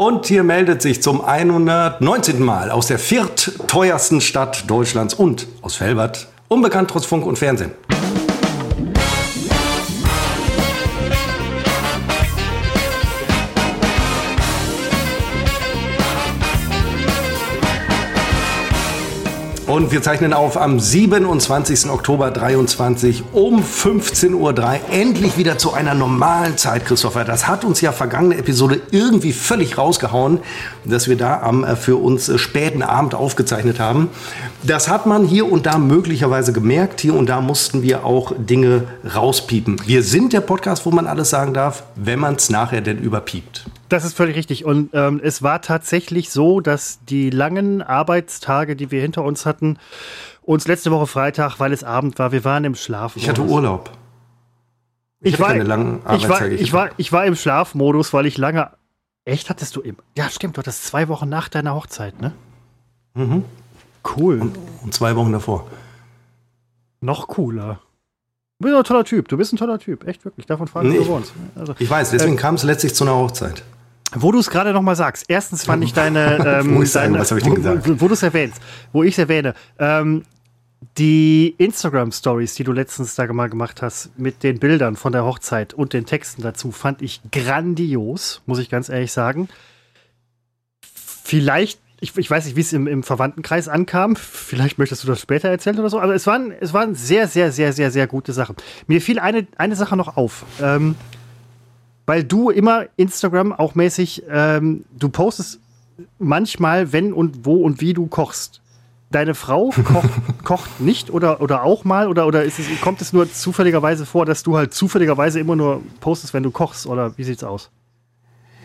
Und hier meldet sich zum 119. Mal aus der viertteuersten Stadt Deutschlands und aus Felbert, unbekannt trotz Funk und Fernsehen. Und wir zeichnen auf am 27. Oktober 23 um 15.03 Uhr. Endlich wieder zu einer normalen Zeit, Christopher. Das hat uns ja vergangene Episode irgendwie völlig rausgehauen, dass wir da am äh, für uns äh, späten Abend aufgezeichnet haben. Das hat man hier und da möglicherweise gemerkt. Hier und da mussten wir auch Dinge rauspiepen. Wir sind der Podcast, wo man alles sagen darf, wenn man es nachher denn überpiept. Das ist völlig richtig. Und ähm, es war tatsächlich so, dass die langen Arbeitstage, die wir hinter uns hatten, uns letzte Woche Freitag, weil es Abend war, wir waren im Schlaf. Ich hatte Urlaub. Ich, ich war, keine langen ich war, ich, war, ich war im Schlafmodus, weil ich lange. Echt hattest du im. Ja, stimmt, du hattest zwei Wochen nach deiner Hochzeit, ne? Mhm. Cool. Und, und zwei Wochen davor. Noch cooler. Du bist ein toller Typ. Du bist ein toller Typ. Echt wirklich. Davon fragen nee, wir uns. Also, ich weiß, deswegen äh, kam es letztlich zu einer Hochzeit. Wo du es gerade noch mal sagst. Erstens fand ich deine, ähm, Muss deine was habe ich denn gesagt? Wo, wo du es erwähnst, wo ich es erwähne, ähm, die Instagram-Stories, die du letztens da mal gemacht hast, mit den Bildern von der Hochzeit und den Texten dazu, fand ich grandios, muss ich ganz ehrlich sagen. Vielleicht, ich, ich weiß nicht, wie es im, im Verwandtenkreis ankam. Vielleicht möchtest du das später erzählen oder so. Aber es waren, es waren sehr, sehr, sehr, sehr, sehr gute Sachen. Mir fiel eine, eine Sache noch auf. Ähm, weil du immer Instagram auch mäßig, ähm, du postest manchmal, wenn und wo und wie du kochst. Deine Frau kocht, kocht nicht oder, oder auch mal oder, oder es, kommt es nur zufälligerweise vor, dass du halt zufälligerweise immer nur postest, wenn du kochst oder wie sieht's aus?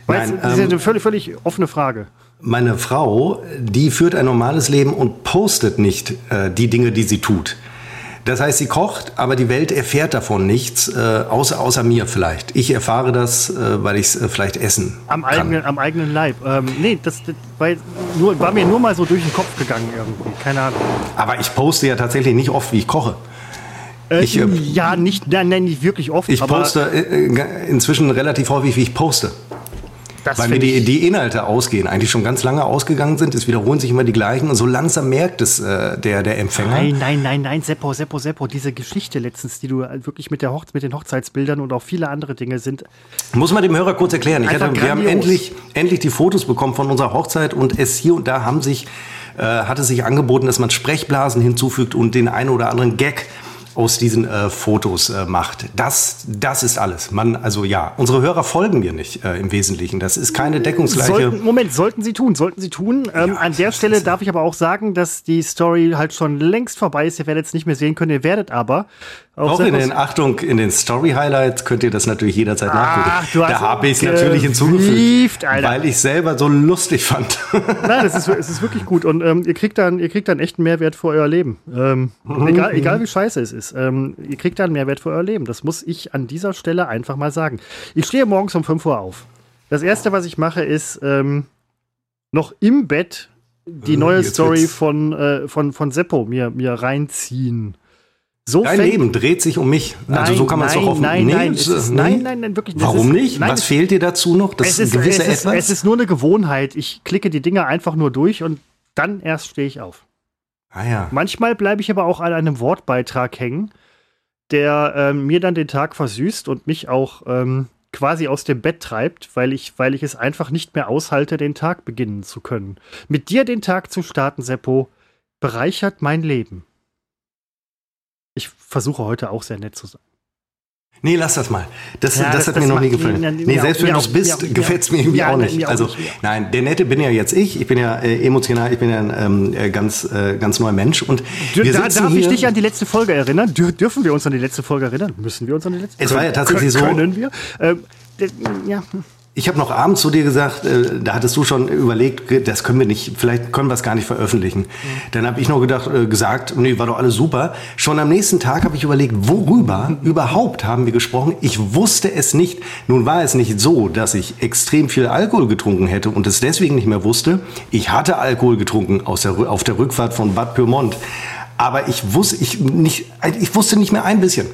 Nein, das ist ähm, eine völlig, völlig offene Frage. Meine Frau, die führt ein normales Leben und postet nicht äh, die Dinge, die sie tut. Das heißt, sie kocht, aber die Welt erfährt davon nichts, äh, außer, außer mir vielleicht. Ich erfahre das, äh, weil ich es äh, vielleicht essen am kann. Eigenen, am eigenen Leib. Ähm, nee, das, das war, nur, war mir nur mal so durch den Kopf gegangen irgendwie. Keine Ahnung. Aber ich poste ja tatsächlich nicht oft, wie ich koche. Äh, ich, äh, ja, nicht, nein, nein, nicht wirklich oft. Ich poste äh, inzwischen relativ häufig, wie ich poste. Das Weil mir die, die Inhalte ausgehen, eigentlich schon ganz lange ausgegangen sind. Es wiederholen sich immer die gleichen und so langsam merkt es äh, der, der Empfänger. Nein, nein, nein, nein, Seppo, Seppo, Seppo. Diese Geschichte letztens, die du wirklich mit, der Hoch mit den Hochzeitsbildern und auch viele andere Dinge sind. Muss man dem Hörer kurz erklären. Ich hatte, wir haben endlich, endlich die Fotos bekommen von unserer Hochzeit und es hier und da haben sich, äh, hat es sich angeboten, dass man Sprechblasen hinzufügt und den einen oder anderen Gag aus diesen äh, Fotos äh, macht. Das, das ist alles. Man, also ja, unsere Hörer folgen mir nicht äh, im Wesentlichen. Das ist keine deckungsgleiche. Sollten, Moment, sollten sie tun, sollten sie tun. Ähm, ja, an der Stelle darf ich aber auch sagen, dass die Story halt schon längst vorbei ist. Ihr werdet es nicht mehr sehen können, ihr werdet aber auch, in den, Achtung, in den Story-Highlights könnt ihr das natürlich jederzeit Ach, nachgucken. Da habe ich es natürlich hinzugefügt, Alter. weil ich selber so lustig fand. Nein, es ist, es ist wirklich gut und ähm, ihr, kriegt dann, ihr kriegt dann echt einen Mehrwert für euer Leben. Ähm, egal, egal wie scheiße es ist. Ähm, ihr kriegt dann einen Mehrwert für euer Leben. Das muss ich an dieser Stelle einfach mal sagen. Ich stehe morgens um 5 Uhr auf. Das Erste, was ich mache, ist ähm, noch im Bett die neue Story von, äh, von, von Seppo mir, mir reinziehen. So Dein Leben dreht sich um mich. Nein, also so kann man es doch hoffen. Nein, nein, nee, ist, nein, nein, nein, wirklich. Warum ist, nicht? Nein, Was fehlt dir dazu noch? Das es ist, gewisse es ist, etwas? Es ist nur eine Gewohnheit. Ich klicke die Dinge einfach nur durch und dann erst stehe ich auf. Ah ja. Manchmal bleibe ich aber auch an einem Wortbeitrag hängen, der ähm, mir dann den Tag versüßt und mich auch ähm, quasi aus dem Bett treibt, weil ich, weil ich es einfach nicht mehr aushalte, den Tag beginnen zu können. Mit dir den Tag zu starten, Seppo, bereichert mein Leben. Ich versuche heute auch sehr nett zu sein. Nee, lass das mal. Das, ja, das, das hat das mir noch nie gefallen. Mir, nee, selbst wenn du es bist, gefällt es mir irgendwie ja, auch nicht. also, nicht, nein, der Nette bin ja jetzt ich. Ich bin ja äh, emotional, ich bin ja ein ähm, äh, ganz, äh, ganz neuer Mensch. Und wir da, darf ich dich an die letzte Folge erinnern? Dür dürfen wir uns an die letzte Folge erinnern? Müssen wir uns an die letzte Folge erinnern? Es war ja tatsächlich so. Können wir? Ähm, ja. Ich habe noch abends zu dir gesagt, äh, da hattest du schon überlegt, das können wir nicht, vielleicht können wir es gar nicht veröffentlichen. Mhm. Dann habe ich noch gedacht, äh, gesagt, nee, war doch alles super. Schon am nächsten Tag habe ich überlegt, worüber überhaupt haben wir gesprochen. Ich wusste es nicht. Nun war es nicht so, dass ich extrem viel Alkohol getrunken hätte und es deswegen nicht mehr wusste. Ich hatte Alkohol getrunken der, auf der Rückfahrt von Bad Pyrmont. Aber ich wusste, ich, nicht, ich wusste nicht mehr ein bisschen.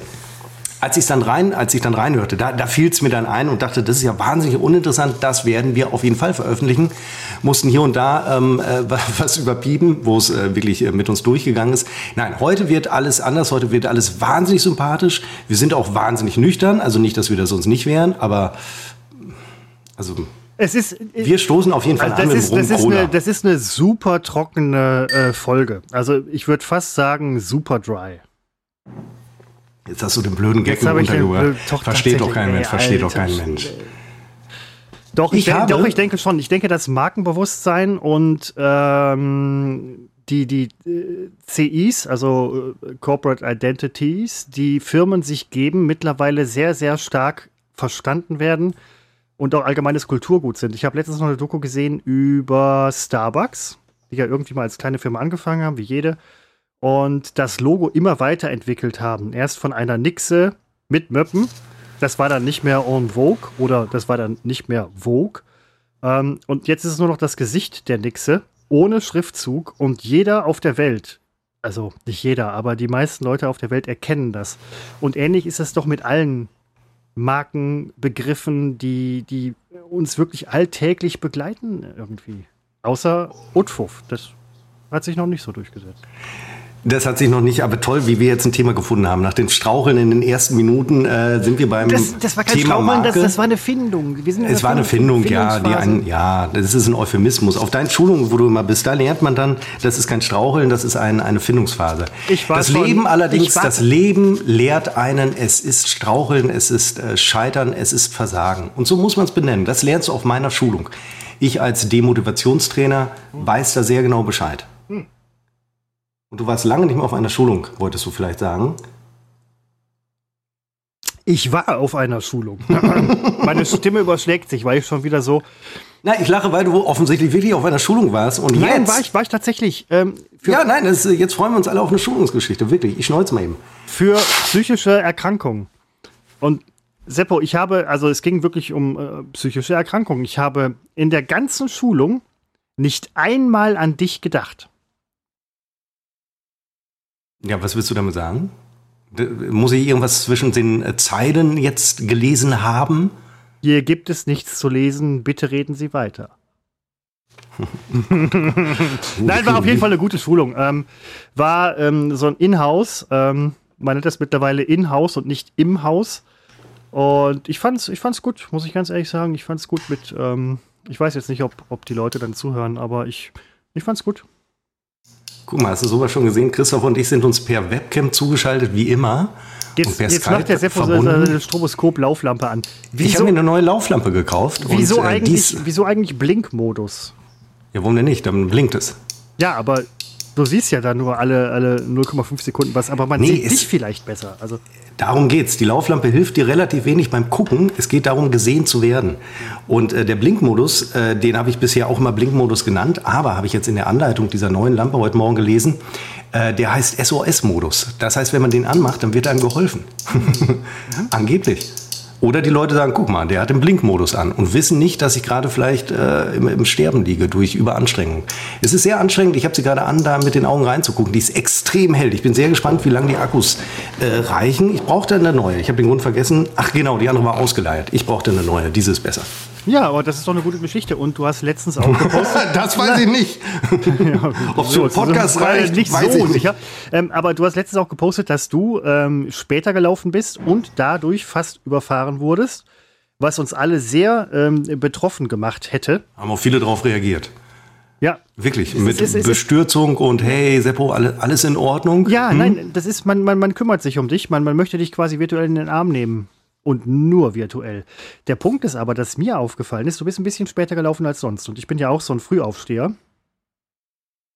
Als ich dann rein, als ich dann reinhörte, da, da fiel es mir dann ein und dachte, das ist ja wahnsinnig uninteressant, das werden wir auf jeden Fall veröffentlichen. Mussten hier und da ähm, äh, was überbieben, wo es äh, wirklich äh, mit uns durchgegangen ist. Nein, heute wird alles anders, heute wird alles wahnsinnig sympathisch. Wir sind auch wahnsinnig nüchtern, also nicht, dass wir das sonst nicht wären, aber also ist, wir stoßen auf jeden Fall also an das mit ist, Rum das, ist eine, das ist eine super trockene äh, Folge. Also ich würde fast sagen super dry. Jetzt hast du den blöden Gag doch, Versteht doch kein Mensch, versteht doch kein Mensch. Doch, ich, Ich denk- habe- doch, ich denke schon. Ich denke, das Markenbewusstsein und ähm, die, die äh, CIs, also äh, Corporate Identities, die Firmen sich geben, mittlerweile sehr, sehr stark verstanden werden und auch allgemeines Kulturgut sind. Ich habe letztens noch eine Doku gesehen über Starbucks, die ja irgendwie mal als kleine Firma angefangen haben, wie jede, und das Logo immer weiterentwickelt haben. Erst von einer Nixe mit Möppen. Das war dann nicht mehr en vogue oder das war dann nicht mehr Vogue. Ähm, und jetzt ist es nur noch das Gesicht der Nixe ohne Schriftzug und jeder auf der Welt, also nicht jeder, aber die meisten Leute auf der Welt erkennen das. Und ähnlich ist es doch mit allen Markenbegriffen, die, die uns wirklich alltäglich begleiten irgendwie. Außer Utfuff. Das hat sich noch nicht so durchgesetzt. Das hat sich noch nicht, aber toll, wie wir jetzt ein Thema gefunden haben. Nach den Straucheln in den ersten Minuten äh, sind wir beim Das, das war kein Thema Straucheln, das, das war eine Findung. Es war eine Findung, ja, die ein, ja, das ist ein Euphemismus. Auf deinen Schulungen, wo du immer bist, da lernt man dann, das ist kein Straucheln, das ist ein, eine Findungsphase. Ich war das schon- Leben allerdings, das Leben lehrt einen, es ist Straucheln, es ist äh, Scheitern, es ist Versagen. Und so muss man es benennen. Das lernst du auf meiner Schulung. Ich als Demotivationstrainer weiß da sehr genau Bescheid. Und du warst lange nicht mehr auf einer Schulung, wolltest du vielleicht sagen. Ich war auf einer Schulung. Meine Stimme überschlägt sich, weil ich schon wieder so. Na, ich lache, weil du offensichtlich wirklich auf einer Schulung warst. Und Nein, jetzt. war ich, war ich tatsächlich. Ähm, für, ja, nein, ist- jetzt freuen wir uns alle auf eine Schulungsgeschichte. Wirklich. Ich schneuze mal eben. für psychische Erkrankungen. Und Seppo, ich habe, also es ging wirklich um äh, psychische Erkrankungen. Ich habe in der ganzen Schulung nicht einmal an dich gedacht. Ja, was willst du damit sagen? Muss ich irgendwas zwischen den äh, Zeilen jetzt gelesen haben? Hier gibt es nichts zu lesen, bitte reden Sie weiter. Nein, war auf jeden Fall eine gute Schulung. Ähm, war ähm, so ein Inhouse. Ähm, man nennt das mittlerweile Inhouse und nicht im Haus. Und ich fand's, ich fand's gut, muss ich ganz ehrlich sagen. Ich fand's gut mit. Ähm, ich weiß jetzt nicht, ob, ob die Leute dann zuhören, aber ich, ich fand's gut. Guck mal, hast du sowas schon gesehen? Christoph und ich sind uns per Webcam zugeschaltet, wie immer. Jetzt, jetzt macht der Seppo seine Stroboskop-Lauflampe an. Ich habe Wieso, mir eine neue Lauflampe gekauft. wieso, und, äh, eigentlich, wieso eigentlich Blinkmodus? ja, warum denn nicht? Dann blinkt es. Ja, aber du siehst ja da nur alle, alle 0,5 Sekunden was, aber man Nee, sieht dich vielleicht besser. Also, Darum geht's. Die Lauflampe hilft dir relativ wenig beim Gucken. Es geht darum, gesehen zu werden. Und äh, der Blinkmodus, äh, den habe ich bisher auch immer Blinkmodus genannt, aber habe ich jetzt in der Anleitung dieser neuen Lampe heute Morgen gelesen, äh, der heißt SOS-Modus. Das heißt, wenn man den anmacht, dann wird einem geholfen. Angeblich. Oder die Leute sagen, guck mal, der hat den Blinkmodus an und wissen nicht, dass ich gerade vielleicht äh, im, im Sterben liege durch Überanstrengung. Es ist sehr anstrengend, ich habe sie gerade an, da mit den Augen reinzugucken. Die ist extrem hell. Ich bin sehr gespannt, wie lange die Akkus äh, reichen. Ich brauchte eine neue. Ich habe den Grund vergessen. Ach genau, die andere war ausgeleiert. Ich brauchte eine neue. Diese ist besser. Ja, aber das ist doch eine gute Geschichte. Und du hast letztens auch gepostet. das weiß ich nicht. Ob so Podcast reicht, nicht weiß so ich nicht. sicher. Ähm, aber du hast letztens auch gepostet, dass du ähm, später gelaufen bist und dadurch fast überfahren wurdest, was uns alle sehr ähm, betroffen gemacht hätte. Haben auch viele darauf reagiert. Ja, Wirklich. Mit ist- ist- Bestürzung und hey, Seppo, alle, alles in Ordnung. Ja, nein, das ist, man, man, man kümmert sich um dich, man, man möchte dich quasi virtuell in den Arm nehmen. Und nur virtuell. Der Punkt ist aber, dass mir aufgefallen ist, du bist ein bisschen später gelaufen als sonst. Und ich bin ja auch so ein Frühaufsteher.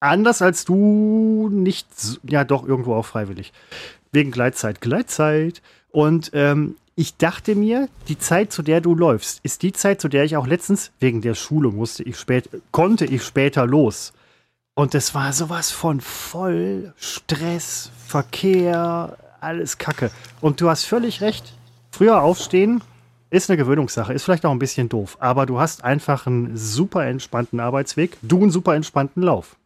Anders als du nicht, ja doch, irgendwo auch freiwillig. Wegen Gleitzeit, Gleitzeit. Und ähm, ich dachte mir, die Zeit, zu der du läufst, ist die Zeit, zu der ich auch letztens, wegen der Schulung musste ich spät, konnte ich später los. Und es war sowas von voll Stress, Verkehr, alles Kacke. Und du hast völlig recht. Früher aufstehen ist eine Gewöhnungssache, ist vielleicht auch ein bisschen doof, aber du hast einfach einen super entspannten Arbeitsweg, du einen super entspannten Lauf.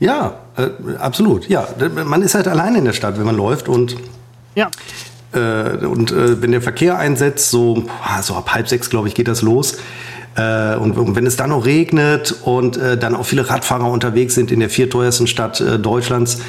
Ja, äh, absolut. Ja, man ist halt alleine in der Stadt, wenn man läuft und Ja, äh, und äh, wenn der Verkehr einsetzt, so, so ab halb sechs, glaube ich, geht das los. Äh, und, und, wenn es dann noch regnet und äh, dann auch viele Radfahrer unterwegs sind in der vierteuersten Stadt äh, Deutschlands,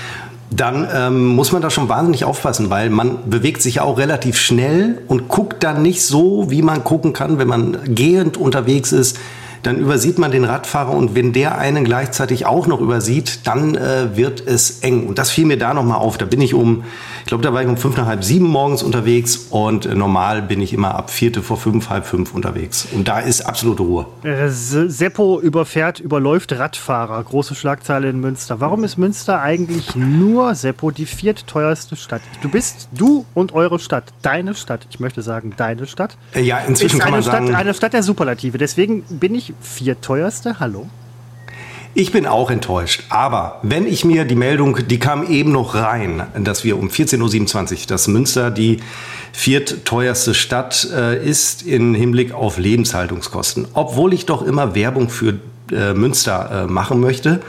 dann ähm, muss man da schon wahnsinnig aufpassen, weil man bewegt sich ja auch relativ schnell und guckt dann nicht so, wie man gucken kann, wenn man gehend unterwegs ist dann übersieht man den Radfahrer und wenn der einen gleichzeitig auch noch übersieht, dann äh, wird es eng. Und das fiel mir da nochmal auf. Da bin ich um, ich glaube, da war ich um fünf nach halb sieben morgens unterwegs und äh, normal bin ich immer ab vierte vor fünf, halb fünf unterwegs. Und da ist absolute Ruhe. Äh, Seppo überfährt, überläuft Radfahrer. Große Schlagzeile in Münster. Warum ist Münster eigentlich nur, Seppo, die viertteuerste Stadt? Du bist, du und eure Stadt, deine Stadt, ich möchte sagen deine Stadt. Äh, ja, inzwischen ist kann eine man sagen, Stadt, eine Stadt der Superlative. Deswegen bin ich viertteuerste. Hallo? Ich bin auch enttäuscht. Aber wenn ich mir die Meldung, die kam eben noch rein, dass wir um 14.27 Uhr, dass Münster die viertteuerste Stadt äh, ist im Hinblick auf Lebenshaltungskosten. Obwohl ich doch immer Werbung für äh, Münster äh, machen möchte,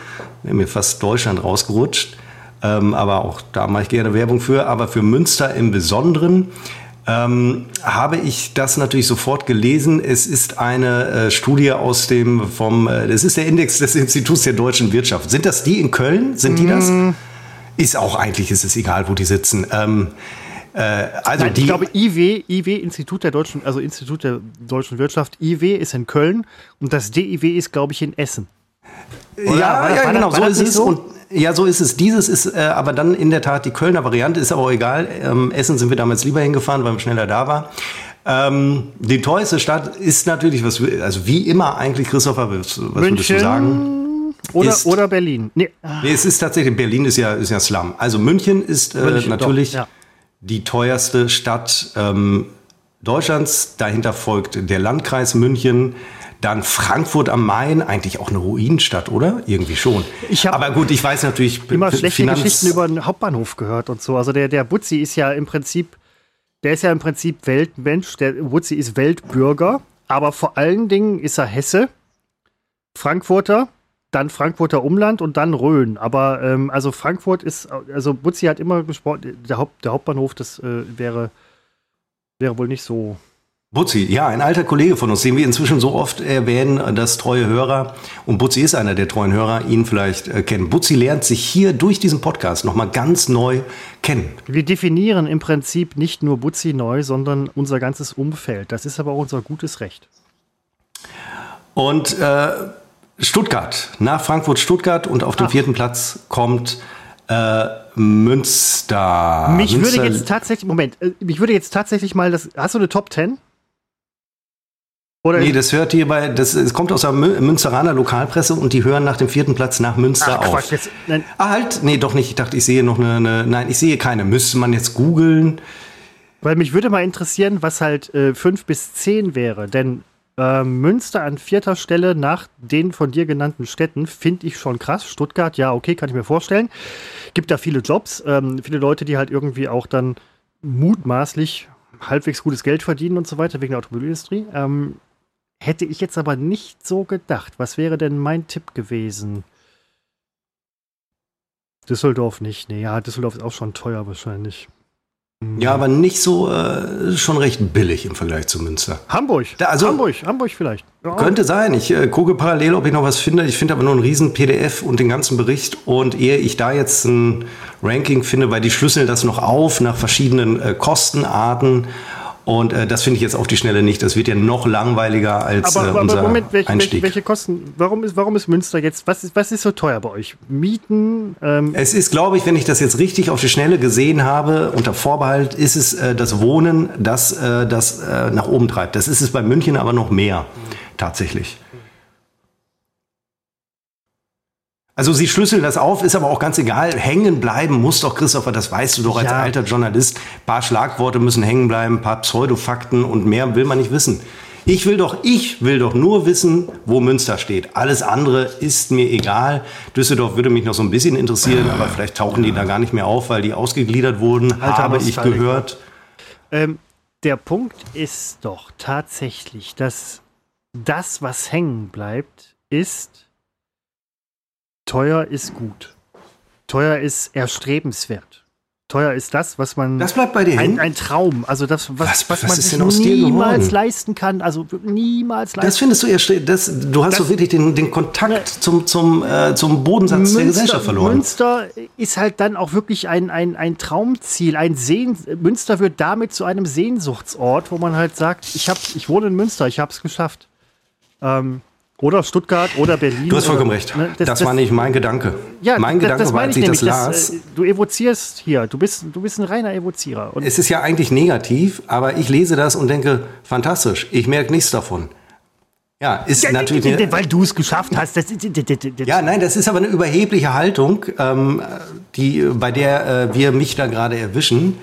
mir fast Deutschland rausgerutscht. Ähm, aber auch da mache ich gerne Werbung für. Aber für Münster im Besonderen ähm, habe ich das natürlich sofort gelesen. Es ist eine äh, Studie aus dem vom, äh, das ist der Index des Instituts der deutschen Wirtschaft. Sind das die in Köln? Sind die das? Mm. Ist auch eigentlich, ist es egal, wo die sitzen. Ähm, äh, also Nein, die, ich glaube, IW, IW, Institut der deutschen, also Institut der deutschen Wirtschaft, IW ist in Köln und das DIW ist, glaube ich, in Essen. Oder? ja, ja, genau, so das ist es. so? Und, ja, so ist es. Dieses ist äh, aber dann in der Tat die Kölner Variante, ist aber auch egal. Ähm, Essen sind wir damals lieber hingefahren, weil wir schneller da waren. Ähm, die teuerste Stadt ist natürlich, was, also wie immer eigentlich, Christopher, was, was würdest du sagen? Oder, Ist- oder Berlin. Nee, Nee, es ist tatsächlich, Berlin ist ja, ist ja Slum. Also München ist äh, München, natürlich doch, ja. die teuerste Stadt ähm, Deutschlands. Dahinter folgt der Landkreis München. Dann Frankfurt am Main, eigentlich auch eine Ruinenstadt, oder? Irgendwie schon. Ich Aber gut, ich weiß natürlich. immer schlechte Finanz- Geschichten über den Hauptbahnhof gehört und so. Also der, der Butzi ist ja im Prinzip, der ist ja im Prinzip Weltmensch. Der Butzi ist Weltbürger, aber vor allen Dingen ist er Hesse, Frankfurter, dann Frankfurter Umland und dann Rhön. Aber ähm, also Frankfurt ist, also Butzi hat immer gesprochen, der, Haupt, der Hauptbahnhof, das äh, wäre, wäre wohl nicht so. Butzi, ja, ein alter Kollege von uns, den wir inzwischen so oft erwähnen, dass treue Hörer, und Butzi ist einer der treuen Hörer, ihn vielleicht äh, kennen. Butzi lernt sich hier durch diesen Podcast nochmal ganz neu kennen. Wir definieren im Prinzip nicht nur Butzi neu, sondern unser ganzes Umfeld. Das ist aber auch unser gutes Recht. Und äh, Stuttgart, nach Frankfurt-Stuttgart und auf dem vierten Platz kommt äh, Münster. Mich Münster, würde jetzt tatsächlich, Moment, äh, mich würde jetzt tatsächlich mal das, hast du eine Top 10? Oder Nee, das hört hier bei, das, es kommt aus der Mü- Münsteraner Lokalpresse und die hören nach dem vierten Platz nach Münster Ach, auf. Quatsch, jetzt, nein, Ah, halt, nee, doch nicht. Ich dachte, ich sehe noch eine, eine nein, ich sehe keine. Müsste man jetzt googeln? weil mich würde mal interessieren, was halt äh, 5 bis 10 wäre. Denn äh, Münster an vierter Stelle nach den von dir genannten Städten finde ich schon krass. Stuttgart, ja, okay, kann ich mir vorstellen. Gibt da viele Jobs, ähm, viele Leute, die halt irgendwie auch dann mutmaßlich halbwegs gutes Geld verdienen und so weiter wegen der Automobilindustrie. Ähm, hätte ich jetzt aber nicht so gedacht. Was wäre denn mein Tipp gewesen? Düsseldorf nicht. Nee, ja, Düsseldorf ist auch schon teuer wahrscheinlich. Ja, aber nicht so, äh, schon recht billig im Vergleich zu Münster. Hamburg. Da, also- Hamburg, Hamburg vielleicht. Ja. Könnte sein. Ich äh, gucke parallel, ob ich noch was finde. Ich finde aber nur einen riesen PDF und den ganzen Bericht. Und ehe ich da jetzt ein Ranking finde, weil die schlüsseln das noch auf nach verschiedenen äh, Kostenarten. Und äh, das finde ich jetzt auf die Schnelle nicht. Das wird ja noch langweiliger als Aber, äh, aber unser Moment, welche, welche, Einstieg. welche Kosten? Warum ist, warum ist Münster jetzt? Was ist, was ist so teuer bei euch? Mieten? Ähm, Es ist, glaube ich, wenn ich das jetzt richtig auf die Schnelle gesehen habe, unter Vorbehalt, ist es äh, das Wohnen, das äh, das äh, nach oben treibt. Das ist es bei München aber noch mehr, tatsächlich. Also sie schlüsseln das auf, ist aber auch ganz egal. Hängen bleiben muss doch, Christopher, das weißt du doch als Ja. alter Journalist. Ein paar Schlagworte müssen hängen bleiben, ein paar Pseudofakten und mehr will man nicht wissen. Ich will doch, ich will doch nur wissen, wo Münster steht. Alles andere ist mir egal. Düsseldorf würde mich noch so ein bisschen interessieren, aber vielleicht tauchen die da gar nicht mehr auf, weil die ausgegliedert wurden, Alter habe ich gehört. ähm, der Punkt ist doch tatsächlich, dass das, was hängen bleibt, ist teuer ist gut. Teuer ist erstrebenswert. teuer ist das, was man. Das bleibt bei dir ein, ein Traum. Also das, was, Was- was, was man sich niemals leisten kann. Also niemals leisten. Das findest du erst, das, du hast Das- so wirklich den, den Kontakt zum, zum, äh, zum Bodensatz der Gesellschaft verloren. Münster ist halt dann auch wirklich ein, ein, ein Traumziel. Ein Sehn Münster wird damit zu einem Sehnsuchtsort, wo man halt sagt, ich, hab, ich wohne in Münster, ich habe es geschafft. Ähm, oder Stuttgart oder Berlin. Du hast vollkommen oder, recht. ne, das, war nicht mein Gedanke. Ja, mein das, Gedanke das war, als ich ich das nämlich. las. Das, äh, du evozierst hier. Du bist, du bist ein reiner Evozierer. Und es ist ja eigentlich negativ, aber ich lese das und denke, fantastisch, ich merke nichts davon. Ja, ist Ja, natürlich. d- weil du es geschafft hast. Das, Ja, nein, das ist aber eine überhebliche Haltung, ähm, die, bei der äh, wir mich da gerade erwischen.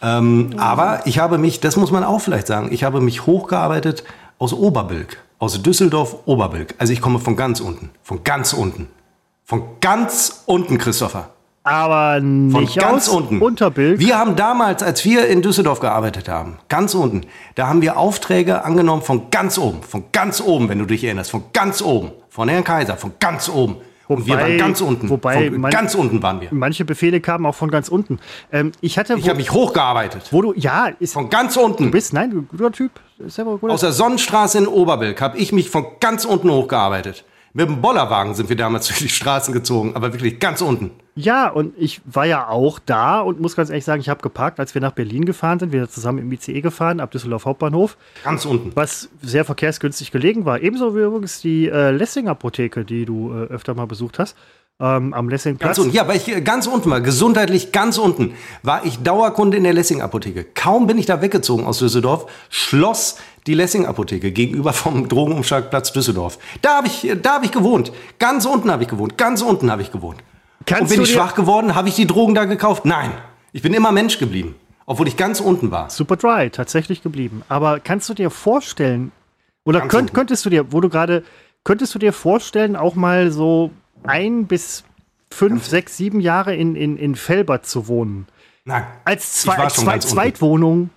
Ähm, aber ich habe mich, das muss man auch vielleicht sagen, ich habe mich hochgearbeitet aus Oberbilk, aus Düsseldorf-Oberbilk. Also ich komme von ganz unten, von ganz unten. Von ganz unten, Christopher. aber Von nicht ganz aus unten. Unterbild. Wir haben damals, als wir in Düsseldorf gearbeitet haben, ganz unten, da haben wir Aufträge angenommen von ganz oben, von ganz oben, wenn du dich erinnerst, von ganz oben, von Herrn Kaiser, von ganz oben. Und wir Wobei- waren ganz unten. wobei von, man- ganz unten waren wir. Manche Befehle kamen auch von ganz unten. Ähm, ich hatte, Ich habe mich hochgearbeitet. wo du, ja, ist, Von ganz unten. du bist, nein, du guter Typ. Guter Aus der Sonnenstraße in Oberbilk habe ich mich von ganz unten hochgearbeitet. Mit dem Bollerwagen sind wir damals durch die Straßen gezogen, aber wirklich ganz unten. Ja, und ich war ja auch da und muss ganz ehrlich sagen, ich habe geparkt, als wir nach Berlin gefahren sind. Wir sind zusammen im ICE gefahren, ab Düsseldorf Hauptbahnhof, Ganz unten. was sehr verkehrsgünstig gelegen war. Ebenso wie übrigens die äh, Lessing-Apotheke, die du äh, öfter mal besucht hast, ähm, am Lessingplatz. Ganz unten. Ja, weil ich äh, ganz unten war, gesundheitlich ganz unten, war ich Dauerkunde in der Lessing-Apotheke. Kaum bin ich da weggezogen aus Düsseldorf, schloss die Lessing-Apotheke gegenüber vom Drogenumschlagplatz Düsseldorf. Da habe ich, da hab ich gewohnt. Ganz unten habe ich gewohnt. Ganz unten habe ich gewohnt. Kannst Und bin ich schwach geworden? Habe ich die Drogen da gekauft? Nein. Ich bin immer Mensch geblieben. Obwohl ich ganz unten war. Super Dry, tatsächlich geblieben. Aber kannst du dir vorstellen, oder Ganz könnt, könntest du dir, wo du gerade, könntest du dir vorstellen, auch mal so ein bis fünf, sechs, sieben Jahre in, in, in Felbert zu wohnen? Nein. Als, zwei, als zwei, ganz. Zweitwohnung.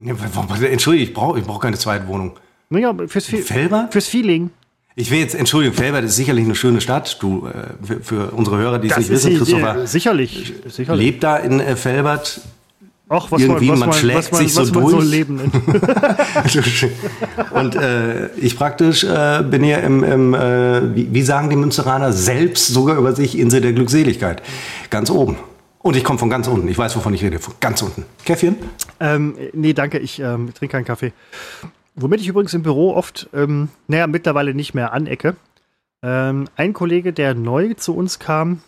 Entschuldige, ich brauche ich brauch keine Zweitwohnung. Naja, fürs, Fe- Felbert? fürs Feeling. Ich will jetzt, Entschuldigung, Felbert ist sicherlich eine schöne Stadt. Du, äh, für, für unsere Hörer, die es nicht wissen, Christopher äh, sicherlich. sicherlich. lebt da in äh, Felbert. Ach, was irgendwie, man, was man schlägt man, sich so man so durch. leben. Und äh, ich praktisch äh, bin hier im, im äh, wie, wie sagen die Münsteraner, selbst sogar über sich Insel der Glückseligkeit. Ganz oben. Und ich komme von ganz unten. Ich weiß, wovon ich rede. Von ganz unten. Käffchen? ähm, nee, danke, ich ähm, trinke keinen Kaffee. Womit ich übrigens im Büro oft, ähm, naja, mittlerweile nicht mehr anecke. Ähm, ein Kollege, der neu zu uns kam,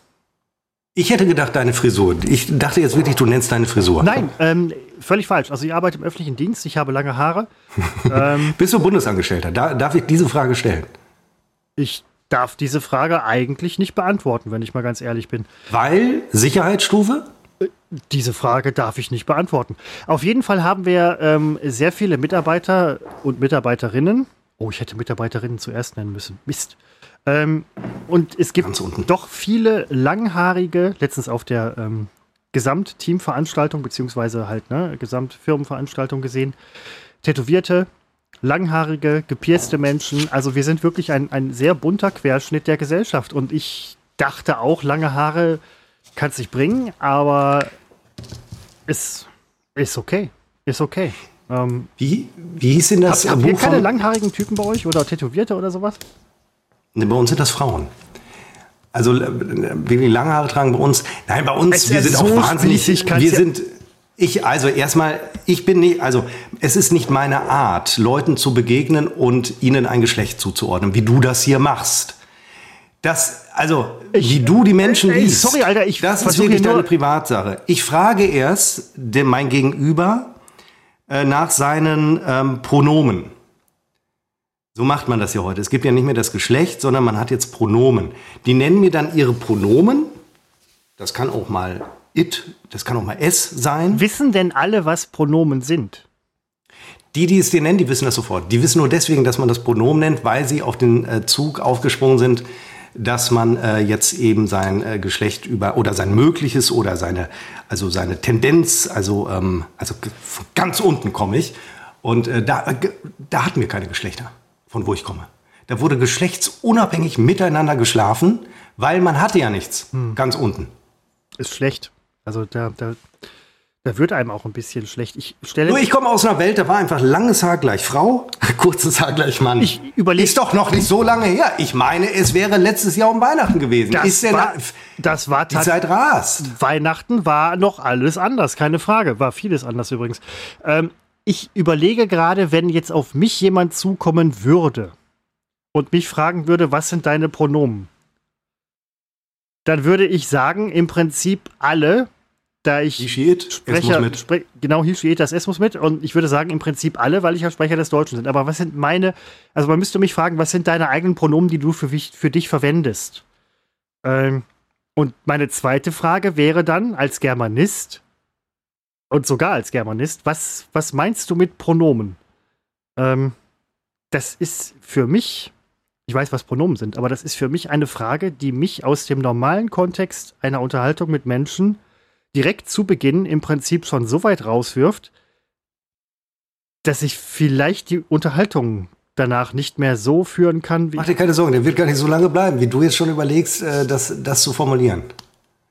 Ich hätte gedacht, deine Frisur. Ich dachte jetzt wirklich, du nennst deine Frisur. Nein, ähm, völlig falsch. Also ich arbeite im öffentlichen Dienst, ich habe lange Haare. ähm, Bist du Bundesangestellter? Da, darf ich diese Frage stellen? ich darf diese Frage eigentlich nicht beantworten, wenn ich mal ganz ehrlich bin. Weil Sicherheitsstufe? Diese Frage darf ich nicht beantworten. Auf jeden Fall haben wir ähm, sehr viele Mitarbeiter und Mitarbeiterinnen. Oh, ich hätte Mitarbeiterinnen zuerst nennen müssen. Mist. Ähm, und es gibt doch viele langhaarige, letztens auf der ähm, Gesamtteamveranstaltung, beziehungsweise halt, ne, Gesamtfirmenveranstaltung gesehen, tätowierte, langhaarige, gepierste Menschen. Also wir sind wirklich ein, ein sehr bunter Querschnitt der Gesellschaft. Und ich dachte auch, lange Haare kann es nicht bringen, aber es ist okay. Ist okay. Ähm, Wie, wie hieß denn das habt, habt ihr keine langhaarigen Typen bei euch oder Tätowierte oder sowas? Ne, Bei uns sind das Frauen. Also äh, wirklich lange Haare tragen bei uns. Nein, bei uns, Es wir sind so auch wahnsinnig. Wir sind, ich, also erstmal, ich bin nicht, also es ist nicht meine Art, Leuten zu begegnen und ihnen ein Geschlecht zuzuordnen, wie du das hier machst. Das, also, wie du die Menschen ey, liest. sorry, Alter, ich Das ist wirklich deine Privatsache. Ich frage erst den, mein Gegenüber äh, nach seinen ähm, Pronomen. So macht man das ja heute. Es gibt ja nicht mehr das Geschlecht, sondern man hat jetzt Pronomen. Die nennen mir dann ihre Pronomen. Das kann auch mal it, das kann auch mal es sein. Wissen denn alle, was Pronomen sind? Die, die es dir nennen, die wissen das sofort. Die wissen nur deswegen, dass man das Pronomen nennt, weil sie auf den äh, Zug aufgesprungen sind, dass man äh, jetzt eben sein äh, Geschlecht über oder sein mögliches oder seine also seine Tendenz, also ähm, also ganz unten komme ich und äh, da äh, da hatten wir keine Geschlechter, von wo ich komme. Da wurde geschlechtsunabhängig miteinander geschlafen, weil man hatte ja nichts ganz unten. Ist schlecht. Also da, da, da wird einem auch ein bisschen schlecht. Ich stelle. Nur ich komme aus einer Welt, da war einfach langes Haar gleich Frau, kurzes Haar gleich Mann. Ich überleg- Ist doch noch nicht so lange her. Ich meine, es wäre letztes Jahr um Weihnachten gewesen. Das ist denn war, das war die. Zeit rast? Weihnachten war noch alles anders, keine Frage. War vieles anders übrigens. Ähm, ich überlege gerade, wenn jetzt auf mich jemand zukommen würde und mich fragen würde, was sind deine Pronomen? Dann würde ich sagen, im Prinzip alle, da ich Sprecher. Spre genau, hier steht das S muss mit und ich würde sagen, im Prinzip alle, weil ich ja Sprecher des Deutschen bin. Aber was sind meine, also man müsste mich fragen, was sind deine eigenen Pronomen, die du für, für dich verwendest? Ähm, und meine zweite Frage wäre dann als Germanist und sogar als Germanist, was, was meinst du mit Pronomen? Ähm, das ist für mich, ich weiß, was Pronomen sind, aber das ist für mich eine Frage, die mich aus dem normalen Kontext einer Unterhaltung mit Menschen direkt zu Beginn im Prinzip schon so weit rauswirft, dass ich vielleicht die Unterhaltung danach nicht mehr so führen kann, wie. Mach dir keine Sorgen, der wird gar nicht so lange bleiben, wie du jetzt schon überlegst, äh, das, das zu formulieren.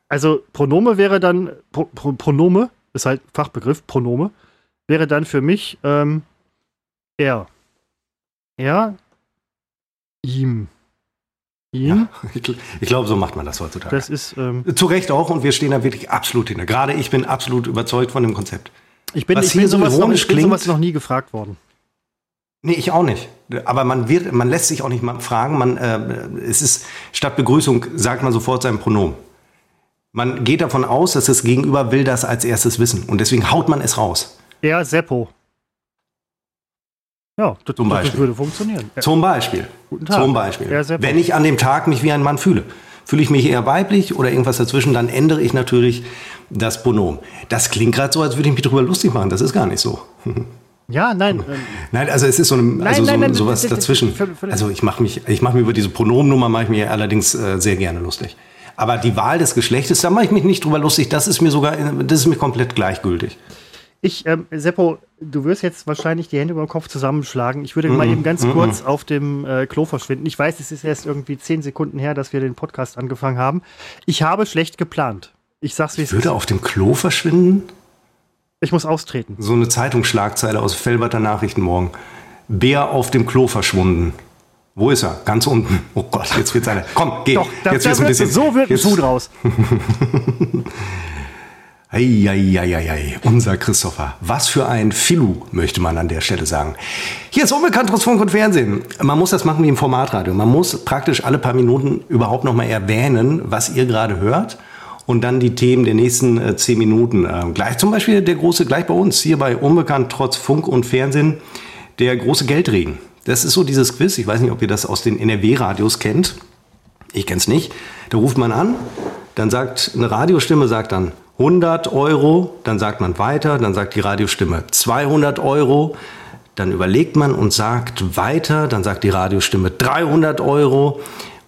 Also Pronome wäre dann, Pro, Pro, Pronome, ist halt Fachbegriff, Pronome, wäre dann für mich ähm, er. Er, ihm. Ich, gl- ich glaube, so macht man das heutzutage. das ist, ähm, Zu Recht auch und wir stehen da wirklich absolut hinter. Gerade ich bin absolut überzeugt von dem Konzept. ich bin, Was ich bin, sowas, noch, ich bin klingt- sowas noch nie gefragt worden. Nee, ich auch nicht. Aber man wird, man lässt sich auch nicht mal fragen. Man, äh, es ist statt Begrüßung sagt man sofort sein Pronomen. Man geht davon aus, dass das Gegenüber will das als erstes wissen und deswegen haut man es raus. Er, Seppo. Ja, das, Zum das Beispiel. würde funktionieren. Zum Beispiel. Guten Tag. Zum Beispiel. Ja, Wenn ich an dem Tag mich wie ein Mann fühle. Fühle ich mich eher weiblich oder irgendwas dazwischen, dann ändere ich natürlich das Pronomen. Das klingt gerade so, als würde ich mich darüber lustig machen. Das ist gar nicht so. ja nein. Ähm, Nein, also es ist so, eine, also nein, so, nein, sowas das- das- dazwischen. Also ich mache mich, ich mache mir über diese Pronomennummer mache ich mir allerdings äh, sehr gerne lustig. Aber die Wahl des Geschlechtes, da mache ich mich nicht drüber lustig. Das ist mir sogar, das ist mir komplett gleichgültig. Ich, ähm, Seppo, du wirst jetzt wahrscheinlich die Hände über den Kopf zusammenschlagen. Ich würde Mhm. mal eben ganz kurz auf dem äh, Klo verschwinden. Ich weiß, es ist erst irgendwie zehn Sekunden her, dass wir den Podcast angefangen haben. Ich habe schlecht geplant. Ich sag's wie es ist. Würde auf dem Klo verschwinden? Ich muss austreten. So eine Zeitungsschlagzeile aus Felberter Nachrichten morgen. Bär auf dem Klo verschwunden. Wo ist er? Ganz unten. Oh Gott, jetzt wird's eine. Komm, geh. Doch, da, jetzt wird's ein bisschen. so wird ein Schuh draus. Eieieiei, unser Christopher. Was für ein Filu, möchte man an der Stelle sagen. Hier ist unbekannt trotz Funk und Fernsehen. Man muss das machen wie im Formatradio. Man muss praktisch alle paar Minuten überhaupt noch mal erwähnen, was ihr gerade hört. Und dann die Themen der nächsten äh, zehn Minuten. Ähm, gleich zum Beispiel der große, gleich bei uns, hier bei Unbekannt trotz Funk und Fernsehen, der große Geldregen. Das ist so dieses Quiz. Ich weiß nicht, ob ihr das aus den NRW-Radios kennt. Ich kenn's nicht. Da ruft man an, dann sagt eine Radiostimme sagt dann 100 Euro, dann sagt man weiter, dann sagt die Radiostimme 200 Euro, dann überlegt man und sagt weiter, dann sagt die Radiostimme 300 Euro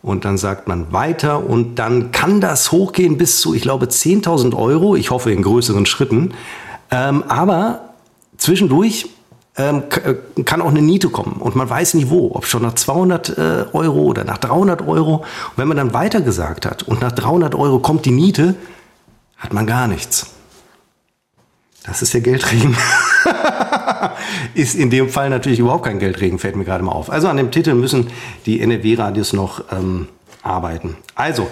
und dann sagt man weiter und dann kann das hochgehen bis zu, ich glaube, 10.000 Euro. Ich hoffe in größeren Schritten. Ähm, aber zwischendurch ähm, äh, kann auch eine Niete kommen und man weiß nie wo, ob schon nach 200 äh, Euro oder nach 300 Euro. Und wenn man dann weitergesagt hat und nach 300 Euro kommt die Niete, hat man gar nichts. Das ist der Geldregen. ist in dem Fall natürlich überhaupt kein Geldregen, fällt mir gerade mal auf. Also an dem Titel müssen die NRW-Radios noch ähm, arbeiten. Also,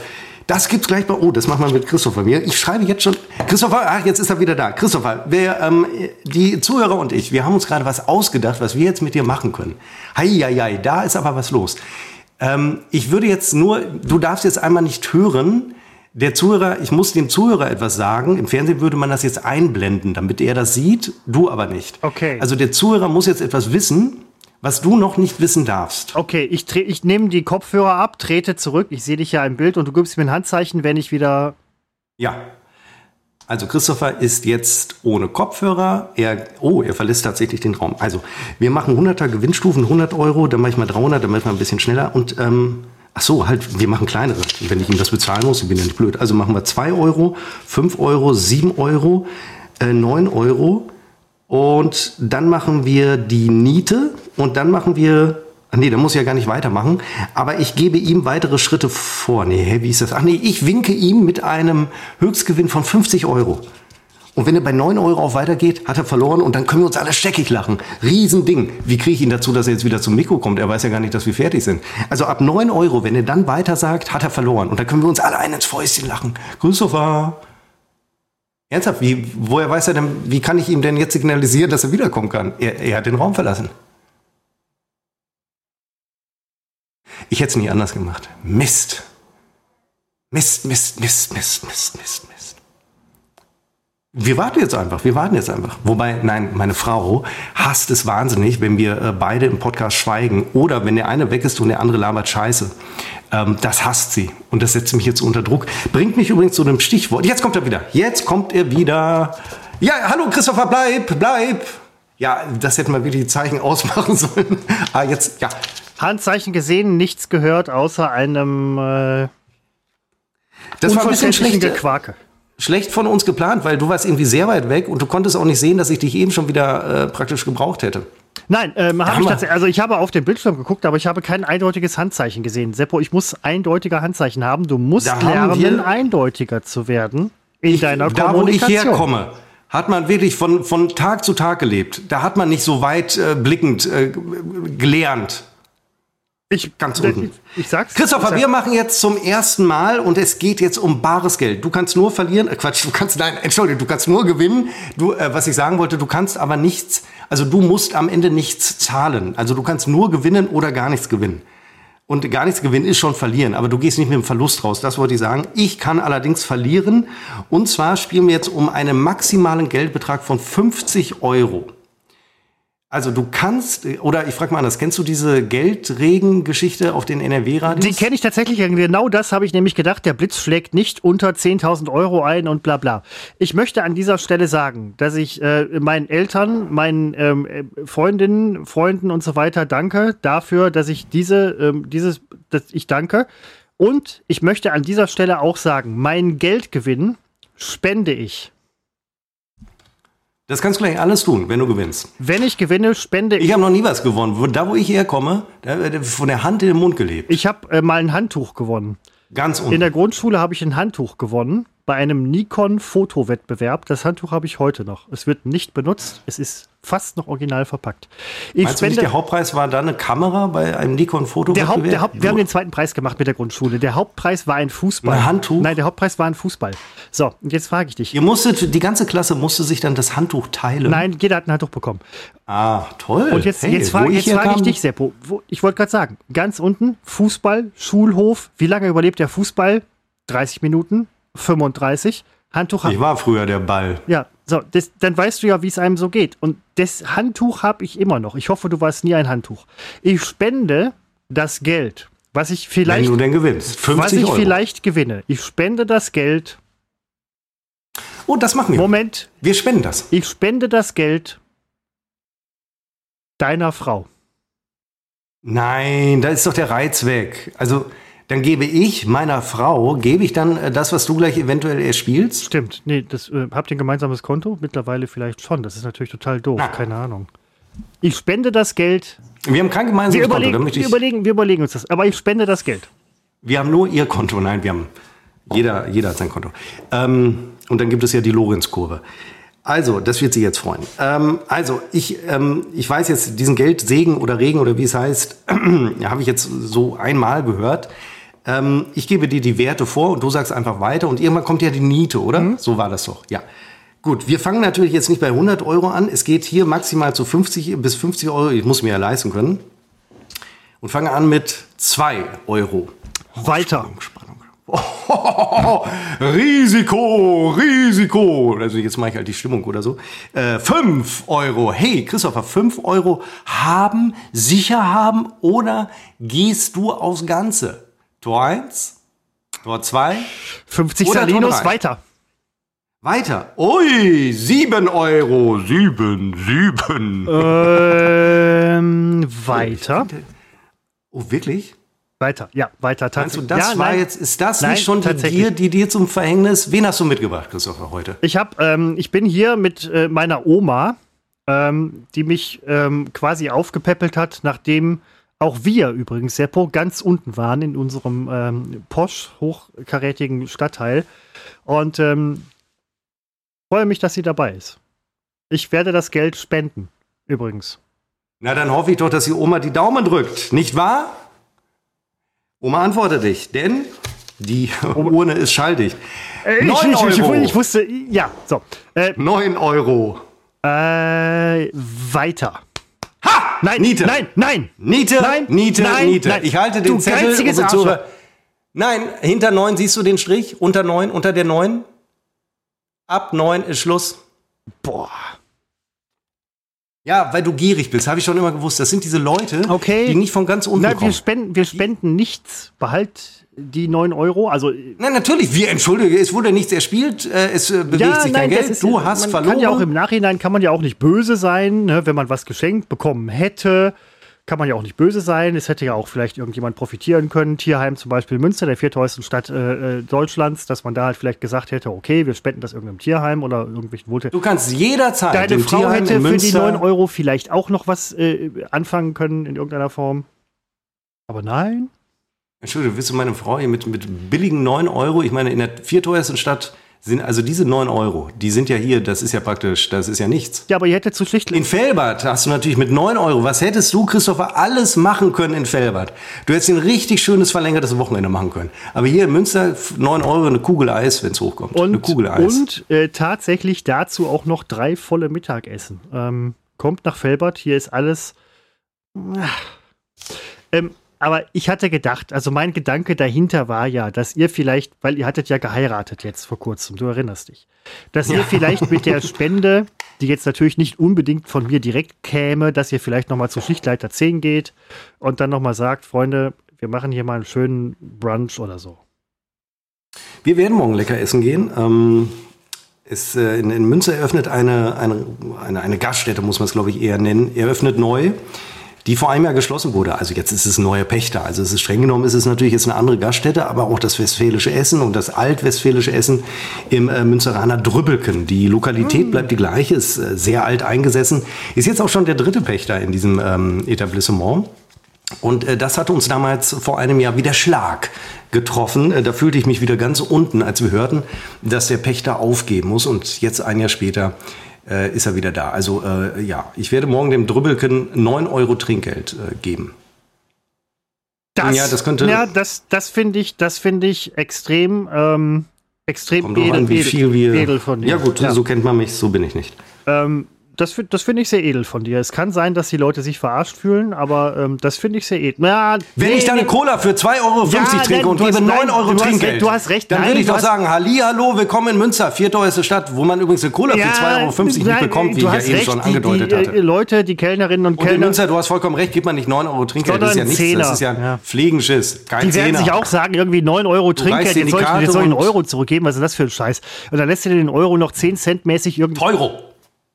das gibt's gleich bei. Oh, das machen wir mit Christopher. Ich schreibe jetzt schon. Christopher, ach, jetzt ist er wieder da. Christopher, wir, ähm, die Zuhörer und ich, wir haben uns gerade was ausgedacht, was wir jetzt mit dir machen können. Heieiei, da ist aber was los. Ähm, ich würde jetzt nur, du darfst jetzt einmal nicht hören. Der Zuhörer, ich muss dem Zuhörer etwas sagen. Im Fernsehen würde man das jetzt einblenden, damit er das sieht, du aber nicht. Okay. Also der Zuhörer muss jetzt etwas wissen, was du noch nicht wissen darfst. Okay, ich, tre- ich nehme die Kopfhörer ab, trete zurück. Ich sehe dich ja im Bild und du gibst mir ein Handzeichen, wenn ich wieder. Ja. Also Christopher ist jetzt ohne Kopfhörer. Er, oh, er verlässt tatsächlich den Raum. Also wir machen 100er Gewinnstufen, 100 Euro, dann mache ich mal 300, dann mache ich mal ein bisschen schneller. Und ähm, ach so, halt, wir machen kleinere. Wenn ich ihm das bezahlen muss, ich bin ja nicht blöd. Also machen wir 2 Euro, 5 Euro, 7 Euro, äh, 9 Euro. Und dann machen wir die Niete und dann machen wir Ach nee, da muss ich ja gar nicht weitermachen. Aber ich gebe ihm weitere Schritte vor. Nee, wie ist das? Ach nee, ich winke ihm mit einem Höchstgewinn von 50 Euro. Und wenn er bei 9 Euro auf weitergeht, hat er verloren und dann können wir uns alle steckig lachen. Riesending. Wie kriege ich ihn dazu, dass er jetzt wieder zum Mikro kommt? Er weiß ja gar nicht, dass wir fertig sind. Also ab 9 Euro, wenn er dann weiter sagt, hat er verloren. Und dann können wir uns alle ein ins Fäustchen lachen. Christopher. Ernsthaft, wie, woher weiß er denn, wie kann ich ihm denn jetzt signalisieren, dass er wiederkommen kann? Er, er hat den Raum verlassen. Ich hätte es nie anders gemacht. Mist. Mist, Mist, Mist, Mist, Mist, Mist, Mist. Wir warten jetzt einfach, wir warten jetzt einfach. Wobei, nein, meine Frau hasst es wahnsinnig, wenn wir äh, beide im Podcast schweigen oder wenn der eine weg ist und der andere labert Scheiße. Ähm, das hasst sie und das setzt mich jetzt unter Druck. Bringt mich übrigens zu einem Stichwort. Jetzt kommt er wieder. Jetzt kommt er wieder. Ja, hallo Christopher, bleib, bleib. Ja, das hätten wir wirklich die Zeichen ausmachen sollen. ah, jetzt, ja. Handzeichen gesehen, nichts gehört, außer einem äh, das war ein bisschen schlecht. Gequake schlecht von uns geplant, weil du warst irgendwie sehr weit weg und du konntest auch nicht sehen, dass ich dich eben schon wieder äh, praktisch gebraucht hätte. Nein, ähm, hab ich tatsächlich, also ich habe auf den Bildschirm geguckt, aber ich habe kein eindeutiges Handzeichen gesehen. Seppo, ich muss eindeutige Handzeichen haben. Du musst da lernen, eindeutiger zu werden in ich, deiner da, Kommunikation. Da, wo ich herkomme, hat man wirklich von, von Tag zu Tag gelebt. Da hat man nicht so weit äh, blickend äh, gelernt. Ich, ganz unten. Ich, ich sag's. Christopher, wir machen jetzt zum ersten Mal und es geht jetzt um bares Geld. Du kannst nur verlieren, äh, Quatsch, du kannst, nein, entschuldige, du kannst nur gewinnen. Du, äh, was ich sagen wollte, du kannst aber nichts, also du musst am Ende nichts zahlen. Also du kannst nur gewinnen oder gar nichts gewinnen. Und gar nichts gewinnen ist schon verlieren, aber du gehst nicht mit dem Verlust raus. Das wollte ich sagen. Ich kann allerdings verlieren. Und zwar spielen wir jetzt um einen maximalen Geldbetrag von 50 Euro. Also du kannst, oder ich frage mal anders, kennst du diese Geldregen-Geschichte auf den NRW-Radios? Die kenne ich tatsächlich. Genau das habe ich nämlich gedacht. Der Blitz schlägt nicht unter 10.000 Euro ein und bla bla. Ich möchte an dieser Stelle sagen, dass ich äh, meinen Eltern, meinen ähm, äh, Freundinnen, Freunden und so weiter danke dafür, dass ich diese, ähm, dieses, dass ich danke. Und ich möchte an dieser Stelle auch sagen, mein Geldgewinn spende ich das kannst du gleich alles tun, wenn du gewinnst. Wenn ich gewinne, spende ich. Ich habe noch nie was gewonnen. Da, wo ich herkomme, da, von der Hand in den Mund gelebt. Ich habe äh, mal ein Handtuch gewonnen. Ganz unten. In der Grundschule habe ich ein Handtuch gewonnen bei einem Nikon-Fotowettbewerb. Das Handtuch habe ich heute noch. Es wird nicht benutzt. Es ist fast noch original verpackt. Ich Meinst spende, du nicht, der Hauptpreis war da eine Kamera bei einem Nikon-Fotowettbewerb? Haupt, der Haupt, wir haben den zweiten Preis gemacht mit der Grundschule. Der Hauptpreis war ein Fußball. Ein Handtuch? Nein, der Hauptpreis war ein Fußball. So, und jetzt frage ich dich. Ihr musstet, die ganze Klasse musste sich dann das Handtuch teilen? Nein, jeder hat ein Handtuch bekommen. Ah, toll. Und jetzt, hey, jetzt frage ich, frag ich dich, Seppo. Wo, ich wollte gerade sagen, ganz unten, Fußball, Schulhof. Wie lange überlebt der Fußball? 30 Minuten? 35? Handtuch Ich war früher der Ball. Ja, so, das, dann weißt du ja, wie es einem so geht. Und das Handtuch habe ich immer noch. Ich hoffe, du warst nie ein Handtuch. Ich spende das Geld, was ich vielleicht. Wenn du denn gewinnst. 50 was ich Euro. vielleicht gewinne. Ich spende das Geld. Oh, das machen wir. Moment. Wir spenden das. Ich spende das Geld deiner Frau. Nein, da ist doch der Reiz weg. Also, dann gebe ich meiner Frau, gebe ich dann äh, das, was du gleich eventuell erspielst? Stimmt. Nee, das, äh, habt ihr ein gemeinsames Konto? Mittlerweile vielleicht schon. Das ist natürlich total doof. Na. Keine Ahnung. Ich spende das Geld. Wir haben kein gemeinsames wir überlegen, Konto. Wir überlegen, wir überlegen uns das. Aber ich spende das Geld. Wir haben nur ihr Konto. Nein, wir haben. Jeder, jeder hat sein Konto. Ähm, und dann gibt es ja die Lorenz-Kurve. Also, das wird Sie jetzt freuen. Ähm, also, ich, ähm, ich weiß jetzt, diesen Geldsegen oder Regen oder wie es heißt, habe ich jetzt so einmal gehört. Ähm, ich gebe dir die Werte vor und du sagst einfach weiter und irgendwann kommt ja die Niete, oder? Mhm. So war das doch, ja. Gut, wir fangen natürlich jetzt nicht bei 100 Euro an. Es geht hier maximal zu 50 bis 50 Euro. Ich muss mir ja leisten können. Und fange an mit 2 Euro. Weiter. Spannung, Spannung. Oh, Risiko, Risiko. Also jetzt mache ich halt die Stimmung oder so. Äh, 5 Euro. Hey, Christopher, 5 Euro haben, sicher haben oder gehst du aufs Ganze? Tor 1, Tor 2. 50 Salinos, weiter. Weiter. Ui, 7 Euro. 7, 7. Ähm, weiter. Oh, wirklich? Weiter, ja, weiter. Meinst du, das ja, war nein, jetzt, ist das nein, nicht schon die dir, die dir zum Verhängnis? Wen hast du mitgebracht, Christopher, heute? Ich hab, ähm, ich bin hier mit äh, meiner Oma, ähm, die mich ähm, quasi aufgepäppelt hat, nachdem auch wir übrigens, Seppo, ganz unten waren in unserem ähm, posch hochkarätigen Stadtteil. Und ähm, freue mich, dass sie dabei ist. Ich werde das Geld spenden, übrigens. Na, dann hoffe ich doch, dass die Oma die Daumen drückt, nicht wahr? Oma, antworte dich, denn die Urne ist schalldicht. Äh, ich, ich, ich, ich, wusste, ja, so. Äh, 9 Euro. Äh, weiter. Nein, Niete. Nein, nein. Niete, nein, Niete, nein, Niete. Nein. Ich halte den du Zettel. geiziges und Arschloch. Nein, hinter 9 siehst du den Strich? Unter 9, unter der 9? Ab 9 ist Schluss. Boah. Ja, weil du gierig bist, habe ich schon immer gewusst. Das sind diese Leute, Okay. die nicht von ganz unten Nein, kommen. wir spenden, wir spenden nichts. Behalt die 9 Euro. Also, Nein, natürlich, wir entschuldige, es wurde nichts erspielt, äh, es äh, bewegt sich kein das Geld, ist- du hast man verloren. Kann ja auch im Nachhinein kann man ja auch nicht böse sein, ne? wenn man was geschenkt bekommen hätte. Kann man ja auch nicht böse sein. Es hätte ja auch vielleicht irgendjemand profitieren können. Tierheim zum Beispiel Münster, der vierthäusten Stadt äh, äh, Deutschlands, dass man da halt vielleicht gesagt hätte, okay, wir spenden das irgendeinem Tierheim oder irgendwelchen Wohltätigen. du kannst jederzeit Deine Frau Tierheim hätte für die Münster 9 Euro vielleicht auch noch was äh, anfangen können in irgendeiner Form. Aber nein. Entschuldigung, willst du meine Frau hier mit, mit billigen 9 Euro? Ich meine, in der vierteuersten Stadt sind, also diese 9 Euro, die sind ja hier, das ist ja praktisch, das ist ja nichts. Ja, aber ihr hättet zu schlicht. In Felbert hast du natürlich mit 9 Euro, was hättest du, Christopher, alles machen können in Felbert? Du hättest ein richtig schönes verlängertes Wochenende machen können. Aber hier in Münster 9 Euro eine Kugel Eis, wenn es hochkommt. eine Und, Kugel Eis. und äh, tatsächlich dazu auch noch drei volle Mittagessen. Ähm, kommt nach Felbert, hier ist alles. Ähm, aber ich hatte gedacht, also mein Gedanke dahinter war ja, dass ihr vielleicht, weil ihr hattet ja geheiratet jetzt vor kurzem, du erinnerst dich, dass ihr vielleicht mit der Spende, die jetzt natürlich nicht unbedingt von mir direkt käme, dass ihr vielleicht nochmal zu Schichtleiter 10 geht und dann nochmal sagt, Freunde, wir machen hier mal einen schönen Brunch oder so. Wir werden morgen lecker essen gehen. Ähm, es, äh, in, in Münster eröffnet eine, eine, eine, eine Gaststätte, muss man es glaube ich eher nennen, eröffnet neu, die vor einem Jahr geschlossen wurde. Also jetzt ist es ein neuer Pächter. Also es ist streng genommen, ist es natürlich jetzt eine andere Gaststätte, aber auch das westfälische Essen und das altwestfälische Essen im äh, Münsteraner Drübbelken. Die Lokalität bleibt die gleiche, ist äh, sehr alt eingesessen, ist jetzt auch schon der dritte Pächter in diesem ähm, Etablissement. Und äh, das hat uns damals vor einem Jahr wie der Schlag getroffen. Äh, da fühlte ich mich wieder ganz unten, als wir hörten, dass der Pächter aufgeben muss. Und jetzt ein Jahr später äh, ist er wieder da. Also äh, ja, ich werde morgen dem Drübbelken 9 Euro Trinkgeld äh, geben. Das, Ja, das könnte- Ja, das, das finde ich, das finde ich extrem, ähm, extrem drauf an, wie viel wir. edel von dir. Ja gut, so kennt man mich, so bin ich nicht. Ähm, das das finde ich sehr edel von dir. Es kann sein, dass die Leute sich verarscht fühlen, aber ähm, das finde ich sehr edel. Ja, Wenn nee, ich da eine nee, Cola für 2,50 Euro Ja, trinke nein, und du gebe hast- 9 nein, Euro du hast Trinkgeld, recht, du hast recht, dann nein, würde ich du doch hast- sagen, Halli, hallo, willkommen in Münster, vierteuerste Stadt, wo man übrigens eine Cola für 2,50 Euro nicht nein, bekommt, wie du ich ja hast eben recht, schon die- angedeutet die, hatte. äh, Leute, die Kellnerinnen und Und in Kellner, Münster, du hast vollkommen recht, gibt man nicht 9 Euro Trinkgeld. Das ist ja nichts. Zehner. Das ist ja, Ja. Fliegenschiss. Kein die werden Zehner. sich auch sagen, irgendwie 9 Euro reichst Trinkgeld, jetzt die soll ich, einen Euro zurückgeben, was ist das für ein Scheiß? Und dann lässt du dir den Euro noch 10 Cent mäßig irgendwie. Euro.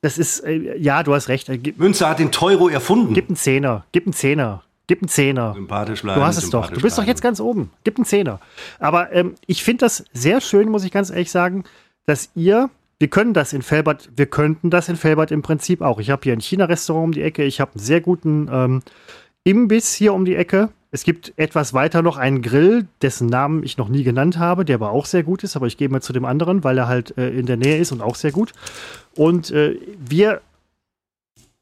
Das ist, äh, ja, du hast recht. Äh, gib, Münster hat den Teuro erfunden. gib einen Zehner, gib einen Zehner, gib einen Zehner. Sympathisch bleiben. Du hast es doch. Du bist doch bleiben. jetzt ganz oben. Gib einen Zehner. Aber ähm, ich finde das sehr schön, muss ich ganz ehrlich sagen, dass ihr, wir können das in Felbert, wir könnten das in Felbert im Prinzip auch. Ich habe hier ein China-Restaurant um die Ecke, ich habe einen sehr guten ähm, Imbiss hier um die Ecke. Es gibt etwas weiter noch einen Grill, dessen Namen ich noch nie genannt habe, der aber auch sehr gut ist, aber ich gehe mal zu dem anderen, weil er halt äh, in der Nähe ist und auch sehr gut. Und äh, wir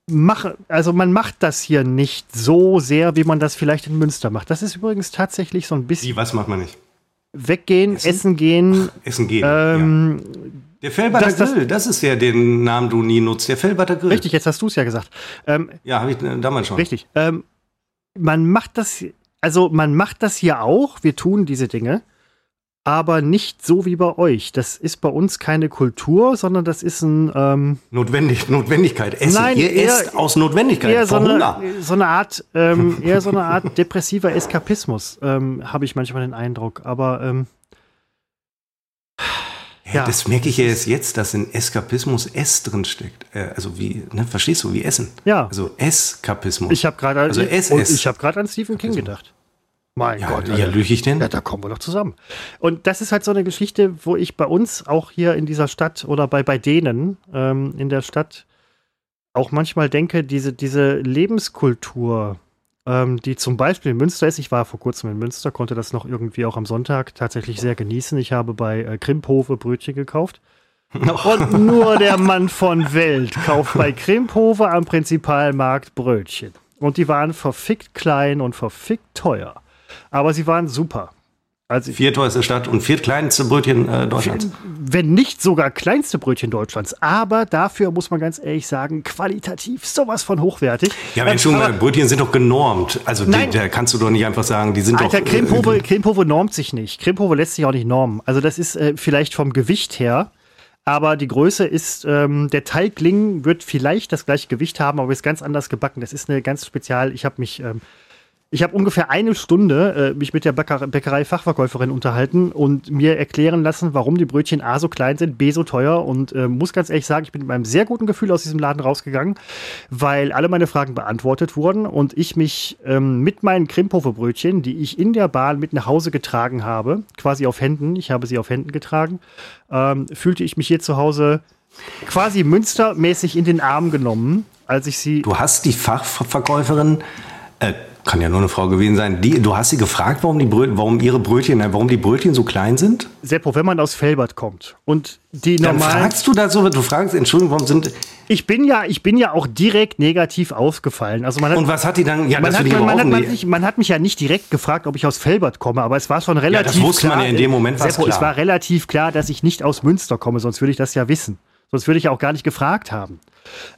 machen, also man macht das hier nicht so sehr, wie man das vielleicht in Münster macht. Das ist übrigens tatsächlich so ein bisschen Wie, was macht man nicht? weggehen, essen, Essen? gehen. Essen gehen. ja. Ähm, Der Felberter das- das- Grill, das ist ja den Namen du nie nutzt. Der Felberter Grill. Richtig, jetzt hast du es ja gesagt. Ähm, Ja, habe ich äh, damals schon. Richtig. Ähm, man macht das, also man macht das hier auch. Wir tun diese Dinge, aber nicht so wie bei euch. Das ist bei uns keine Kultur, sondern das ist ein ähm, Notwendig, Notwendigkeit. Essen. Nein, Ihr eher- esst aus Notwendigkeit. eher so eine, so eine Art, ähm, eher so eine Art depressiver Eskapismus. Ähm, Habe ich manchmal den Eindruck. Aber ähm, Ja. Das merke ich ja erst jetzt, dass in Eskapismus S drin steckt. Äh, also wie, ne, verstehst du, wie Essen? Ja. Also Eskapismus. ich habe gerade Also und SS. ich habe gerade an Stephen King gedacht. Mein ja, Gott, ja, lüge ich denn? Ja, da kommen wir doch zusammen. Und das ist halt so eine Geschichte, wo ich bei uns auch hier in dieser Stadt oder bei, bei denen ähm, in der Stadt auch manchmal denke, diese, diese Lebenskultur, ähm, die zum Beispiel in Münster ist. Ich war vor kurzem in Münster, konnte das noch irgendwie auch am Sonntag tatsächlich sehr genießen. Ich habe bei äh, Krimphofe Brötchen gekauft. Und nur der Mann von Welt kauft bei Krimphofe am Prinzipalmarkt Brötchen. Und die waren verfickt klein und verfickt teuer. Aber sie waren super. Also vierteuerste Stadt und viertkleinste Brötchen äh, Deutschlands. Wenn nicht sogar kleinste Brötchen Deutschlands. Aber dafür muss man ganz ehrlich sagen, qualitativ sowas von hochwertig. Ja, aber schon, aber, Brötchen sind doch genormt. Also die, da kannst du doch nicht einfach sagen, die sind Alter, doch. Cremehove, äh, Cremehove normt sich nicht. Cremehove lässt sich auch nicht normen. Also das ist äh, vielleicht vom Gewicht her. Aber die Größe ist, ähm, der Teigling wird vielleicht das gleiche Gewicht haben, aber ist ganz anders gebacken. Das ist eine ganz spezial. Ich habe mich ähm, ich habe ungefähr eine Stunde äh, mich mit der Bäcker Bäckerei-Fachverkäuferin unterhalten und mir erklären lassen, warum die Brötchen A so klein sind, B so teuer. Und äh, muss ganz ehrlich sagen, ich bin mit einem sehr guten Gefühl aus diesem Laden rausgegangen, weil alle meine Fragen beantwortet wurden und ich mich ähm, mit meinen Krimphofe-Brötchen, die ich in der Bahn mit nach Hause getragen habe, quasi auf Händen, ich habe sie auf Händen getragen, ähm, fühlte ich mich hier zu Hause quasi münstermäßig in den Arm genommen, als ich sie. Du hast die Fachverkäuferin. Äh kann ja nur eine Frau gewesen sein. Die, du hast sie gefragt, warum, die Brötchen, warum ihre Brötchen, warum die Brötchen so klein sind? Seppo, wenn man aus Felbert kommt und die Dann fragst du da so, du fragst, Entschuldigung, warum sind. Ich bin ja, ich bin ja auch direkt negativ aufgefallen. Also man hat, und was hat die dann? Ja, man, hat, man, man, hat, man, nicht, man, hat, mich ja nicht direkt gefragt, ob ich aus Felbert komme, aber es war schon relativ ja, das wusste klar. man ja in dem Moment Seppo, klar. es war relativ klar, dass ich nicht aus Münster komme, sonst würde ich das ja wissen. Sonst würde ich ja auch gar nicht gefragt haben.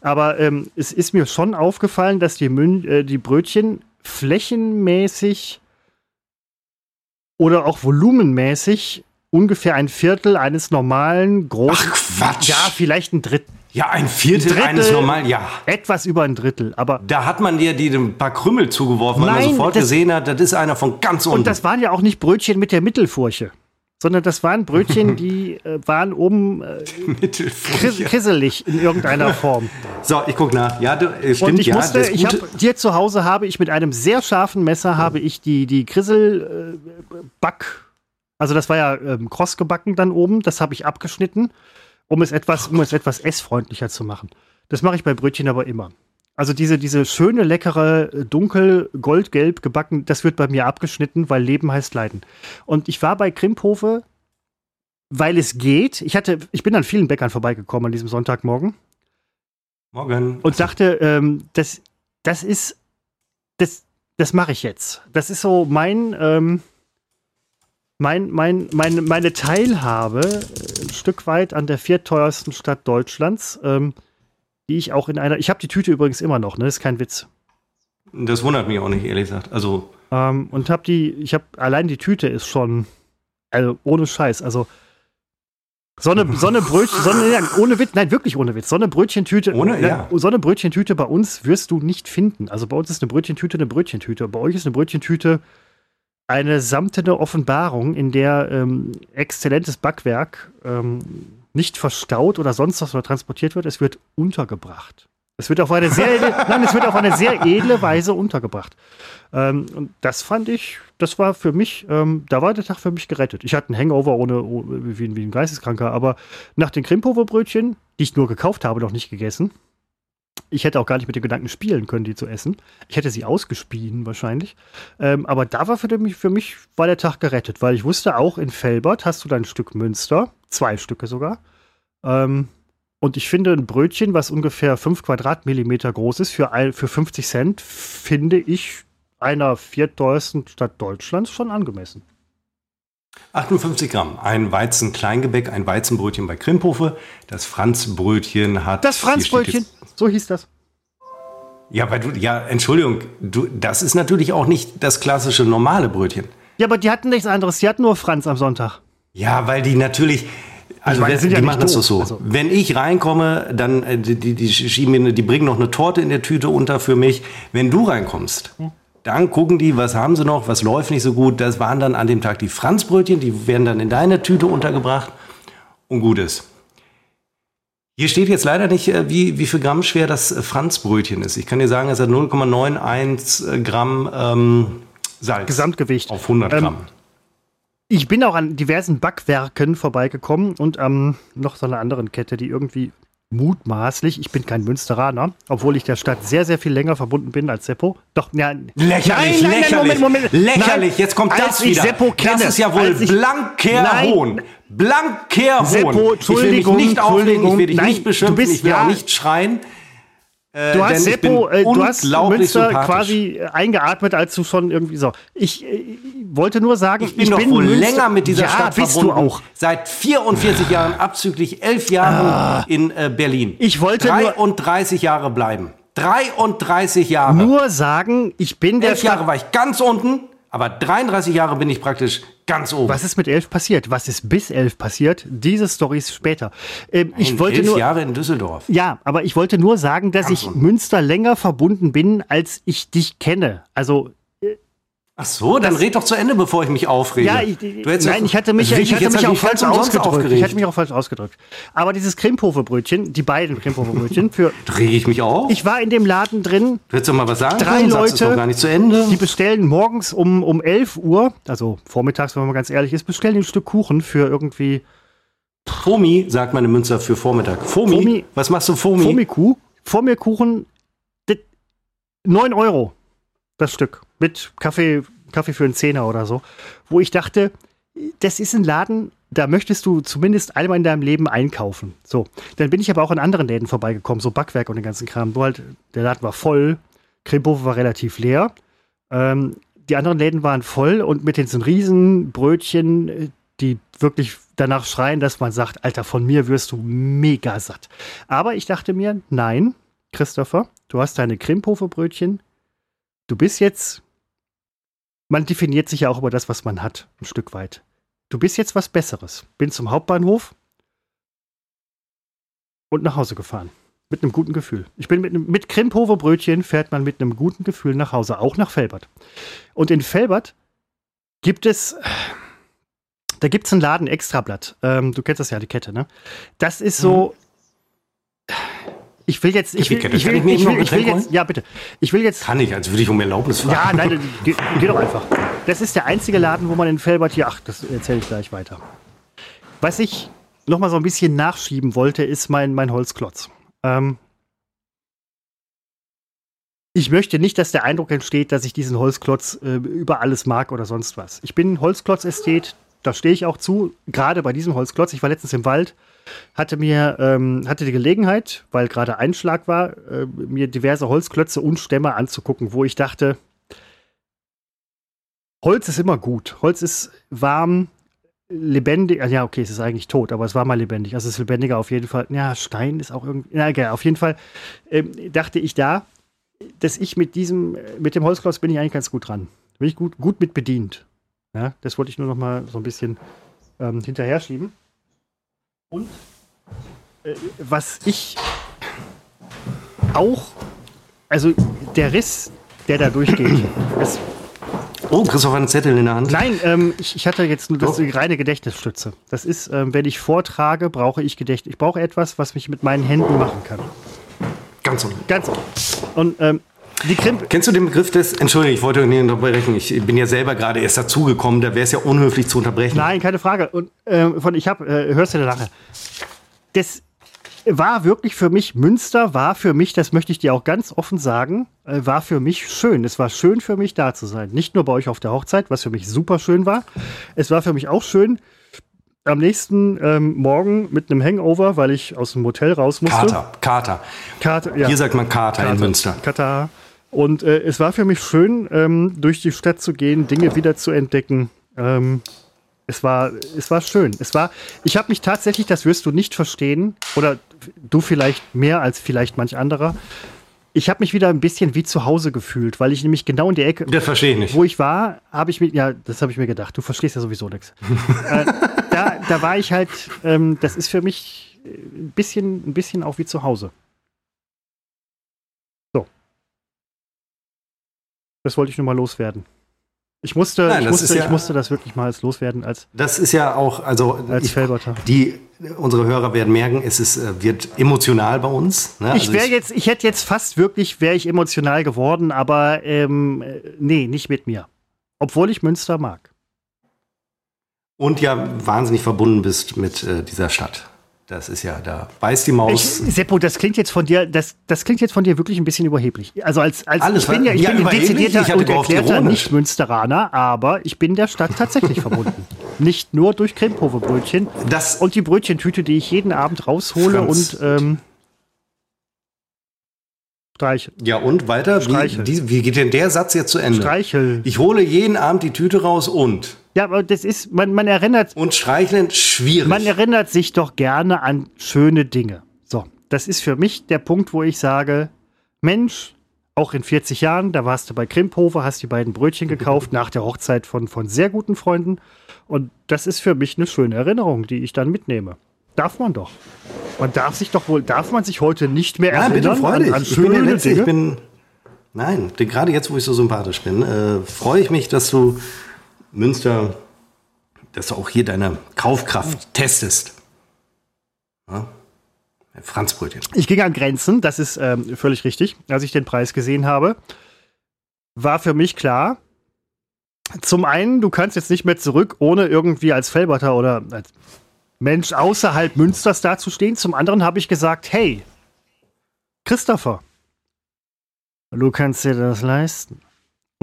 Aber ähm, es ist mir schon aufgefallen, dass die, Mün äh, die Brötchen flächenmäßig oder auch volumenmäßig ungefähr ein Viertel eines normalen großen. Ach Quatsch. Ja, vielleicht ein Drittel. Ja, ein Viertel ein Drittel, eines normalen, ja. Etwas über ein Drittel, aber. Da hat man dir die ein paar Krümmel zugeworfen, weil man sofort das, gesehen hat, das ist einer von ganz unten. Und das waren ja auch nicht Brötchen mit der Mittelfurche sondern das waren Brötchen, die äh, waren oben äh, krisselig in irgendeiner Form. So, ich gucke nach. Ja, du, äh, stimmt, Und ich ja. Musste, ich hab, hier zu Hause habe ich mit einem sehr scharfen Messer habe ich die, die Krissel äh, also das war ja ähm, kross gebacken dann oben, das habe ich abgeschnitten, um es etwas, um es etwas essfreundlicher zu machen. Das mache ich bei Brötchen aber immer. Also diese, diese schöne, leckere, dunkel, goldgelb gebacken, das wird bei mir abgeschnitten, weil Leben heißt Leiden. Und ich war bei Krimphofe, weil es geht. Ich hatte, ich bin an vielen Bäckern vorbeigekommen an diesem Sonntagmorgen. Morgen. Und dachte, ähm, das, das ist, das, das mache ich jetzt. Das ist so mein, ähm, mein, mein, mein, meine Teilhabe äh, ein Stück weit an der vierteuersten Stadt Deutschlands. Ähm, die ich auch in einer. Ich habe die Tüte übrigens immer noch, ne? Das ist kein Witz. Das wundert mich auch nicht, ehrlich gesagt. Also. Ähm, und habe die, ich habe allein die Tüte ist schon, also ohne Scheiß, also Sonne, Sonne Brötchen, Sonne, ja, ohne Witz, nein, wirklich ohne Witz. Sonne Brötchentüte, ohne, ja. Sonne Brötchentüte bei uns wirst du nicht finden. Also bei uns ist eine Brötchentüte eine Brötchentüte. Bei euch ist eine Brötchentüte eine samtene Offenbarung, in der ähm, exzellentes Backwerk ähm, nicht verstaut oder sonst was oder transportiert wird, es wird untergebracht. Es wird auf eine sehr edle, nein, es wird auf eine sehr edle Weise untergebracht. Ähm, und das fand ich, das war für mich, ähm, da war der Tag für mich gerettet. Ich hatte einen Hangover ohne, ohne wie, wie, ein Geisteskranker, aber nach den Krimpover-Brötchen, die ich nur gekauft habe, noch nicht gegessen, ich hätte auch gar nicht mit den Gedanken spielen können, die zu essen. Ich hätte sie ausgespien wahrscheinlich. Ähm, aber da war für mich, für mich war der Tag gerettet, weil ich wusste auch, in Felbert hast du dein Stück Münster, zwei Stücke sogar. Ähm, und ich finde ein Brötchen, was ungefähr 5 Quadratmillimeter groß ist, für, ein, für 50 Cent, finde ich einer viertteuersten Stadt Deutschlands schon angemessen. 58 Gramm. Ein Weizen-Kleingebäck, ein Weizenbrötchen bei Krimphofe. Das Franzbrötchen hat. Das Franzbrötchen, so hieß das. Ja, weil du, ja, Entschuldigung, du, das ist natürlich auch nicht das klassische normale Brötchen. Ja, aber die hatten nichts anderes. Die hatten nur Franz am Sonntag. Ja, weil die natürlich. Also, meine, die ja machen das doch so. Also. Wenn ich reinkomme, dann äh, die, die, die schieben mir, die bringen noch eine Torte in der Tüte unter für mich. Wenn du reinkommst, hm. Dann gucken die, was haben sie noch, was läuft nicht so gut. Das waren dann an dem Tag die Franzbrötchen, die werden dann in deine Tüte untergebracht und gut ist. Hier steht jetzt leider nicht, äh, wie, wie viel Gramm schwer das äh, Franzbrötchen ist. Ich kann dir sagen, es hat 0,91 äh, Gramm ähm, Salz. Gesamtgewicht. Auf 100 Gramm. Ähm, ich bin auch an diversen Backwerken vorbeigekommen und ähm, noch so einer anderen Kette, die irgendwie mutmaßlich, ich bin kein Münsteraner, obwohl ich der Stadt sehr, sehr viel länger verbunden bin als Seppo. Doch, ja. Lächerlich, Nein, nein, nein, lächerlich, Moment, Moment. lächerlich. Nein, Jetzt kommt als das wieder. Seppo kenne, das ist ja wohl blanker Nein. Hohn. Blanker Hohn. Seppo, ich will mich Entschuldigung, nicht aufregen, ich will dich Entschuldigung. nicht Nein, beschimpfen, du bist ich will ja- auch nicht schreien. Äh, Du hast ich Seppo, bin äh, du hast unglaublich Münster quasi äh, eingeatmet, als du schon irgendwie so. Ich äh, wollte nur sagen, Ich bin doch wohl Münster- länger mit dieser ja, Stadt bist verbunden. du auch. Seit 44 Jahren, abzüglich 11 Jahren in äh, Berlin. Ich wollte nur- 33 Jahre bleiben. 33 Jahre. Nur sagen, ich bin der Elf Stadt. Jahre war ich ganz unten, aber 33 Jahre bin ich praktisch ganz oben. Was ist mit elf passiert? Was ist bis elf passiert? Diese Storys später. Ähm, ich wollte elf nur. Jahre in Düsseldorf. Ja, aber ich wollte nur sagen, dass ich unten. Münster länger verbunden bin, als ich dich kenne. Also Ach so, dann red doch zu Ende, bevor ich mich aufrege. Ja, ich, hättest nein, doch- ich hatte mich, Also ich wirklich, hatte jetzt mich auch ich falsch ausgedrückt. aufgeregt. Ich hatte mich auch falsch ausgedrückt. Aber dieses Krimphofe-Brötchen, die beiden Krimphofe-Brötchen, für, Rege ich mich auf? ich war in dem Laden drin, du hättest doch mal was sagen drei können, Leute, doch gar nicht zu Ende. die bestellen morgens um, um 11 Uhr, also vormittags, wenn man ganz ehrlich ist, bestellen ein Stück Kuchen für irgendwie Fomi, sagt man in Münster für Vormittag. Fomi? Fomi. Was machst du, Fomi? Fomi-Kuh. Vor mir Kuchen, dit- 9 Euro das Stück. Mit Kaffee, Kaffee für einen Zehner oder so. Wo ich dachte, das ist ein Laden, da möchtest du zumindest einmal in deinem Leben einkaufen. So. Dann bin ich aber auch in anderen Läden vorbeigekommen, so Backwerk und den ganzen Kram. Nur halt, der Laden war voll, Krimphofe war relativ leer. Ähm, die anderen Läden waren voll und mit diesen riesen Brötchen, die wirklich danach schreien, dass man sagt, Alter, von mir wirst du mega satt. Aber ich dachte mir, nein, Christopher, du hast deine Krimphofe-Brötchen. Du bist jetzt, man definiert sich ja auch über das, was man hat, ein Stück weit. Du bist jetzt was Besseres. Bin zum Hauptbahnhof und nach Hause gefahren. Mit einem guten Gefühl. Ich bin mit, einem- mit Krimphofer Brötchen fährt man mit einem guten Gefühl nach Hause, auch nach Felbert. Und in Felbert gibt es, da gibt es einen Laden Extrablatt. Ähm, du kennst das ja, die Kette, ne? Das ist so. Ich will jetzt, ich will, ich will, ich mir ich will, ich will jetzt, ja bitte. Ich will jetzt Kann ich, als würde ich um Erlaubnis fragen. ja, nein, geh, geh doch einfach. Das ist der einzige Laden, wo man in Felbert hier, ach, das erzähle ich gleich weiter. Was ich noch mal so ein bisschen nachschieben wollte, ist mein, mein Holzklotz. Ähm, ich möchte nicht, dass der Eindruck entsteht, dass ich diesen Holzklotz äh, über alles mag oder sonst was. Ich bin Holzklotz-Ästhet, da stehe ich auch zu, gerade bei diesem Holzklotz. Ich war letztens im Wald, hatte mir ähm, hatte die Gelegenheit, weil gerade Einschlag war, äh, mir diverse Holzklötze und Stämme anzugucken, wo ich dachte, Holz ist immer gut. Holz ist warm, lebendig. Ja, okay, es ist eigentlich tot, aber es war mal lebendig. Also es ist lebendiger auf jeden Fall. Ja, Stein ist auch irgendwie. Na, egal, auf jeden Fall ähm, dachte ich da, dass ich mit diesem, mit dem Holzklotz bin ich eigentlich ganz gut dran. Bin ich gut, gut mit bedient. Ja, das wollte ich nur noch mal so ein bisschen ähm, hinterher schieben. Und äh, was ich auch, also der Riss, der da durchgeht, ist Oh, Christoph hat einen Zettel in der Hand. Nein, ähm, ich, ich hatte jetzt nur das Oh. reine Gedächtnisstütze. Das ist, ähm, wenn ich vortrage, brauche ich Gedächtnis. Ich brauche etwas, was mich mit meinen Händen machen kann. Ganz unten. Ganz. Und ähm, die Krimp. Kennst du den Begriff des, Entschuldigung, ich wollte nicht unterbrechen, ich bin ja selber gerade erst dazugekommen, da wäre es ja unhöflich zu unterbrechen. Nein, keine Frage. Und ähm, von ich habe, äh, hörst du dir nachher. Das war wirklich für mich, Münster war für mich, das möchte ich dir auch ganz offen sagen, äh, war für mich schön. Es war schön für mich da zu sein. Nicht nur bei euch auf der Hochzeit, was für mich super schön war. Es war für mich auch schön, am nächsten ähm, Morgen mit einem Hangover, weil ich aus dem Hotel raus musste. Kater, Kater. Kater, ja. Hier sagt man Kater, in Kater. Münster. Katar. Und äh, es war für mich schön, ähm, durch die Stadt zu gehen, Dinge wieder zu entdecken. Ähm, es war, es war schön. Es war, ich habe mich tatsächlich, das wirst du nicht verstehen, oder du vielleicht mehr als vielleicht manch anderer. Ich habe mich wieder ein bisschen wie zu Hause gefühlt, weil ich nämlich genau in der Ecke, Das verstehe ich nicht. wo ich war, habe ich mir, ja, das habe ich mir gedacht. Du verstehst ja sowieso nichts. äh, da, da war ich halt, ähm, das ist für mich äh, ein bisschen, ein bisschen auch wie zu Hause. Das wollte ich nur mal loswerden. Ich musste, Nein, ich, das musste ja- ich musste das wirklich mal als loswerden als, Das ist ja auch, also als ich, die, unsere Hörer werden merken, es ist, äh, wird emotional bei uns. Ne? Ich Also wäre jetzt, ich hätte jetzt fast wirklich, wäre ich emotional geworden, aber ähm, äh, nee, nicht mit mir. Obwohl ich Münster mag. Und ja wahnsinnig verbunden bist mit äh, dieser Stadt. Das ist ja, da beißt die Maus. Ich, Seppo, das klingt jetzt von dir, das, das klingt jetzt von dir wirklich ein bisschen überheblich. Also als, als Alles, ich bin ja, ich ja, bin ein dezidierter Ich und erklärter. Nicht-Münsteraner, aber ich bin der Stadt tatsächlich verbunden. Nicht nur durch Cremepove-Brötchen Das- und die Brötchentüte, die ich jeden Abend raushole Franz. und ähm, streiche. Ja, und weiter? Wie, Streichel. die, wie geht denn der Satz jetzt zu Ende? Streichel. Ich hole jeden Abend die Tüte raus und. Ja, aber das ist, man, man erinnert, Und streicheln, schwierig. man erinnert sich doch gerne an schöne Dinge. So, das ist für mich der Punkt, wo ich sage, Mensch, auch in 40 Jahren, da warst du bei Krimphofer, hast die beiden Brötchen gekauft nach der Hochzeit von, von sehr guten Freunden. Und das ist für mich eine schöne Erinnerung, die ich dann mitnehme. Darf man doch. Man darf sich doch wohl, darf man sich heute nicht mehr Nein, bitte erinnern freu an, dich. an ich bin der schöne Letzte. Ich bin. Nein, denn gerade jetzt, wo ich so sympathisch bin, äh, freue ich mich, dass du Münster, dass du auch hier deine Kaufkraft testest. Ja? Franzbrötchen. Ich ging an Grenzen, das ist ähm, völlig richtig. Als ich den Preis gesehen habe, war für mich klar, zum einen, du kannst jetzt nicht mehr zurück, ohne irgendwie als Fellbatter oder als Mensch außerhalb Münsters dazustehen. Zum anderen habe ich gesagt, hey, Christopher, du kannst dir das leisten.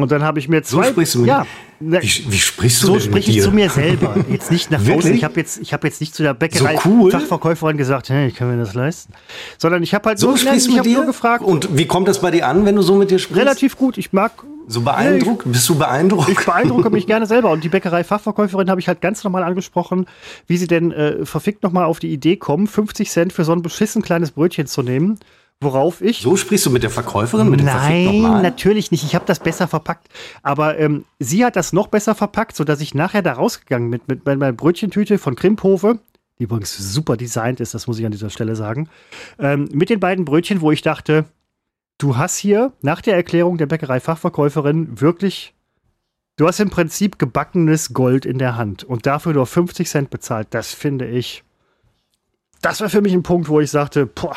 Und dann habe ich mir So zwei... sprichst du mit ja, na, Wie, wie sprichst du so spreche mit ich dir? zu mir selber. Jetzt nicht nach außen. Ich habe jetzt, ich hab jetzt nicht zu der Bäckerei So cool? Fachverkäuferin gesagt, hey, ich kann mir das leisten. Sondern ich habe halt So nur, sprichst ich mit habe dir? nur gefragt, Und wie kommt das bei dir an, wenn du so mit dir sprichst? relativ gut. Ich mag, So beeindruckt? Bist du beeindruckt? ich beeindrucke mich gerne selber. Und die Bäckerei-Fachverkäuferin habe ich halt ganz normal angesprochen, wie sie denn äh, verfickt nochmal auf die Idee kommen, 50 Cent für so ein beschissen kleines Brötchen zu nehmen. Worauf ich So sprichst du mit der Verkäuferin? Mit dem Nein, natürlich nicht. Ich habe das besser verpackt. Aber ähm, sie hat das noch besser verpackt, sodass ich nachher da rausgegangen mit, mit meiner Brötchentüte von Krimphofe, die übrigens super designt ist, das muss ich an dieser Stelle sagen, ähm, mit den beiden Brötchen, wo ich dachte, du hast hier nach der Erklärung der Bäckerei-Fachverkäuferin wirklich, du hast im Prinzip gebackenes Gold in der Hand und dafür nur 50 Cent bezahlt. Das finde ich, das war für mich ein Punkt, wo ich sagte, boah,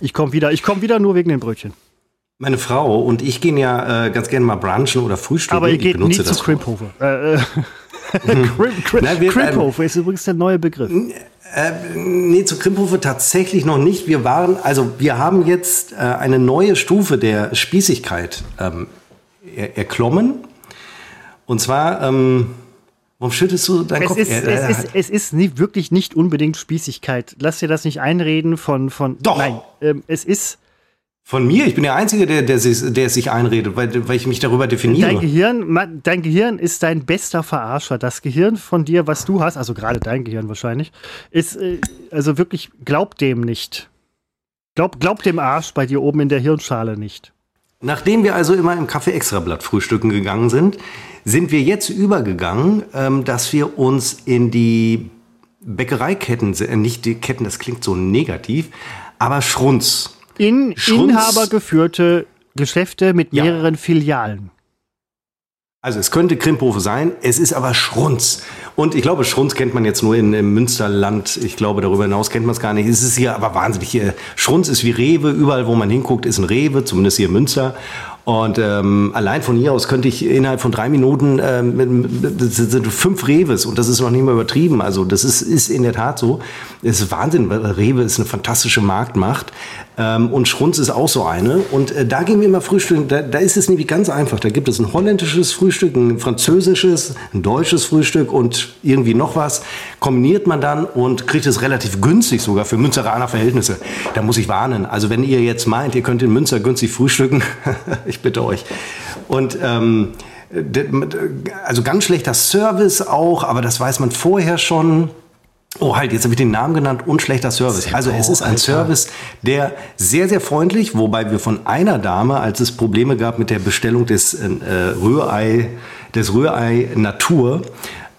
ich komme wieder, ich komme wieder nur wegen den Brötchen. Meine Frau und ich gehen ja äh, ganz gerne mal brunchen oder frühstücken. Aber ihr ich geht benutze nie zu das. Äh, äh, Nein, wir- Crimphofer ist übrigens der neue Begriff. Nee, zu Krimphofe tatsächlich noch nicht. Wir waren, also wir haben jetzt äh, eine neue Stufe der Spießigkeit ähm, er, erklommen. Und zwar, ähm, warum schüttest du deinen Es Kopf? ist, Äh, es ist, es ist nie, wirklich nicht unbedingt Spießigkeit. Lass dir das nicht einreden von. von Doch. Nein, ähm, es ist. Von mir, ich bin der Einzige, der, der, sich, der es sich einredet, weil, weil ich mich darüber definiere. Dein Gehirn, dein Gehirn ist dein bester Verarscher. Das Gehirn von dir, was du hast, also gerade dein Gehirn wahrscheinlich, ist äh, also wirklich, glaub dem nicht. Glaub, glaub dem Arsch bei dir oben in der Hirnschale nicht. Nachdem wir also immer im Café Extrablatt frühstücken gegangen sind, sind wir jetzt übergegangen, ähm, dass wir uns in die Bäckereiketten, äh, nicht die Ketten, das klingt so negativ, aber Schrunz. In Schrunz- inhabergeführte Geschäfte mit Ja. mehreren Filialen. Also es könnte Krimphofe sein, es ist aber Schrunz. Und ich glaube, Schrunz kennt man jetzt nur in, im Münsterland. Ich glaube, darüber hinaus kennt man es gar nicht. Es ist hier aber wahnsinnig. Schrunz ist wie Rewe. Überall, wo man hinguckt, ist ein Rewe, zumindest hier in Münster. Und ähm, allein von hier aus könnte ich innerhalb von drei Minuten ähm, das sind fünf Reves und das ist noch nicht mal übertrieben. Also das ist, ist in der Tat so. Es ist Wahnsinn, weil Rewe ist eine fantastische Marktmacht. Ähm, und Schrunz ist auch so eine. Und äh, da gehen wir immer frühstücken. Da, da ist es nämlich ganz einfach. Da gibt es ein holländisches Frühstück, ein französisches, ein deutsches Frühstück und irgendwie noch was. Kombiniert man dann und kriegt es relativ günstig sogar für Münsteraner Verhältnisse. Da muss ich warnen. Also wenn ihr jetzt meint, ihr könnt in Münster günstig frühstücken, ich bitte euch. Und ähm, also ganz schlechter Service auch, aber das weiß man vorher schon. Oh, halt, jetzt habe ich den Namen genannt und schlechter Service. Also es ist ein. Service, der sehr, sehr freundlich, wobei wir von einer Dame, als es Probleme gab mit der Bestellung des äh, Rührei, des Rührei Natur,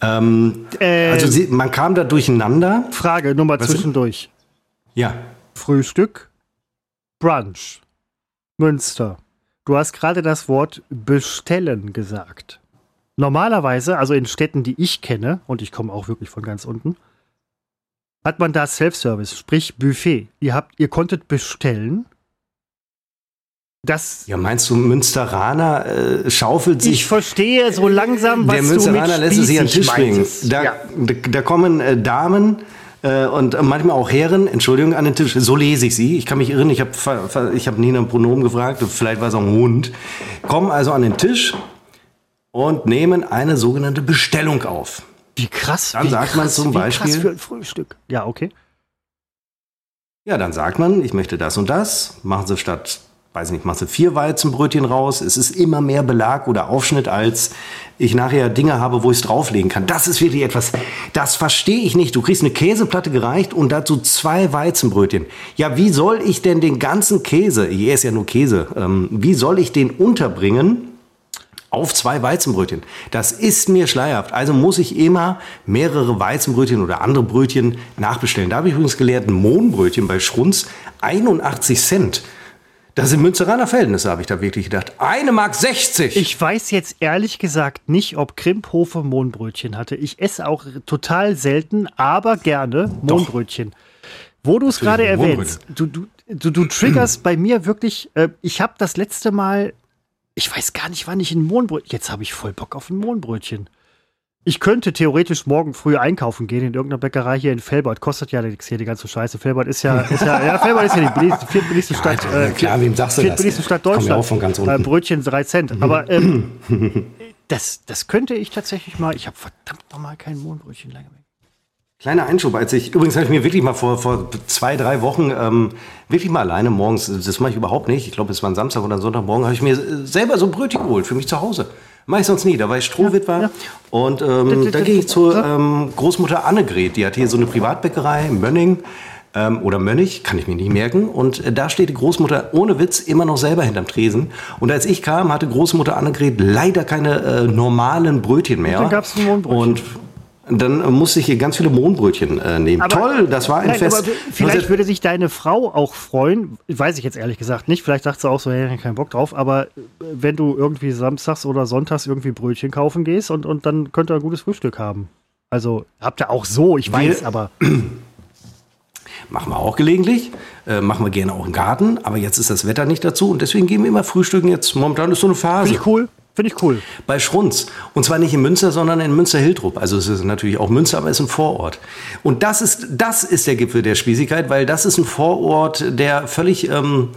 ähm, Äh, also sie, man kam da durcheinander. Frage nur mal Was zwischendurch. Ja, Frühstück, Brunch, Münster. Du hast gerade das Wort bestellen gesagt. Normalerweise, also in Städten, die ich kenne, und ich komme auch wirklich von ganz unten, hat man da Self-Service, sprich Buffet. Ihr habt, ihr konntet bestellen. Das ja, meinst du, Münsteraner äh, schaufelt sich ich verstehe so langsam, was der du Münsteraner mit lässt es sich an den Tisch bringen. Da, ja. da, da kommen äh, Damen Äh, und manchmal auch Herren, Entschuldigung, an den Tisch. So lese ich sie. Ich kann mich irren, ich habe ich hab nie nach Pronomen gefragt, vielleicht war es auch ein Hund. Kommen also an den Tisch und nehmen eine sogenannte Bestellung auf. Wie krass. Dann wie sagt man krass, zum wie Beispiel- Krass für ein Frühstück. Ja, okay. Ja, dann sagt man, ich möchte das und das. Machen Sie statt, weiß ich nicht, machen Sie vier Weizenbrötchen raus. Es ist immer mehr Belag oder Aufschnitt, als ich nachher Dinge habe, wo ich es drauflegen kann. Das ist wirklich etwas, das verstehe ich nicht. Du kriegst eine Käseplatte gereicht und dazu zwei Weizenbrötchen. Ja, wie soll ich denn den ganzen Käse, ich esse ja nur Käse, ähm, wie soll ich den unterbringen? auf zwei Weizenbrötchen. Das ist mir schleierhaft. Also muss ich immer mehrere Weizenbrötchen oder andere Brötchen nachbestellen. Da habe ich übrigens gelernt, ein Mohnbrötchen bei Schrunz 81 Cent. Das sind Münsteraner Verhältnisse, habe ich da wirklich gedacht. Eine Mark 60. Ich weiß jetzt ehrlich gesagt nicht, ob Krimphofe Mohnbrötchen hatte. Ich esse auch total selten, aber gerne Mohnbrötchen. Wo du es gerade erwähnst, du, du, du, du triggerst bei mir wirklich, äh, ich habe das letzte Mal, ich weiß gar nicht, wann ich ein Mohnbrötchen, jetzt habe ich voll Bock auf ein Mohnbrötchen. Ich könnte theoretisch morgen früh einkaufen gehen in irgendeiner Bäckerei hier in Felbert. Kostet ja nichts hier die ganze Scheiße. Felbert ist ja, ist ja, ja Felbert ist ja die billigste, viertbilligste Stadt. Ja, äh, klar, wem sagst du das? viertbilligste Stadt Kommen ja Deutschland. auch von ganz unten. Äh, Brötchen 3 Cent. Aber ähm, das, das könnte ich tatsächlich mal. Ich habe verdammt nochmal kein Mohnbrötchen lange mehr. Kleiner Einschub, als ich, übrigens habe ich mir wirklich mal vor, vor zwei, drei Wochen ähm, wirklich mal alleine morgens, das mache ich überhaupt nicht, ich glaube es war ein Samstag oder ein Sonntagmorgen, habe ich mir äh, selber so ein Brötchen geholt für mich zu Hause. Mache ich sonst nie, da war ich Strohwitwer ja. und ähm, da ging ich zur ähm, Großmutter Annegret, die hat hier so eine Privatbäckerei in Mönning ähm, oder Mönnig, kann ich mir nicht merken. Und äh, da steht die Großmutter ohne Witz immer noch selber hinterm Tresen. Und als ich kam, hatte Großmutter Annegret leider keine äh, normalen Brötchen mehr. dann gab's ein Mohnbrötchen. Und dann musste ich hier ganz viele Mohnbrötchen äh, nehmen. Aber- Toll, das war ein Nein, Fest. aber vielleicht würde sich deine Frau auch freuen, weiß ich jetzt ehrlich gesagt nicht. Vielleicht sagt sie auch so, hey, keinen Bock drauf, aber äh, wenn du irgendwie samstags oder sonntags irgendwie Brötchen kaufen gehst und, und dann könnt ihr ein gutes Frühstück haben. Also habt ihr auch so, ich weiß, Wir- aber Machen wir auch gelegentlich. Äh, machen wir gerne auch im Garten. Aber jetzt ist das Wetter nicht dazu. Und deswegen gehen wir immer frühstücken. Jetzt momentan ist so eine Phase. finde ich cool. Finde ich cool. Bei Schrunz. Und zwar nicht in Münster, sondern in Münster-Hildrup. Also es ist natürlich auch Münster, aber es ist ein Vorort. Und das ist, das ist der Gipfel der Spießigkeit, weil das ist ein Vorort, der völlig, ähm,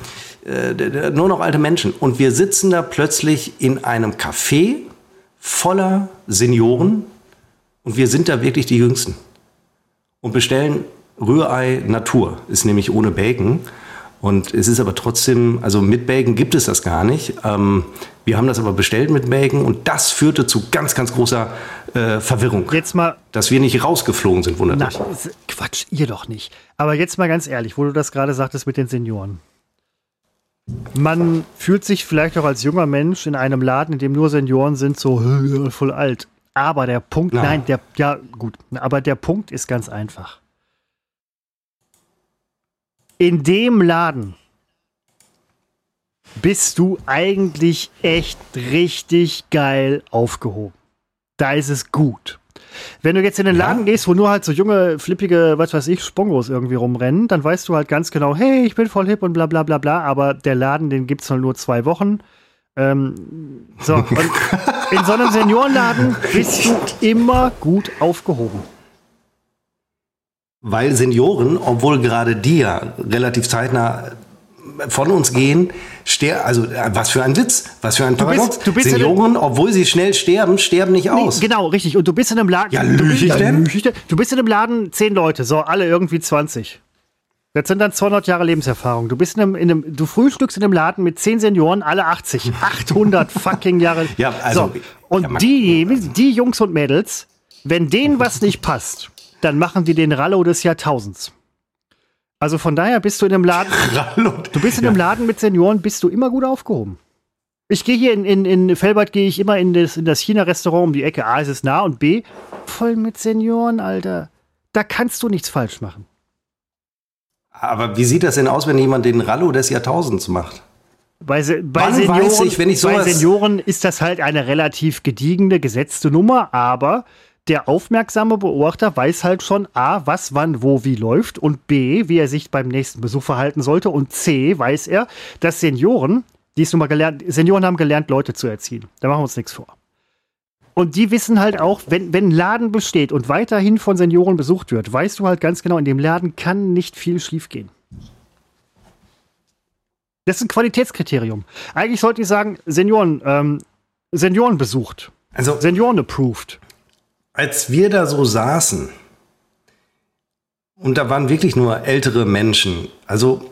äh, nur noch alte Menschen. Und wir sitzen da plötzlich in einem Café voller Senioren und wir sind da wirklich die Jüngsten. Und bestellen Rührei Natur, ist nämlich ohne Bacon. Und es ist aber trotzdem, also mit Bacon gibt es das gar nicht. Ähm, wir haben das aber bestellt mit Bacon und das führte zu ganz, ganz großer äh, Verwirrung. Jetzt mal, Dass wir nicht rausgeflogen sind, wundert mich. Quatsch, ihr doch nicht. Aber jetzt mal ganz ehrlich, wo du das gerade sagtest mit den Senioren. Man fühlt sich vielleicht auch als junger Mensch in einem Laden, in dem nur Senioren sind, so "Hö, voll alt. Aber der Punkt, Nein. nein, der, ja, gut, aber der Punkt ist ganz einfach. In dem Laden bist du eigentlich echt richtig geil aufgehoben. Da ist es gut. Wenn du jetzt in den Ja. Laden gehst, wo nur halt so junge, flippige, was weiß ich, Spongos irgendwie rumrennen, dann weißt du halt ganz genau, hey, ich bin voll hip und bla bla bla bla, aber der Laden, den gibt's halt nur zwei Wochen. Ähm, so, und in so einem Seniorenladen bist du immer gut aufgehoben. Weil Senioren, obwohl gerade die ja relativ zeitnah von uns gehen, ster also äh, was für ein Witz, was für ein bist- Paradox. du bist ja Senioren, obwohl sie schnell sterben, sterben nicht aus. Nee, genau, richtig. Und du bist in einem Laden. Ja, du, lüg bist- ich ich denn? Du bist in einem Laden, zehn Leute, so, alle irgendwie 20. Das sind dann 200 Jahre Lebenserfahrung. Du bist in einem, in einem, du frühstückst in einem Laden mit 10 Senioren, alle 80. 800 fucking Jahre. Ja, also- so. Und ja, man- die, die Jungs und Mädels, wenn denen was nicht passt, dann machen die den Rallo des Jahrtausends. Also von daher bist du in einem Laden, du bist in einem Laden mit Senioren, bist du immer gut aufgehoben. Ich gehe hier in, in, in Felbert, gehe ich immer in das, in das China-Restaurant um die Ecke. A, ist es nah und B, voll mit Senioren, Alter. Da kannst du nichts falsch machen. Aber wie sieht das denn aus, wenn jemand den Rallo des Jahrtausends macht? Bei, Se bei, Wann Senioren, ich, wenn ich bei Senioren ist das halt eine relativ gediegene, gesetzte Nummer, aber der aufmerksame Beobachter weiß halt schon A, was, wann, wo, wie läuft und B, wie er sich beim nächsten Besuch verhalten sollte und C, weiß er, dass Senioren, die es nun mal gelernt, Senioren haben gelernt, Leute zu erziehen. Da machen wir uns nichts vor. Und die wissen halt auch, wenn, wenn ein Laden besteht und weiterhin von Senioren besucht wird, weißt du halt ganz genau, in dem Laden kann nicht viel schiefgehen. Das ist ein Qualitätskriterium. Eigentlich sollte ich sagen, Senioren, ähm, Senioren besucht. Also, Senioren approved. Als wir da so saßen, und da waren wirklich nur ältere Menschen, also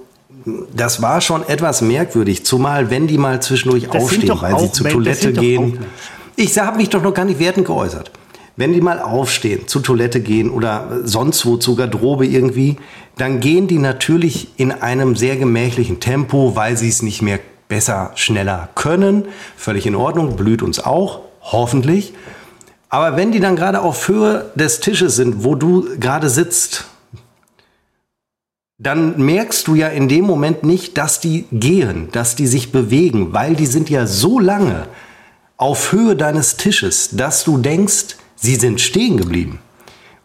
das war schon etwas merkwürdig, zumal wenn die mal zwischendurch Das aufstehen, weil sie zur Toilette gehen. Ich habe mich doch noch gar nicht wertend geäußert. Wenn die mal aufstehen, zur Toilette gehen oder sonst wo zur Garderobe irgendwie, dann gehen die natürlich in einem sehr gemächlichen Tempo, weil sie es nicht mehr besser, schneller können. Völlig in Ordnung, blüht uns auch, hoffentlich. Aber wenn die dann gerade auf Höhe des Tisches sind, wo du gerade sitzt, dann merkst du ja in dem Moment nicht, dass die gehen, dass die sich bewegen, weil die sind ja so lange auf Höhe deines Tisches, dass du denkst, sie sind stehen geblieben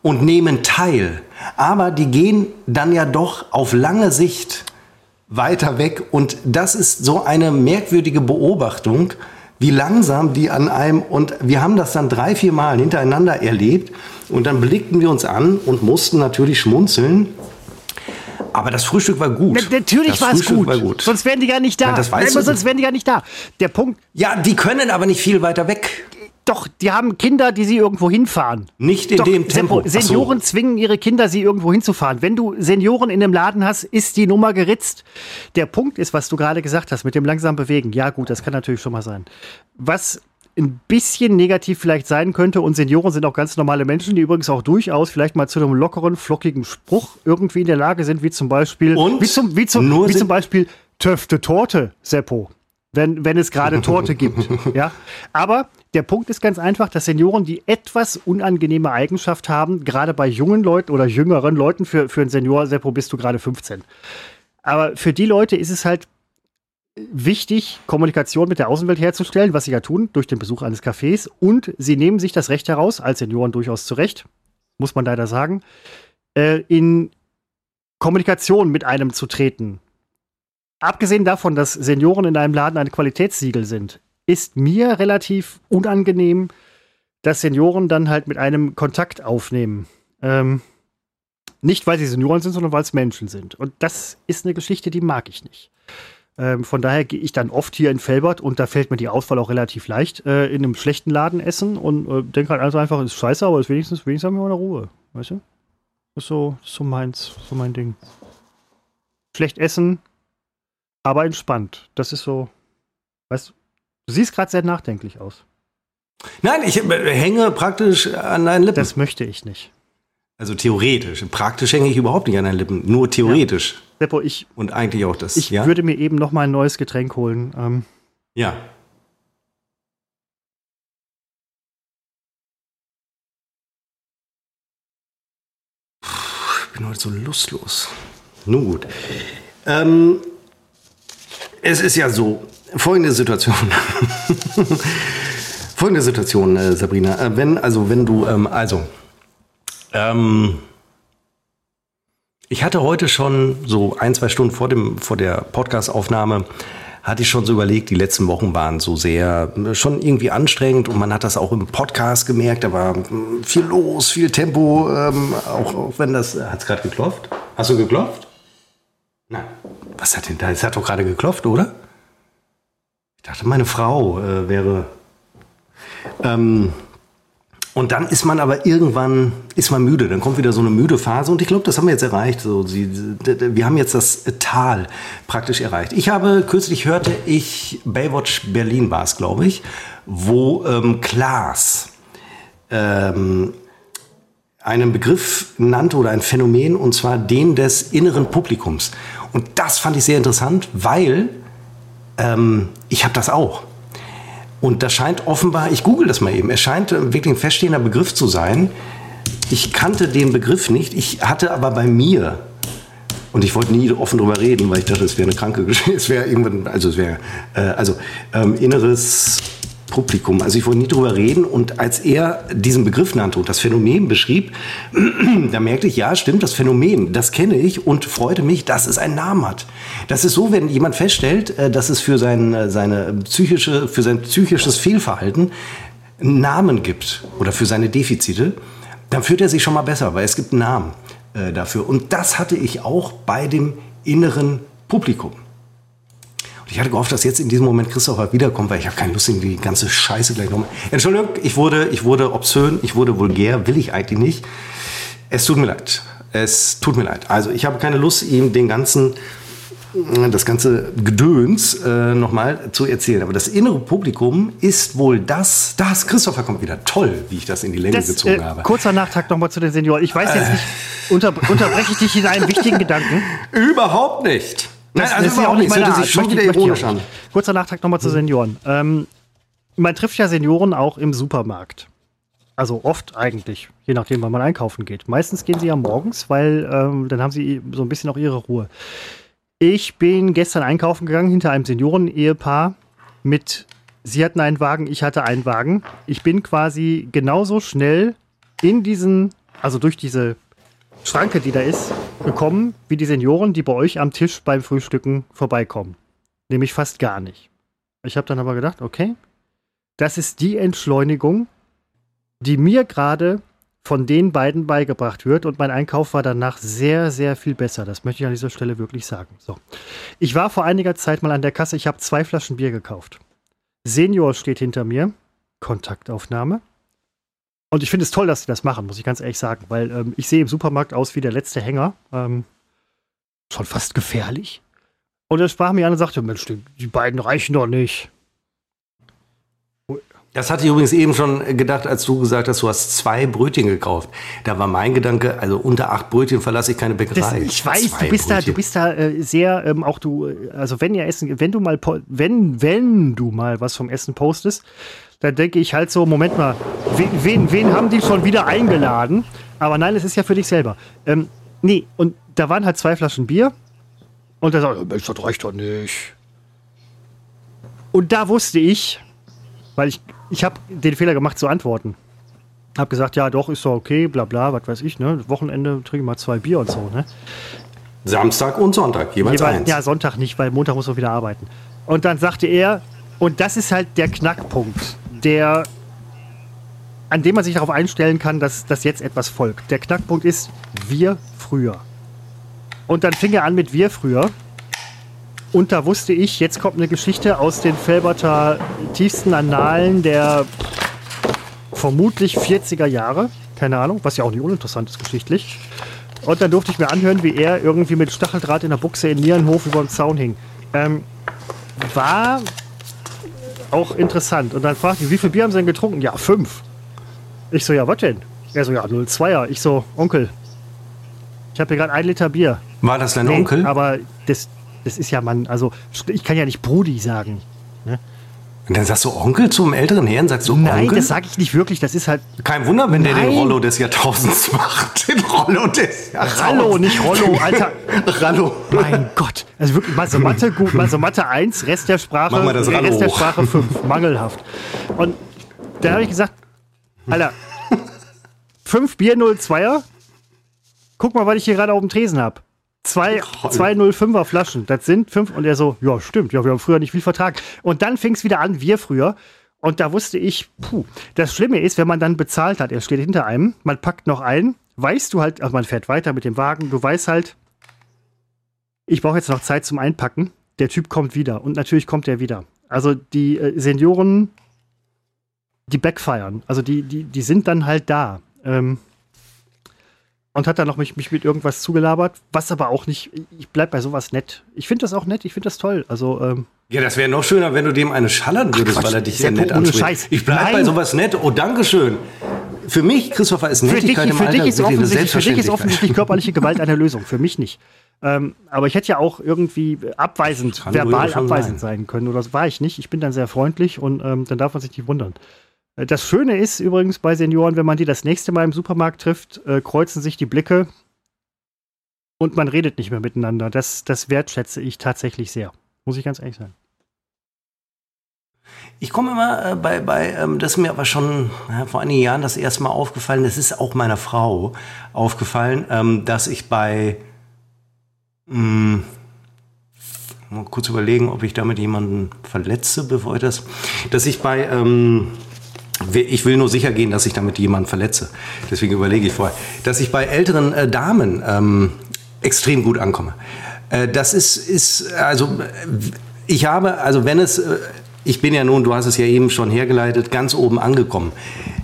und nehmen teil. Aber die gehen dann ja doch auf lange Sicht weiter weg. Und das ist so eine merkwürdige Beobachtung, wie langsam die an einem, und wir haben das dann drei, vier Mal hintereinander erlebt. Und dann blickten wir uns an und mussten natürlich schmunzeln. Aber das Frühstück war gut. Na, natürlich war es gut. War gut. Sonst wären die gar nicht da. Ja, das weißt Nein, du. sonst wären die gar nicht da. Der Punkt, Ja, die können aber nicht viel weiter weg. Doch, die haben Kinder, die sie irgendwo hinfahren. Nicht in Doch, dem Tempo. Senioren zwingen ihre Kinder, sie irgendwo hinzufahren. Wenn du Senioren in einem Laden hast, ist die Nummer geritzt. Der Punkt ist, was du gerade gesagt hast, mit dem langsam bewegen. Ja, gut, das kann natürlich schon mal sein. Was ein bisschen negativ vielleicht sein könnte, und Senioren sind auch ganz normale Menschen, die übrigens auch durchaus vielleicht mal zu einem lockeren, flockigen Spruch irgendwie in der Lage sind, wie zum Beispiel, Und wie zum, wie zum, wie zum Beispiel Töfte Torte, Seppo. Wenn, wenn es gerade Torte gibt. Ja? Aber der Punkt ist ganz einfach, dass Senioren die etwas unangenehme Eigenschaft haben, gerade bei jungen Leuten oder jüngeren Leuten, für, für einen Senior, Seppo, bist du gerade 15. Aber für die Leute ist es halt wichtig, Kommunikation mit der Außenwelt herzustellen, was sie ja tun, durch den Besuch eines Cafés. Und sie nehmen sich das Recht heraus, als Senioren durchaus zurecht, muss man leider sagen, äh, in Kommunikation mit einem zu treten. Abgesehen davon, dass Senioren in einem Laden ein Qualitätssiegel sind, ist mir relativ unangenehm, dass Senioren dann halt mit einem Kontakt aufnehmen. Ähm, nicht, weil sie Senioren sind, sondern weil es Menschen sind. Und das ist eine Geschichte, die mag ich nicht. Ähm, von daher gehe ich dann oft hier in Felbert und da fällt mir die Auswahl auch relativ leicht, äh, in einem schlechten Laden essen und äh, denke halt also einfach, ist scheiße, aber ist wenigstens, wenigstens haben wir mal eine Ruhe. Weißt du? Ist so, ist so meins, so mein Ding. Schlecht essen, aber entspannt. Das ist so, weißt du, du siehst gerade sehr nachdenklich aus. Nein, ich äh, hänge praktisch an deinen Lippen. Das möchte ich nicht. also theoretisch. Praktisch hänge ich überhaupt nicht an deinen Lippen. Nur theoretisch. Seppo, ich, Und eigentlich auch das. ich ja? würde mir eben noch mal ein neues Getränk holen. Ähm, ja. Puh, Ich bin heute so lustlos. Nun gut. Ähm, es ist ja so, folgende Situation. folgende Situation, äh, Sabrina. Äh, wenn, also, wenn du, ähm, also, ähm, ich hatte heute schon so ein, zwei Stunden vor, dem, vor der Podcast-Aufnahme, hatte ich schon so überlegt, die letzten Wochen waren so sehr, äh, schon irgendwie anstrengend und man hat das auch im Podcast gemerkt, da war mm, viel los, viel Tempo, ähm, auch, auch wenn das, hat es gerade geklopft? Hast du geklopft? Nein. Was hat denn da? Es hat doch gerade geklopft, oder? Ich dachte, meine Frau äh, wäre. Ähm, und dann ist man aber irgendwann ist man müde. Dann kommt wieder so eine müde Phase und ich glaube, das haben wir jetzt erreicht. So, sie, wir haben jetzt das Tal praktisch erreicht. Ich habe kürzlich hörte ich Baywatch Berlin war es, glaube ich, wo ähm, Klaas ähm, einen Begriff nannte oder ein Phänomen und zwar den des inneren Publikums. Und das fand ich sehr interessant, weil ähm, ich habe das auch. Und das scheint offenbar, ich google das mal eben, es scheint äh, wirklich ein feststehender Begriff zu sein. Ich kannte den Begriff nicht, ich hatte aber bei mir, und ich wollte nie offen drüber reden, weil ich dachte, es wäre eine kranke Geschichte, es wäre irgendwann, also es wäre, äh, also ähm, inneres Publikum. Also ich wollte nie drüber reden und als er diesen Begriff nannte und das Phänomen beschrieb, da merkte ich, ja, stimmt, das Phänomen, das kenne ich und freute mich, dass es einen Namen hat. Das ist so, wenn jemand feststellt, äh, dass es für sein, äh, seine psychische, für sein psychisches Fehlverhalten einen Namen gibt oder für seine Defizite, dann fühlt er sich schon mal besser, weil es gibt einen Namen äh, dafür. Und das hatte ich auch bei dem inneren Publikum. Und ich hatte gehofft, dass jetzt in diesem Moment Christopher wiederkommt, weil ich habe keine Lust, in die ganze Scheiße gleich nochmal. Entschuldigung, ich wurde, ich wurde obszön, ich wurde vulgär, will ich eigentlich nicht. Es tut mir leid. Es tut mir leid. Also ich habe keine Lust, ihm den ganzen das ganze Gedöns äh, nochmal zu erzählen. Aber das innere Publikum ist wohl das, das, Christopher kommt wieder, toll, wie ich das in die Länge das, gezogen äh, habe. Kurzer Nachtrag nochmal zu den Senioren. Ich weiß jetzt äh. nicht, unter, unterbreche ich dich in einem wichtigen Gedanken? Überhaupt nicht. Nein, also das ist ja auch nicht meine Art. Sich schon wieder ironisch an. Kurzer Nachtrag nochmal zu Senioren. Ähm, man trifft ja Senioren auch im Supermarkt. Also oft eigentlich, je nachdem, wann man einkaufen geht. Meistens gehen sie ja morgens, weil ähm, dann haben sie so ein bisschen auch ihre Ruhe. Ich bin gestern einkaufen gegangen hinter einem Senioren-Ehepaar mit, sie hatten einen Wagen, ich hatte einen Wagen. Ich bin quasi genauso schnell in diesen, also durch diese Schranke, die da ist, gekommen, wie die Senioren, die bei euch am Tisch beim Frühstücken vorbeikommen. Nämlich fast gar nicht. Ich habe dann aber gedacht, okay, das ist die Entschleunigung, die mir gerade von den beiden beigebracht wird und mein Einkauf war danach sehr, sehr viel besser. Das möchte ich an dieser Stelle wirklich sagen. So. Ich war vor einiger Zeit mal an der Kasse, ich habe zwei Flaschen Bier gekauft. Senior steht hinter mir, Kontaktaufnahme. Und ich finde es toll, dass sie das machen, muss ich ganz ehrlich sagen, weil ähm, ich sehe im Supermarkt aus wie der letzte Hänger. Ähm, schon fast gefährlich. Und er sprach mir an und sagte: Mensch, die, die beiden reichen doch nicht. Das hatte ich übrigens eben schon gedacht, als du gesagt hast, du hast zwei Brötchen gekauft. Da war mein Gedanke, also unter acht Brötchen verlasse ich keine Bäckerei. Das, ich weiß, zwei du bist Brötchen. da, du bist da äh, sehr, ähm, auch du, also wenn ihr Essen, wenn du mal, wenn, wenn du mal was vom Essen postest, dann denke ich halt so, Moment mal, wen, wen, haben die schon wieder eingeladen? Aber nein, es ist ja für dich selber. Ähm, nee, und da waren halt zwei Flaschen Bier und er sagt, Mensch, das reicht doch nicht. Und da wusste ich, weil ich ich habe den Fehler gemacht zu antworten. Hab gesagt, ja, doch, ist doch okay, bla bla, was weiß ich, ne? Wochenende trinke ich mal zwei Bier und so, ne? Samstag und Sonntag, jeweils Jeweil, eins. Ja, Sonntag nicht, weil Montag muss man wieder arbeiten. Und dann sagte er, und das ist halt der Knackpunkt, der, an dem man sich darauf einstellen kann, dass, dass jetzt etwas folgt. Der Knackpunkt ist, wir früher. Und dann fing er an mit wir früher. Und da wusste ich, jetzt kommt eine Geschichte aus den Felberter tiefsten Annalen der vermutlich 40er Jahre. Keine Ahnung, was ja auch nicht uninteressant ist geschichtlich. Und dann durfte ich mir anhören, wie er irgendwie mit Stacheldraht in der Buchse in Nierenhof über den Zaun hing. Ähm, war auch interessant. Und dann fragte ich, wie viel Bier haben Sie denn getrunken? Ja, fünf. Ich so, ja, was denn? Er so, ja, 02er. Ich so, Onkel, ich habe hier gerade ein Liter Bier. War das dein nee, Onkel? Aber das, das ist ja man, also ich kann ja nicht Brudi sagen. Ne? Und dann sagst du Onkel zum älteren Herrn, sagst du Nein, Onkel? das sage ich nicht wirklich, das ist halt... Kein Wunder, wenn Nein. der den Rollo des Jahrtausends macht. Den Rollo des Jahrtausends. Rallo, nicht Rollo, Alter. Rallo. Mein Gott. Also wirklich, mal so Mathe gut, so Mathe 1, Rest der Sprache, Mach mal das Rallo Rest der Sprache 5, mangelhaft. Und da habe ich gesagt, Alter, 5 Bier 02er, guck mal, was ich hier gerade auf dem Tresen habe. Zwei, zwei 05er Flaschen, das sind fünf. Und er so, ja, stimmt, ja, wir haben früher nicht viel vertragen. Und dann fing es wieder an, wir früher. Und da wusste ich, puh, das Schlimme ist, wenn man dann bezahlt hat, er steht hinter einem, man packt noch ein, weißt du halt, also man fährt weiter mit dem Wagen, du weißt halt, ich brauche jetzt noch Zeit zum Einpacken. Der Typ kommt wieder. Und natürlich kommt er wieder. Also die äh, Senioren, die backfeiern. Also die, die, die sind dann halt da. Ähm, und hat dann noch mich, mich mit irgendwas zugelabert, was aber auch nicht, ich bleib bei sowas nett. Ich finde das auch nett, ich finde das toll. Also, ähm, ja, das wäre noch schöner, wenn du dem eine schallern würdest, Ach, weil er dich sehr nett anspricht. Ich bleib Nein. bei sowas nett. Oh, Dankeschön. Für mich, Christopher, ist Nettigkeit für dich, für dich ist offensichtlich, Für dich ist offensichtlich körperliche Gewalt eine Lösung, für mich nicht. Ähm, aber ich hätte ja auch irgendwie abweisend, verbal abweisend sein. sein. können. Oder das war ich nicht. Ich bin dann sehr freundlich und ähm, dann darf man sich nicht wundern. Das Schöne ist übrigens bei Senioren, wenn man die das nächste Mal im Supermarkt trifft, äh, kreuzen sich die Blicke und man redet nicht mehr miteinander. Das, das wertschätze ich tatsächlich sehr. Muss ich ganz ehrlich sagen. Ich komme immer äh, bei, bei ähm, das ist mir aber schon äh, vor einigen Jahren das erste Mal aufgefallen, das ist auch meiner Frau aufgefallen, ähm, dass ich bei, mh, hm, mal kurz überlegen, ob ich damit jemanden verletze, bevor ich das, dass ich bei, ähm, ich will nur sicher gehen, dass ich damit jemanden verletze. Deswegen überlege ich vorher, dass ich bei älteren äh, Damen ähm, extrem gut ankomme. Äh, das ist, ist, also, ich habe, also wenn es, äh, ich bin ja nun, du hast es ja eben schon hergeleitet, ganz oben angekommen.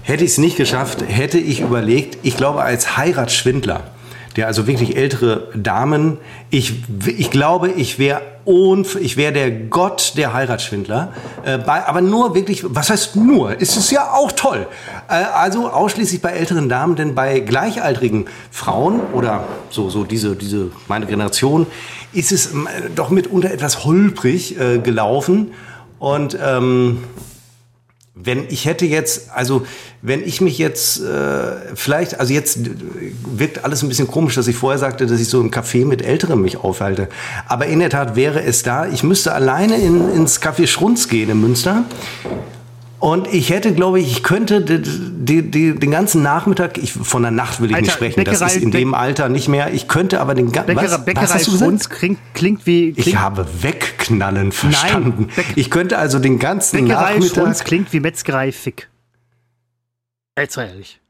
Hätte ich es nicht geschafft, hätte ich überlegt, ich glaube als Heiratsschwindler, der also wirklich ältere Damen, ich, ich glaube, ich wäre ich wäre der Gott der Heiratsschwindler, äh, bei, aber nur wirklich, was heißt nur, ist es ja auch toll. Äh, also ausschließlich bei älteren Damen, denn bei gleichaltrigen Frauen oder so, so diese, diese, meine Generation, ist es äh, doch mitunter etwas holprig äh, gelaufen. Und ähm, wenn ich hätte jetzt, also wenn ich mich jetzt äh, vielleicht, also jetzt wirkt alles ein bisschen komisch, dass ich vorher sagte, dass ich so ein Café mit Älteren mich aufhalte. Aber in der Tat wäre es da, ich müsste alleine in, ins Café Schrunz gehen in Münster und ich hätte, glaube ich, ich könnte die, die, den ganzen Nachmittag, ich, von der Nacht will ich Alter, nicht sprechen, Bäckerei, das ist in dem Alter nicht mehr. Ich könnte aber den ganzen. Bäckerei, Bäckerei was hast du gesagt? Klingt, klingt wie. Klingt ich habe wegknallen verstanden. Nein, ich könnte also den ganzen Bäckerei Nachmittag. Schrunz klingt wie Metzgerei Fick. Jetzt mal ehrlich.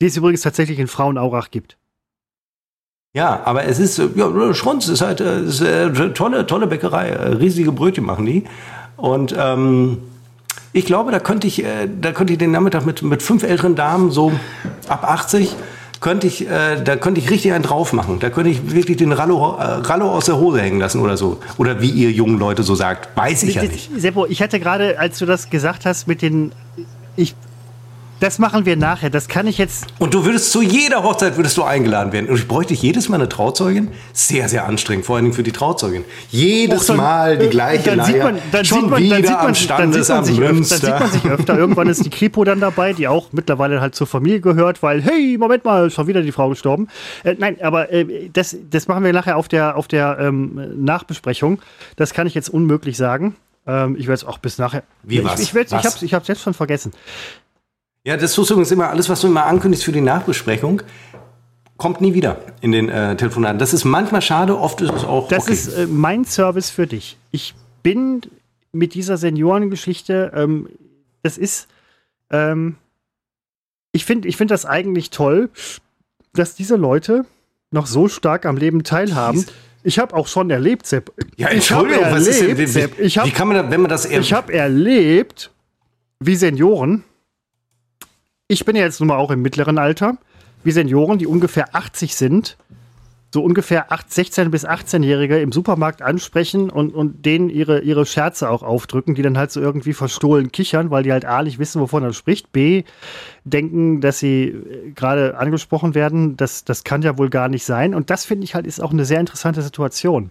Die es übrigens tatsächlich in Frauenaurach gibt. Ja, aber es ist, ja, Schrunz ist halt ist, äh, tolle, tolle Bäckerei. Riesige Brötchen machen die. Und ähm, ich glaube, da könnte ich, äh, da könnte ich den Nachmittag mit, mit fünf älteren Damen, so ab 80, könnte ich, äh, da könnte ich richtig einen drauf machen. Da könnte ich wirklich den Rallo, äh, Rallo aus der Hose hängen lassen oder so. Oder wie ihr jungen Leute so sagt. Weiß ich ja nicht. Seppo, ich hatte gerade, als du das gesagt hast mit den, ich das machen wir nachher. Das kann ich jetzt. Und du würdest zu jeder Hochzeit würdest du eingeladen werden. Und ich bräuchte jedes Mal eine Trauzeugin. Sehr, sehr anstrengend, vor allen Dingen für die Trauzeugin. Jedes dann, Mal die gleiche dann sieht man, dann Schon sieht man, wieder dann sieht man, am Standesamt dann sieht man, sich öfter, dann sieht man sich öfter. Irgendwann ist die Kripo dann dabei, die auch mittlerweile halt zur Familie gehört, weil, hey, Moment mal, schon wieder die Frau gestorben. Äh, nein, aber äh, das, das machen wir nachher auf der, auf der ähm, Nachbesprechung. Das kann ich jetzt unmöglich sagen. Ähm, ich werde es auch bis nachher. Wie was? Ich, ich, ich habe es ich selbst schon vergessen. Ja, das ist übrigens immer alles, was du immer ankündigst für die Nachbesprechung, kommt nie wieder in den äh, Telefonaten. Das ist manchmal schade, oft ist es auch. Das okay. ist äh, mein Service für dich. Ich bin mit dieser Seniorengeschichte, ähm, das ist, ähm, ich finde ich find das eigentlich toll, dass diese Leute noch so stark am Leben teilhaben. Ich habe auch schon erlebt, Sepp. Ja, Entschuldigung, erlebt, was ist denn, wie, Sepp, ich hab, wie kann man da, wenn man das... Ich habe erlebt, wie Senioren ich bin ja jetzt nun mal auch im mittleren Alter, wie Senioren, die ungefähr 80 sind, so ungefähr 8, 16- bis 18-Jährige im Supermarkt ansprechen und, und denen ihre, ihre Scherze auch aufdrücken, die dann halt so irgendwie verstohlen kichern, weil die halt A nicht wissen, wovon er spricht, B denken, dass sie äh, gerade angesprochen werden. Das, das kann ja wohl gar nicht sein. Und das finde ich halt ist auch eine sehr interessante Situation.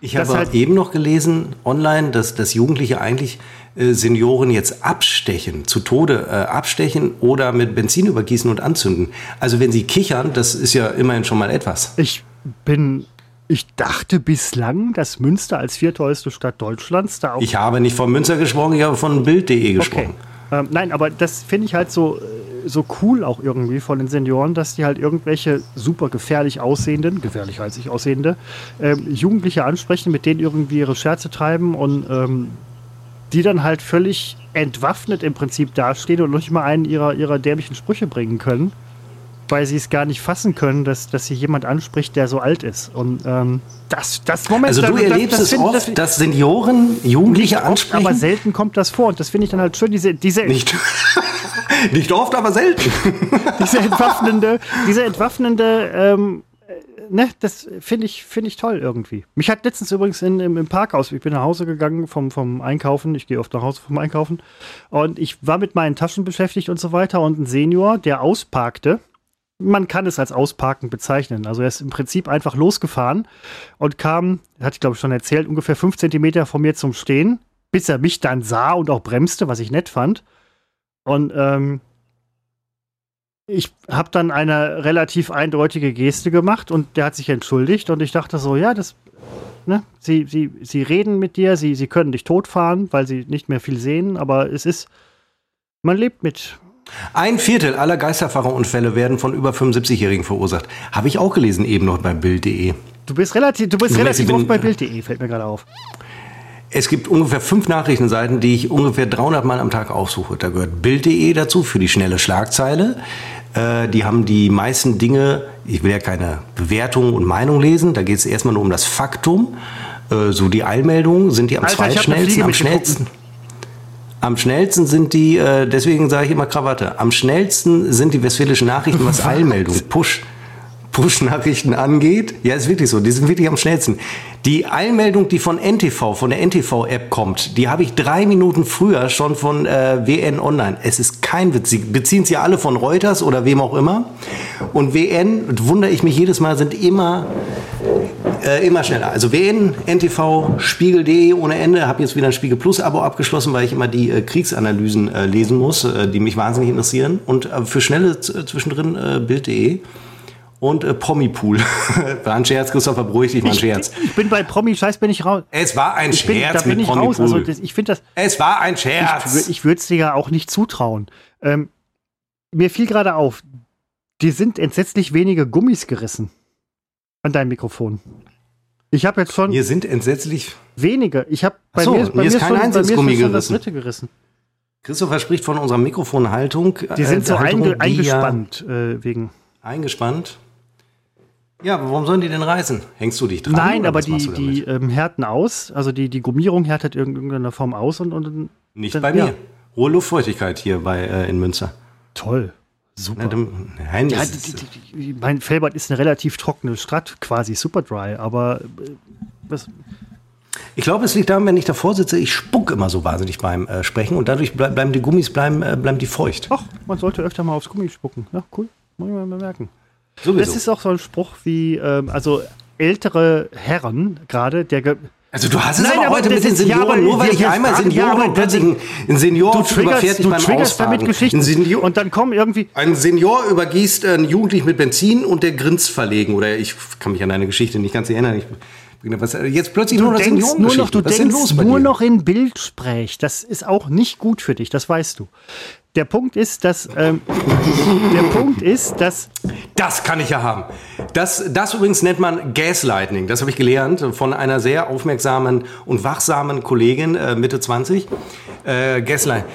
Ich habe halt eben noch gelesen online, dass, dass Jugendliche eigentlich äh, Senioren jetzt abstechen, zu Tode äh, abstechen oder mit Benzin übergießen und anzünden. Also wenn sie kichern, das ist ja immerhin schon mal etwas. Ich bin ich dachte bislang, dass Münster als vierteuerste Stadt Deutschlands da auch. Ich habe nicht von Münster gesprochen, ich habe von Bild.de gesprochen. Okay. Ähm, nein, aber das finde ich halt so, äh, so cool auch irgendwie von den Senioren, dass die halt irgendwelche super gefährlich aussehenden, gefährlich als ich aussehende, ähm, Jugendliche ansprechen, mit denen irgendwie ihre Scherze treiben und ähm, die dann halt völlig entwaffnet im Prinzip dastehen und nicht mal einen ihrer, ihrer dämlichen Sprüche bringen können, weil sie es gar nicht fassen können, dass, dass sie jemand anspricht, der so alt ist. Und ähm, das, das Moment. Also du das, erlebst das, das es oft, das, dass Senioren Jugendliche ansprechen? Oft, aber selten kommt das vor und das finde ich dann halt schön. Diese, diese nicht, nicht oft, aber selten. diese entwaffnende, diese entwaffnende ähm, ne, das finde ich, find ich toll irgendwie. Mich hat letztens übrigens in, im, im Parkhaus, ich bin nach Hause gegangen vom, vom Einkaufen, ich gehe oft nach Hause vom Einkaufen, und ich war mit meinen Taschen beschäftigt und so weiter und ein Senior, der ausparkte, man kann es als Ausparken bezeichnen. Also er ist im Prinzip einfach losgefahren und kam, hatte ich glaube ich schon erzählt, ungefähr fünf Zentimeter von mir zum Stehen, bis er mich dann sah und auch bremste, was ich nett fand. Und ähm, ich habe dann eine relativ eindeutige Geste gemacht und der hat sich entschuldigt und ich dachte so, ja, das, ne, sie, sie, sie reden mit dir, sie, sie können dich totfahren, weil sie nicht mehr viel sehen, aber es ist, man lebt mit. Ein Viertel aller Geisterfahrerunfälle werden von über 75-Jährigen verursacht. Habe ich auch gelesen, eben noch bei Bild.de. Du bist relativ, du bist du relativ oft bei Bild.de, fällt mir gerade auf. Es gibt ungefähr fünf Nachrichtenseiten, die ich ungefähr 300 Mal am Tag aufsuche. Da gehört Bild.de dazu für die schnelle Schlagzeile. Äh, die haben die meisten Dinge, ich will ja keine Bewertung und Meinung lesen, da geht es erstmal nur um das Faktum. Äh, so die Eilmeldungen sind die am eine zweitschnellsten, am schnellsten. Am schnellsten sind die, äh, deswegen sage ich immer Krawatte, am schnellsten sind die westfälischen Nachrichten, was Eilmeldungen, Push, Push-Nachrichten angeht. Ja, ist wirklich so, die sind wirklich am schnellsten. Die Eilmeldung, die von NTV, von der NTV-App kommt, die habe ich drei Minuten früher schon von äh, WN Online. Es ist kein Witz. Sie beziehen es ja alle von Reuters oder wem auch immer. Und WN, wundere ich mich jedes Mal, sind immer äh, immer schneller. Also WN, NTV, Spiegel.de ohne Ende. Habe jetzt wieder ein Spiegel Plus Abo abgeschlossen, weil ich immer die äh, Kriegsanalysen äh, lesen muss, äh, die mich wahnsinnig interessieren. Und äh, für schnelle z- zwischendrin äh, Bild.de und äh, Promipool. war ein Scherz, Christopher, beruhig dich, war ein Ich, Scherz. ich bin bei Promi Scheiß bin ich raus. Es war ein Ich bin, da Scherz bin mit ich raus. Also das, ich finde das. es war ein Ich, Scherz. wür- ich würde es dir ja auch nicht zutrauen. Ähm, mir fiel gerade auf, dir sind entsetzlich wenige Gummis gerissen an deinem Mikrofon. Ich habe jetzt schon Hier sind entsetzlich. wenige. Ich habe bei so, mir, bei mir ist kein einziges Gummi gerissen. dritte gerissen. Christopher spricht von unserer Mikrofonhaltung. Die sind äh, so Halterung, einge die ja- eingespannt äh, wegen. Eingespannt. Ja, aber warum sollen die denn reißen? Hängst du dich dran? Nein, aber die, die ähm, härten aus. Also die, die Gummierung härtet in irgendeiner Form aus und, und Nicht dann- bei ja. mir. Hohe Luftfeuchtigkeit hier bei, äh, in Münster. toll. Super. Nein, Ja, mein Fellbad ist eine relativ trockene Stadt, quasi super dry, aber äh, was, ich glaube, es liegt daran, wenn ich davor sitze, ich spuck immer so wahnsinnig beim äh, Sprechen und dadurch bleib, bleiben die Gummis bleiben, äh, bleiben die feucht. ach, man sollte öfter mal aufs Gummi spucken. Ja, cool. Muss ich mal merken. Sowieso. Das ist auch so ein Spruch wie, ähm, also ältere Herren gerade, der also du hast es Nein, aber heute mit den ja, Senioren, aber nur weil ich einmal ja, aber und plötzlich ein, Senior du triggerst, überfährt du beim triggerst damit. Geschichten Ein Senior, und dann kommen irgendwie, ein Senior übergießt einen Jugendlichen mit Benzin und der grinst verlegen. Oder ich kann mich an deine Geschichte nicht ganz erinnern. Ich, was, jetzt plötzlich nur du noch denkst nur noch, du Was denkst nur noch in Bildsprech. Das ist auch nicht gut für dich, das weißt du. Der Punkt ist, dass ähm, der Punkt ist, dass Das kann ich ja haben. Das, das übrigens nennt man Gaslighting. Das habe ich gelernt von einer sehr aufmerksamen und wachsamen Kollegin, äh, Mitte 20. Äh, Gaslighting.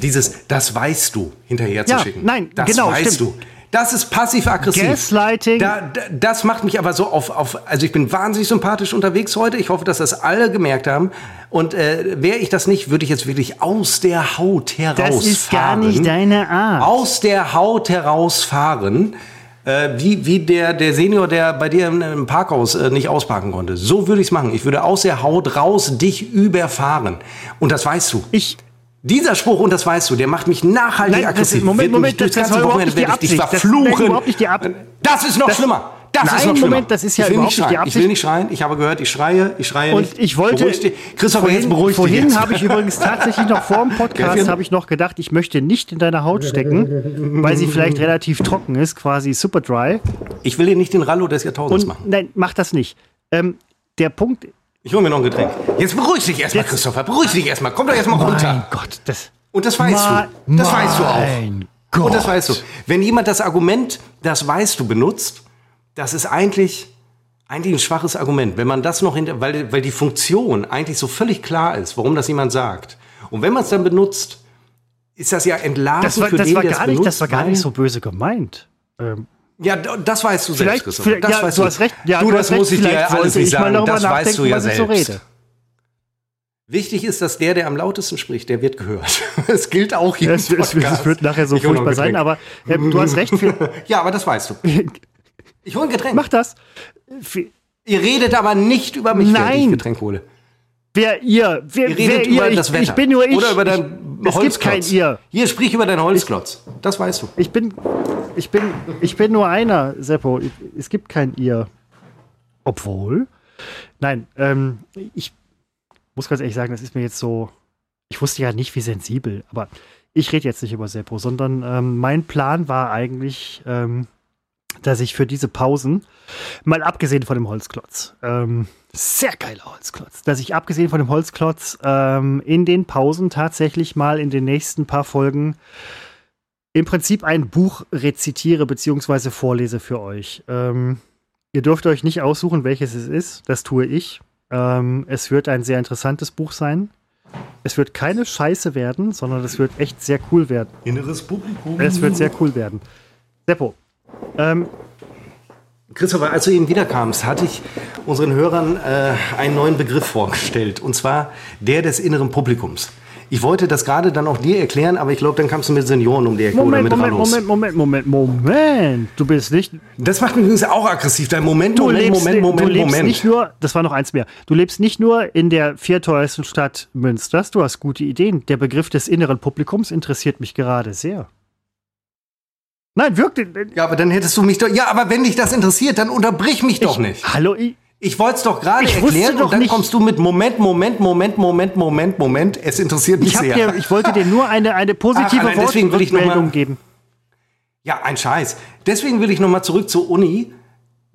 Dieses, das weißt du, hinterher zu Ja, schicken. nein, das genau, weißt stimmt. du. Das ist passiv-aggressiv. Gaslighting- Da, da, das macht mich aber so auf, auf, also ich bin wahnsinnig sympathisch unterwegs heute. Ich hoffe, dass das alle gemerkt haben. Und äh, wäre ich das nicht, würde ich jetzt wirklich aus der Haut herausfahren. das ist gar nicht deine Art. aus der Haut herausfahren, äh, wie, wie der, der Senior, der bei dir im, Parkhaus äh, nicht ausparken konnte. So würde ich es machen. Ich würde aus der Haut raus dich überfahren. Und das weißt du. Ich Dieser Spruch, und das weißt du, der macht mich nachhaltig Nein, aggressiv. Moment, Moment, das- das war Wochenende werde ich dich Absicht. Das- verfluchen. nein, das ist noch Das- schlimmer. Das Nein, ist noch schlimmer. Moment, das ist ja ich will überhaupt nicht schreien. Ich will nicht schreien. Ich habe gehört, ich schreie, ich schreie Und nicht. ich wollte. Dich. Christopher, jetzt beruhig dich vorhin habe ich übrigens tatsächlich noch vor dem Podcast habe ich noch gedacht, ich möchte nicht in deiner Haut stecken, weil sie vielleicht relativ trocken ist, quasi super dry. Ich will dir nicht den Rallo des Jahrtausends Und machen. nein, mach das nicht. Ähm, der Punkt. Ich hole mir noch ein Getränk. Jetzt beruhig dich erstmal, Christopher. Beruhig dich erstmal. Komm doch erstmal runter. Mein Gott, das. Und das weißt Ma- du. Das weißt du auch. Mein Gott. Und das weißt du. Wenn jemand das Argument, das weißt du, benutzt, das ist eigentlich, eigentlich ein schwaches Argument. Wenn man das noch hinter, weil, weil die Funktion eigentlich so völlig klar ist, warum das jemand sagt. Und wenn man es dann benutzt, ist das ja entlarvend Das war, für das den, war der es gar nicht, das benutzt, war gar nicht so böse gemeint. Ähm, Ja, das weißt du selbst, Vielleicht- Christopher. vielleicht- Das ja, weißt du hast recht. Ja, du, du das recht. muss ich dir alles nicht ich sagen. Das weißt du ja ich so selbst. rede. Wichtig ist, dass der, der am lautesten spricht, der wird gehört. Es gilt auch hier es, es, es wird nachher so Ich furchtbar sein, aber ähm, du hast recht. Ja, aber das weißt du. Ich hole ein Getränk. mach das. Ihr redet aber nicht über mich, während ich Nein. Getränk hole. wer ihr? Wer, Ihr wer redet ihr? über Ich, das Wetter. ich bin nur ich. Oder über dein ich, Es gibt kein Holzklotz. ihr. Hier, sprich über deinen Holzklotz. Das weißt du. Ich bin, ich bin, ich bin nur einer, Seppo. Es gibt kein ihr. Obwohl. Nein, ähm, ich muss ganz ehrlich sagen, das ist mir jetzt so. Ich wusste ja nicht, wie sensibel, aber ich rede jetzt nicht über Seppo, sondern ähm, mein Plan war eigentlich, ähm, dass ich für diese Pausen, mal abgesehen von dem Holzklotz, ähm, sehr geiler Holzklotz, dass ich abgesehen von dem Holzklotz ähm, in den Pausen tatsächlich mal in den nächsten paar Folgen im Prinzip ein Buch rezitiere bzw. vorlese für euch. Ähm, ihr dürft euch nicht aussuchen, welches es ist. Das tue ich. Ähm, es wird ein sehr interessantes Buch sein. Es wird keine Scheiße werden, sondern es wird echt sehr cool werden. Inneres Publikum. Es wird sehr cool werden. Seppo, ähm, Christopher, als du eben wiederkamst, hatte ich unseren Hörern äh, einen neuen Begriff vorgestellt. Und zwar der des inneren Publikums. Ich wollte das gerade dann auch dir erklären, aber ich glaube, dann kamst du mit Senioren um die Ecke Moment, oder mit Moment, Rallos. Moment, Moment, Moment, Moment. Du bist nicht. Das macht mich übrigens auch aggressiv. Dein Moment, Du Moment, lebst, Moment, du Moment, lebst Moment. nicht nur, das war noch eins mehr. Du lebst nicht nur in der vierteuersten Stadt Münsters, du hast gute Ideen. Der Begriff des inneren Publikums interessiert mich gerade sehr. Nein, wirklich. ja, aber dann hättest du mich doch. Ja, aber wenn dich das interessiert, dann unterbrich mich doch nicht. Hallo, ich, Ich wollte es doch gerade erklären doch und dann nicht- kommst du mit Moment, Moment, Moment, Moment, Moment, Moment. Es interessiert mich ich, sehr. dir, ich wollte dir nur eine, eine positive Ach, Wortmeldung geben. Ja, ein Scheiß. Deswegen will ich noch mal zurück zur Uni.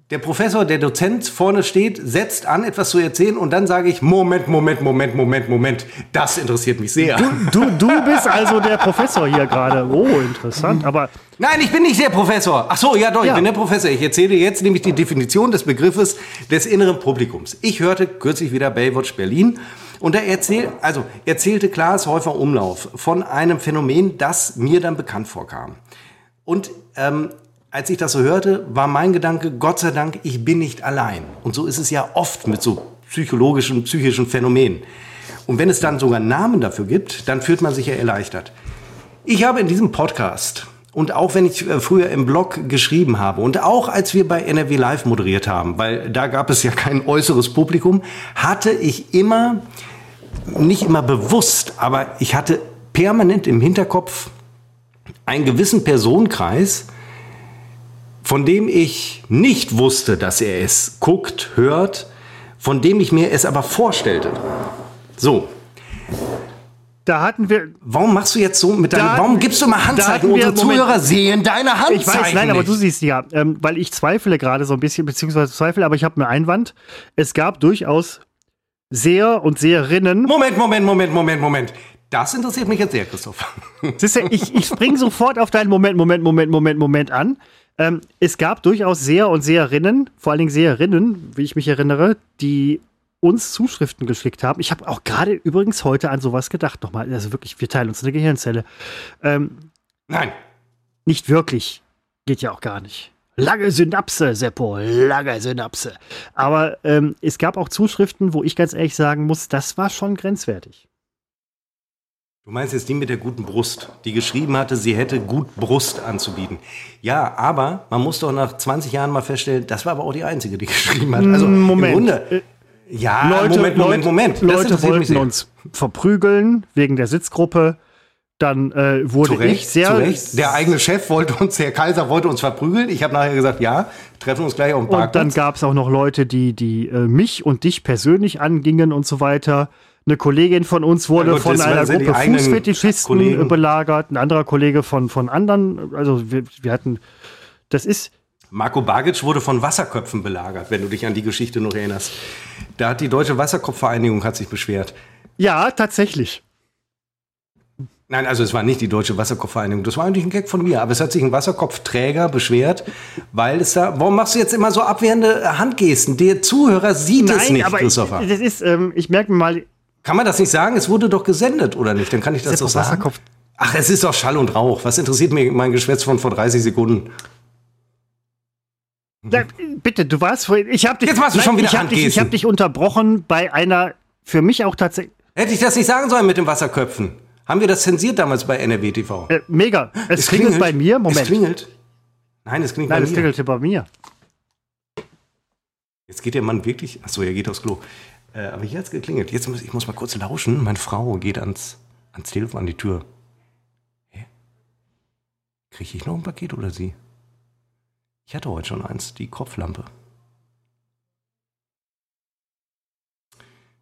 Der Professor, der Dozent vorne steht, setzt an, etwas zu erzählen und dann sage ich, Moment, Moment, Moment, Moment, Moment. Das interessiert mich sehr. Du, du bist also der Professor hier gerade. Oh, interessant. Aber Nein, ich bin nicht der Professor. Ach so, ja doch, Ja. ich bin der Professor. Ich erzähle jetzt nämlich die Definition des Begriffes des inneren Publikums. Ich hörte kürzlich wieder Baywatch Berlin und da erzähl, also erzählte Klaas Häufer Umlauf von einem Phänomen, das mir dann bekannt vorkam. Und ähm, als ich das so hörte, war mein Gedanke, Gott sei Dank, ich bin nicht allein. Und so ist es ja oft mit so psychologischen, psychischen Phänomenen. Und wenn es dann sogar Namen dafür gibt, dann fühlt man sich ja erleichtert. Ich habe in diesem Podcast und auch wenn ich äh, früher im Blog geschrieben habe und auch als wir bei NRW Live moderiert haben, weil da gab es ja kein äußeres Publikum, hatte ich immer, nicht immer bewusst, aber ich hatte permanent im Hinterkopf einen gewissen Personenkreis, von dem ich nicht wusste, dass er es guckt, hört, von dem ich mir es aber vorstellte. So, da hatten wir. Warum machst du jetzt so mit deinem, Da- warum gibst du mal Handzeichen? Unsere Moment. Zuhörer sehen deine Handzeichen Ich weiß, nein, aber nicht. du siehst ja, ähm, weil ich zweifle gerade so ein bisschen, beziehungsweise zweifle, aber ich habe einen Einwand. Es gab durchaus Seher und Seherinnen. Moment, Moment, Moment, Moment, Moment. Das interessiert mich jetzt sehr, Christoph. Siehst du, ich, ich springe sofort auf deinen Moment, Moment, Moment, Moment, Moment an. Ähm, es gab durchaus Seher und Seherinnen, vor allen Dingen Seherinnen, wie ich mich erinnere, die uns Zuschriften geschickt haben. Ich habe auch gerade übrigens heute an sowas gedacht nochmal. Also wirklich, wir teilen uns eine Gehirnzelle. Ähm, Nein. nicht wirklich. Geht ja auch gar nicht. Lange Synapse, Seppo, lange Synapse. Aber ähm, es gab auch Zuschriften, wo ich ganz ehrlich sagen muss, das war schon grenzwertig. Du meinst jetzt die mit der guten Brust, die geschrieben hatte, sie hätte gut Brust anzubieten. Ja, aber man muss doch nach 20 Jahren mal feststellen, das war aber auch die einzige, die geschrieben hat. Also Moment. im Grunde. Ja, Moment, Moment, Moment. Das Leute mich wollten uns verprügeln wegen der Sitzgruppe. Dann äh, wurde Zu Recht, ich sehr. zu Recht. Der eigene Chef wollte uns, Herr Kaiser wollte uns verprügeln. Ich habe nachher gesagt, ja, treffen uns gleich auf dem und dann Parkplatz. gab es auch noch Leute, die, die äh, mich und dich persönlich angingen und so weiter. Eine Kollegin von uns wurde Ja von einer Gruppe Fußfetischisten Kollegen. belagert, ein anderer Kollege von, von anderen. Also wir, wir hatten. Das ist. Marco Bagic wurde von Wasserköpfen belagert, wenn du dich an die Geschichte noch erinnerst. Da hat die Deutsche Wasserkopfvereinigung hat sich beschwert. Ja, tatsächlich. Nein, also es war nicht die Deutsche Wasserkopfvereinigung. Das war eigentlich ein Gag von mir. Aber es hat sich ein Wasserkopfträger beschwert, weil es da. Warum machst du jetzt immer so abwehrende Handgesten? Der Zuhörer sieht es nicht, aber Christopher. das ist, ähm, ich merke mir mal, Kann man das nicht sagen? Es wurde doch gesendet, oder nicht? Dann kann ich das doch sagen. Wasserkopf- Ach, es ist doch Schall und Rauch. Was interessiert mich mein Geschwätz von vor 30 Sekunden? Na, bitte, du warst vorhin. Ich habe dich. Jetzt machst du schon wieder ich hab dich, ich habe dich unterbrochen bei einer für mich auch tatsächlich Hätte ich das nicht sagen sollen mit den Wasserköpfen? Haben wir das zensiert damals bei NRW TV? äh, mega. Es, klingelt, bei mir. Es Moment. klingelt. Nein, es klingelt Nein, bei es mir. klingelte bei mir. Jetzt geht der Mann wirklich. Achso, er geht aufs Klo. Äh, aber hier hat es geklingelt. Jetzt muss ich muss mal kurz lauschen. Meine Frau geht ans, ans Telefon, an die Tür. Hä? Kriege ich noch ein Paket oder sie? Ich hatte heute schon eins, die Kopflampe.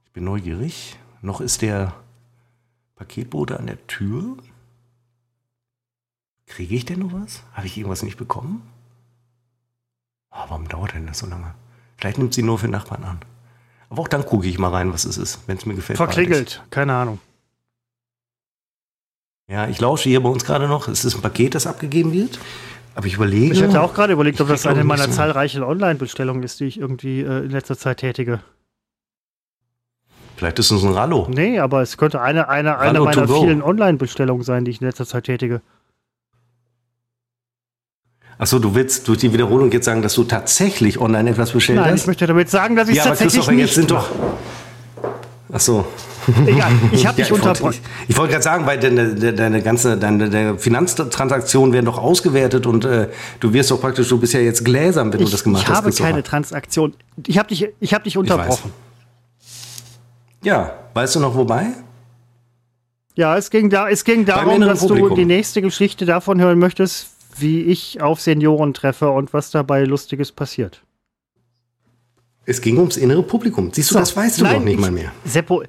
Ich bin neugierig. Noch ist der Paketbote an der Tür. Kriege ich denn noch was? Habe ich irgendwas nicht bekommen? Ah, warum dauert denn das so lange? Vielleicht nimmt sie nur für Nachbarn an. Aber auch dann gucke ich mal rein, was es ist, wenn es mir gefällt. Verklingelt. Keine Ahnung. Ja, ich lausche hier bei uns gerade noch. Es ist ein Paket, das abgegeben wird. Aber ich überlege. Ich hätte auch gerade überlegt, ob das eine meiner zahlreichen Online-Bestellungen ist, die ich irgendwie äh, in letzter Zeit tätige. Vielleicht ist es ein Rallo. Nee, aber es könnte eine, eine, eine Rallo meiner vielen Online-Bestellungen sein, die ich in letzter Zeit tätige. Achso, du willst durch die Wiederholung jetzt sagen, dass du tatsächlich online etwas bestellt Nein, hast? ich möchte damit sagen, dass ich ja, es aber tatsächlich Christopher, nicht jetzt sind doch. Achso. Egal, ich habe Ja, dich ich wollte unterbrochen. ich, ich wollte gerade sagen, weil deine, deine, ganze deine, deine Finanztransaktionen werden doch ausgewertet und äh, du wirst doch praktisch, du bist ja jetzt gläsern, wenn du Ich, das gemacht ich hast. habe Christopher. keine Transaktion. Ich habe dich, ich hab dich unterbrochen. Ja, weißt du noch wobei? Ja, es ging, da, es ging darum, dass du Publikum. die nächste Geschichte davon hören möchtest, wie ich auf Senioren treffe und was dabei Lustiges passiert. Es ging ums innere Publikum. Siehst du, das weißt du Nein, doch nicht ich, mal mehr. Seppo,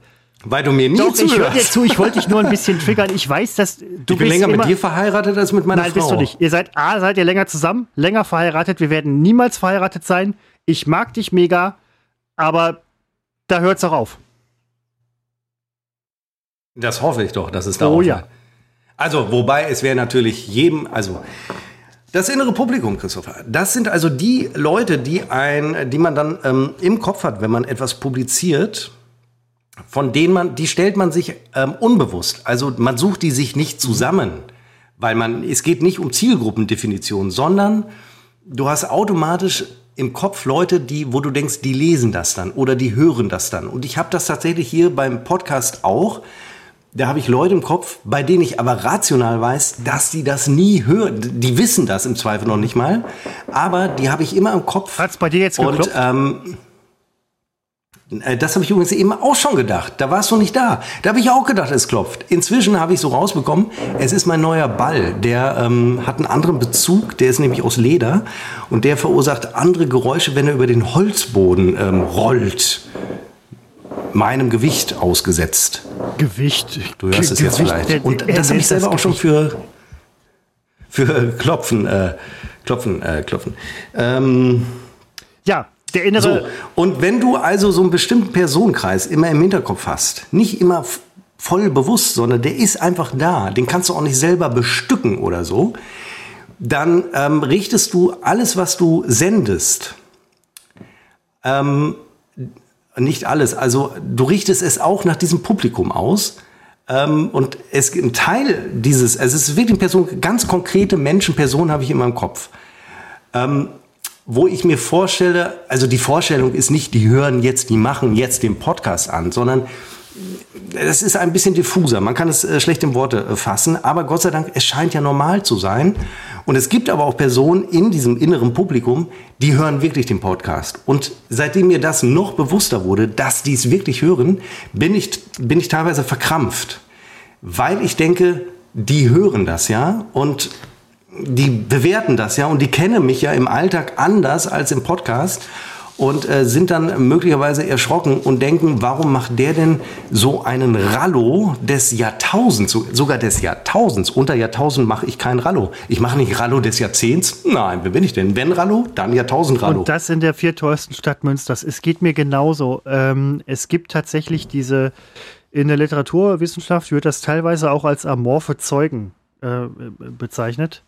Weil du mir nie doch, ich höre dir zuhörst. zu, ich wollte dich nur ein bisschen triggern. Ich weiß, dass du ich bin länger mit dir verheiratet als mit meiner Nein, Frau. bist du nicht. Ihr seid A, seid ihr länger zusammen, länger verheiratet. Wir werden niemals verheiratet sein. Ich mag dich mega, aber da hört's auch auf. Das hoffe ich doch, dass es da Oh auch ja. bleibt. Also, wobei es wäre natürlich jedem, also das innere Publikum, Christopher, das sind also die Leute, die ein, die man dann ähm, im Kopf hat, wenn man etwas publiziert, von denen man, die stellt man sich ähm, unbewusst. Also man sucht die sich nicht zusammen, weil man, es geht nicht um Zielgruppendefinition, sondern du hast automatisch im Kopf Leute, die, wo du denkst, die lesen das dann oder die hören das dann. Und ich habe das tatsächlich hier beim Podcast auch. Da habe ich Leute im Kopf, bei denen ich aber rational weiß, dass die das nie hören. Die wissen das im Zweifel noch nicht mal. Aber die habe ich immer im Kopf. Hat's bei dir jetzt Und geklopft? ähm, äh, das habe ich übrigens eben auch schon gedacht. Da warst du nicht da. Da habe ich auch gedacht, es klopft. Inzwischen habe ich so rausbekommen, es ist mein neuer Ball. Der ähm, hat einen anderen Bezug. Der ist nämlich aus Leder. Und der verursacht andere Geräusche, wenn er über den Holzboden ähm, rollt. Meinem Gewicht ausgesetzt. Gewicht. Du hörst es jetzt Gewicht, vielleicht. Und das habe ich selber auch schon für, für Klopfen, äh, Klopfen, äh, Klopfen. Ähm, Ja, der innere. so, und wenn du also so einen bestimmten Personenkreis immer im Hinterkopf hast, nicht immer voll bewusst, sondern der ist einfach da, den kannst du auch nicht selber bestücken oder so, dann ähm, richtest du alles, was du sendest, ähm, nicht alles, also du richtest es auch nach diesem Publikum aus. Ähm, und es ein Teil dieses, also es ist wirklich eine Person, ganz konkrete Menschen, Personen habe ich immer im Kopf wo ich mir vorstelle, also die Vorstellung ist nicht, die hören jetzt, die machen jetzt den Podcast an, sondern das ist ein bisschen diffuser. Man kann es äh, schlecht in Worte äh, fassen, aber Gott sei Dank, es scheint ja normal zu sein. Und es gibt aber auch Personen in diesem inneren Publikum, die hören wirklich den Podcast. Und seitdem mir das noch bewusster wurde, dass die es wirklich hören, bin ich, bin ich teilweise verkrampft. Weil ich denke, die hören das ja und die bewerten das ja und die kennen mich ja im Alltag anders als im Podcast und äh, sind dann möglicherweise erschrocken und denken, warum macht der denn so einen Rallo des Jahrtausends, so- sogar des Jahrtausends. Unter Jahrtausend mache ich kein Rallo. Ich mache nicht Rallo des Jahrzehnts. Nein, wer bin ich denn? Wenn Rallo, dann Jahrtausend Rallo. Und das in der vierteuersten Stadt Münsters. Es geht mir genauso. Ähm, es gibt tatsächlich diese, in der Literaturwissenschaft wird das teilweise auch als amorphe Zeugen äh, bezeichnet.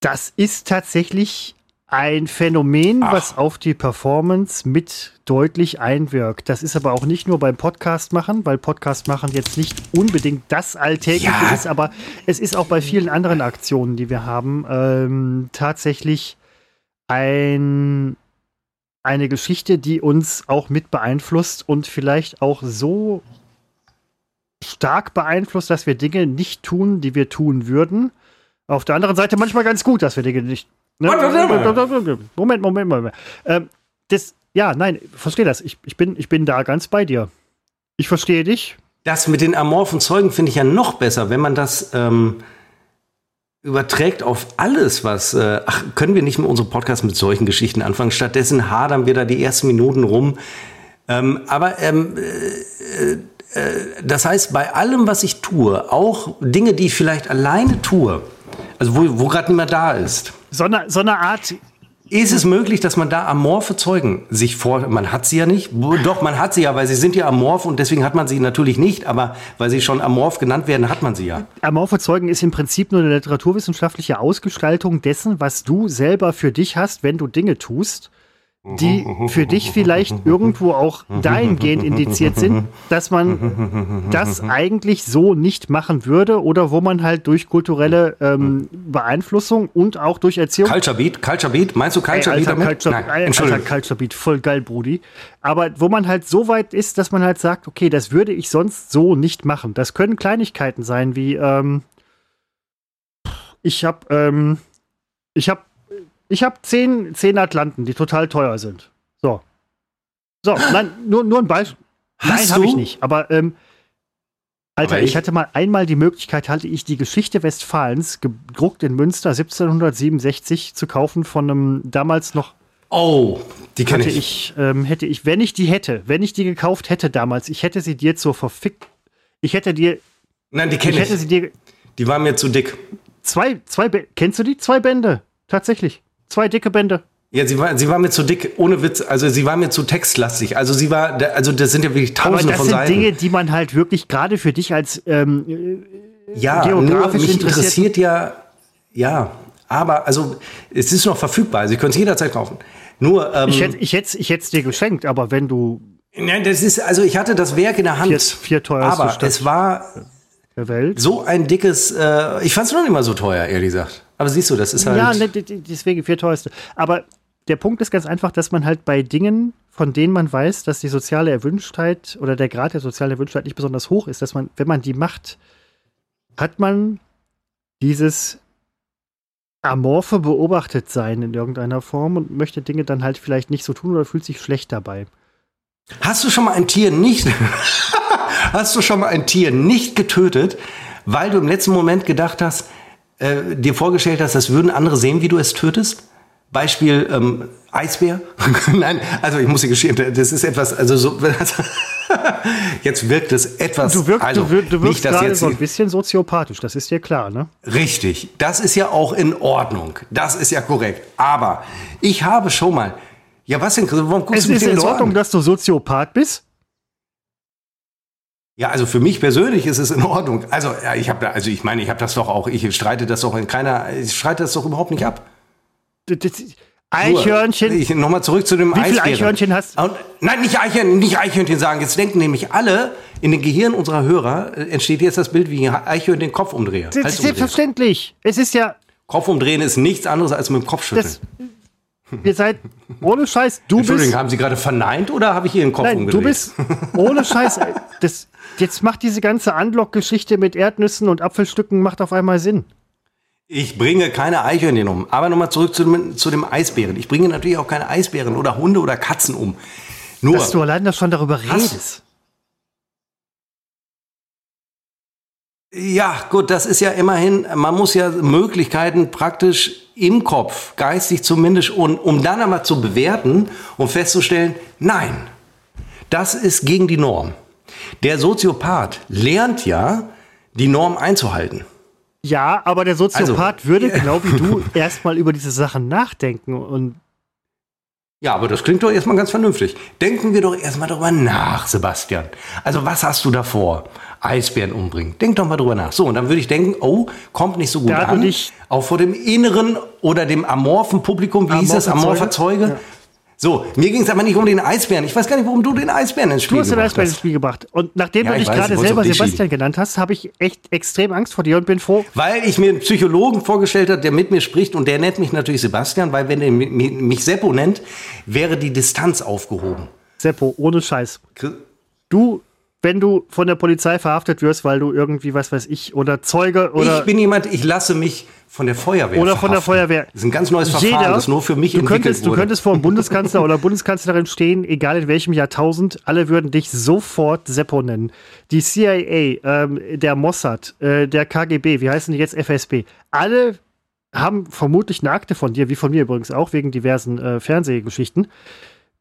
Das ist tatsächlich ein Phänomen, Ach. was auf die Performance mit deutlich einwirkt. Das ist aber auch nicht nur beim Podcast machen, weil Podcast machen jetzt nicht unbedingt das Alltägliche Ja. ist, aber es ist auch bei vielen anderen Aktionen, die wir haben, ähm, tatsächlich ein, eine Geschichte, die uns auch mit beeinflusst und vielleicht auch so stark beeinflusst, dass wir Dinge nicht tun, die wir tun würden. Auf der anderen Seite manchmal ganz gut, dass wir Dinge nicht. Ne? Moment, Moment, Moment. Ähm, das, ja, nein, verstehe das. Ich, ich, bin, ich bin da ganz bei dir. Ich verstehe dich. Das mit den amorphen Zeugen finde ich ja noch besser, wenn man das ähm, überträgt auf alles, was. Äh, ach, können wir nicht mit unserem Podcast mit solchen Geschichten anfangen? Stattdessen hadern wir da die ersten Minuten rum. Ähm, aber ähm, äh, äh, das heißt, bei allem, was ich tue, auch Dinge, die ich vielleicht alleine tue, also wo, wo gerade niemand da ist, So eine, so eine Art. ist es möglich, dass man da amorphe Zeugen sich vor, man hat sie ja nicht, doch, man hat sie ja, weil sie sind ja amorph und deswegen hat man sie natürlich nicht, aber weil sie schon amorph genannt werden, hat man sie ja. Amorphe Zeugen ist im Prinzip nur eine literaturwissenschaftliche Ausgestaltung dessen, was du selber für dich hast, wenn du Dinge tust, die für dich vielleicht irgendwo auch dahingehend indiziert sind, dass man das eigentlich so nicht machen würde oder wo man halt durch kulturelle ähm, Beeinflussung und auch durch Erziehung. Culture Beat, Culture Beat, meinst du Culture Ey, Beat Alter, damit? Culture, Nein, Alter, Entschuldigung. Culture Beat, voll geil, Brudi. Aber wo man halt so weit ist, dass man halt sagt, okay, das würde ich sonst so nicht machen. Das können Kleinigkeiten sein, wie ähm, ich habe ähm, ich habe ich habe zehn, zehn Atlanten, die total teuer sind. So. So, nein, nur, nur ein Beispiel. Nein, habe ich nicht. Aber, ähm, Alter, Aber ich, ich- hatte mal einmal die Möglichkeit, hatte ich die Geschichte Westfalens, gedruckt in Münster 1767, zu kaufen von einem damals noch Oh, die kenne ich. ich, ähm, hätte ich, wenn ich die hätte, wenn ich die gekauft hätte damals, ich hätte sie dir zur verfick, ich hätte dir, Nein, die ich kenne hätte ich. sie dir Die war mir zu dick. zwei, zwei, kennst du die? Zwei Bände, tatsächlich, zwei dicke Bände. Ja, sie war, sie war mir zu dick, ohne Witz. Also sie war mir zu textlastig. Also sie war, also das sind ja wirklich Aber tausende das von sind Seiten. Dinge, die man halt wirklich gerade für dich als ähm, ja, nur geografisch mich interessiert- ja, ja, aber also es ist noch verfügbar. Also ich könnte es jederzeit kaufen. Nur, ähm, ich hätte ich hätte ich hätte es dir geschenkt, aber wenn du nein, das ist, also ich hatte das Werk in der Hand. Vier- vier teuerste aber Stadt. es war so ein dickes, äh, ich fand es noch nicht mal so teuer, ehrlich gesagt. Aber siehst du, das ist halt. Ja, ne, deswegen vier teuerste. Aber der Punkt ist ganz einfach, dass man halt bei Dingen, von denen man weiß, dass die soziale Erwünschtheit oder der Grad der sozialen Erwünschtheit nicht besonders hoch ist, dass man, wenn man die macht, hat man dieses amorphe Beobachtetsein in irgendeiner Form und möchte Dinge dann halt vielleicht nicht so tun oder fühlt sich schlecht dabei. Hast du schon mal ein Tier nicht, hast du schon mal ein Tier nicht getötet, weil du im letzten Moment gedacht hast, äh, dir vorgestellt hast, das würden andere sehen, wie du es tötest? Beispiel ähm, Eisbär? Nein, also ich muss dir gestehen, das ist etwas, also so, jetzt wirkt es etwas, Du wirkst, also du wirkst, du nicht, wirkst gerade jetzt so ein bisschen soziopathisch, das ist dir klar, ne? Richtig, das ist ja auch in Ordnung. Das ist ja korrekt. Aber ich habe schon mal. Ja, was denn? Warum guckst Es du mich ist denn in Ordnung, an? dass du Soziopath bist. Ja, also für mich persönlich ist es in Ordnung. Also, ja, ich habe, also ich meine, ich habe das doch auch. Ich streite das doch in keiner. Ich streite das doch überhaupt nicht ab. D- d- Eichhörnchen. Ich, Nochmal zurück zu dem Wie viele. Eichhörnchen hast Und, nein, nicht Eichhörnchen, nicht Eichhörnchen sagen. Jetzt denken nämlich alle, in den Gehirn unserer Hörer äh, entsteht jetzt das Bild, wie ein Eichhörnchen den Kopf umdrehe. Das ist selbstverständlich. Es ist ja, Kopf umdrehen ist nichts anderes als mit dem Kopf schütteln. das, ihr seid, ohne Scheiß, du Entschuldigung, bist, haben Sie gerade verneint oder habe ich Ihren Kopf nein, umgedreht? du bist, ohne Scheiß, das, jetzt macht diese ganze Unlock-Geschichte mit Erdnüssen und Apfelstücken macht auf einmal Sinn. Ich bringe keine Eichhörnchen um. Aber nochmal zurück zu dem, zu dem Eisbären. Ich bringe natürlich auch keine Eisbären oder Hunde oder Katzen um. Nur, Dass du allein da schon darüber Hast- redest. ja gut, das ist ja immerhin, man muss ja Möglichkeiten praktisch im Kopf, geistig zumindest, und, um dann einmal zu bewerten und festzustellen, nein, das ist gegen die Norm. Der Soziopath lernt ja, die Norm einzuhalten. Ja, aber der Soziopath Also, würde ja. genau wie du erstmal über diese Sachen nachdenken und Ja, aber das klingt doch erstmal ganz vernünftig. Denken wir doch erstmal darüber nach, Sebastian. Also, was hast du davor? Eisbären umbringen. Denk doch mal drüber nach. So, und dann würde ich denken, oh, kommt nicht so gut Da an. Auch vor dem inneren oder dem amorphen Publikum, wie hieß das? Amorphe Amorpher Zeuge? Zeuge? So, mir ging es aber nicht um den Eisbären. Ich weiß gar nicht, warum du den Eisbären ins Spiel Du hast den gebracht Eisbär ins hast. Spiel gebracht. Und nachdem Ja, du ich dich gerade selber Sebastian genannt hast, habe ich echt extrem Angst vor dir und bin froh. Weil ich mir einen Psychologen vorgestellt habe, der mit mir spricht und der nennt mich natürlich Sebastian, weil wenn er mi- mi- mich Seppo nennt, wäre die Distanz aufgehoben. Seppo, ohne Scheiß. Du, wenn du von der Polizei verhaftet wirst, weil du irgendwie, was weiß ich, oder Zeuge oder ich bin jemand, ich lasse mich von der Feuerwehr Oder von der. Feuerwehr. Das ist ein ganz neues Verfahren, das nur für mich du entwickelt könntest, Du wurde. könntest vor dem Bundeskanzler oder Bundeskanzlerin stehen, egal in welchem Jahrtausend, alle würden dich sofort Seppo nennen. Die CIA, ähm, der Mossad, äh, der KGB, wie heißen die jetzt FSB, alle haben vermutlich eine Akte von dir, wie von mir übrigens auch, wegen diversen äh, Fernsehgeschichten.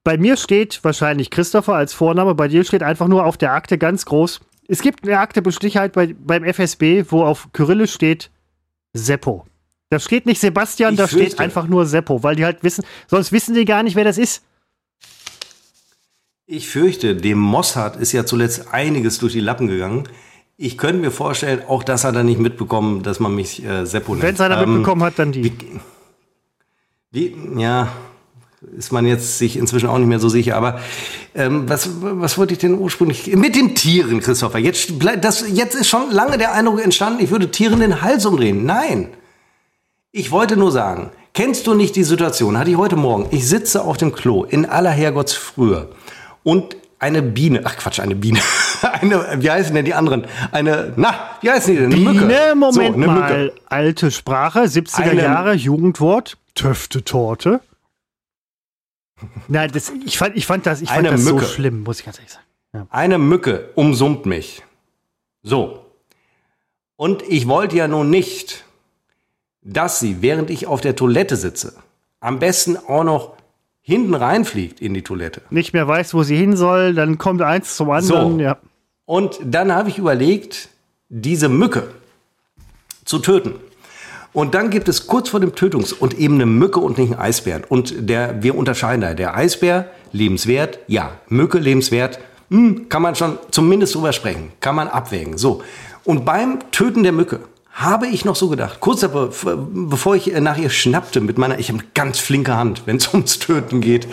Bei mir steht wahrscheinlich Christopher als Vorname, bei dir steht einfach nur auf der Akte ganz groß. Es gibt eine Akte mit Stichheit bei, beim FSB, wo auf Kyrillisch steht Seppo. Da steht nicht Sebastian, Ich da steht fürchte. einfach nur Seppo, weil die halt wissen, sonst wissen die gar nicht, wer das ist. Ich fürchte, dem Mossad ist ja zuletzt einiges durch die Lappen gegangen. Ich könnte mir vorstellen, auch das hat er nicht mitbekommen, dass man mich äh, Seppo nennt. Wenn es einer Ähm, mitbekommen hat, dann die. Wie, ja, ist man jetzt sich inzwischen auch nicht mehr so sicher. Aber ähm, was, was wollte ich denn ursprünglich? Mit den Tieren, Christopher. Jetzt, das, jetzt ist schon lange der Eindruck entstanden, ich würde Tieren den Hals umdrehen. Nein. Ich wollte nur sagen, kennst du nicht die Situation? Hatte ich heute Morgen. Ich sitze auf dem Klo in aller Herrgottsfrühe und eine Biene, ach Quatsch, eine Biene, eine, wie heißen denn die anderen? Eine, na, wie heißen die denn? Eine Biene, Mücke. Moment so, eine mal, Mücke. alte Sprache, 70er eine, Jahre, Jugendwort, Töfte-Torte. Nein, das, ich, fand, ich fand das, ich fand das so schlimm, muss ich ganz ehrlich sagen. Ja. Eine Mücke umsummt mich. So. Und ich wollte ja nun nicht, dass sie, während ich auf der Toilette sitze, am besten auch noch hinten reinfliegt in die Toilette. Nicht mehr weiß, wo sie hin soll, dann kommt eins zum anderen. So. Ja. Und dann habe ich überlegt, diese Mücke zu töten. Und dann gibt es kurz vor dem Tötungs- und eben eine Mücke und nicht einen Eisbär. Und der, wir unterscheiden da. Der Eisbär, lebenswert, ja. Mücke, lebenswert, hm, kann man schon zumindest drüber sprechen. Kann man abwägen. So. Und beim Töten der Mücke habe ich noch so gedacht, kurz bevor ich nach ihr schnappte mit meiner, ich habe eine ganz flinke Hand, wenn es ums Töten geht,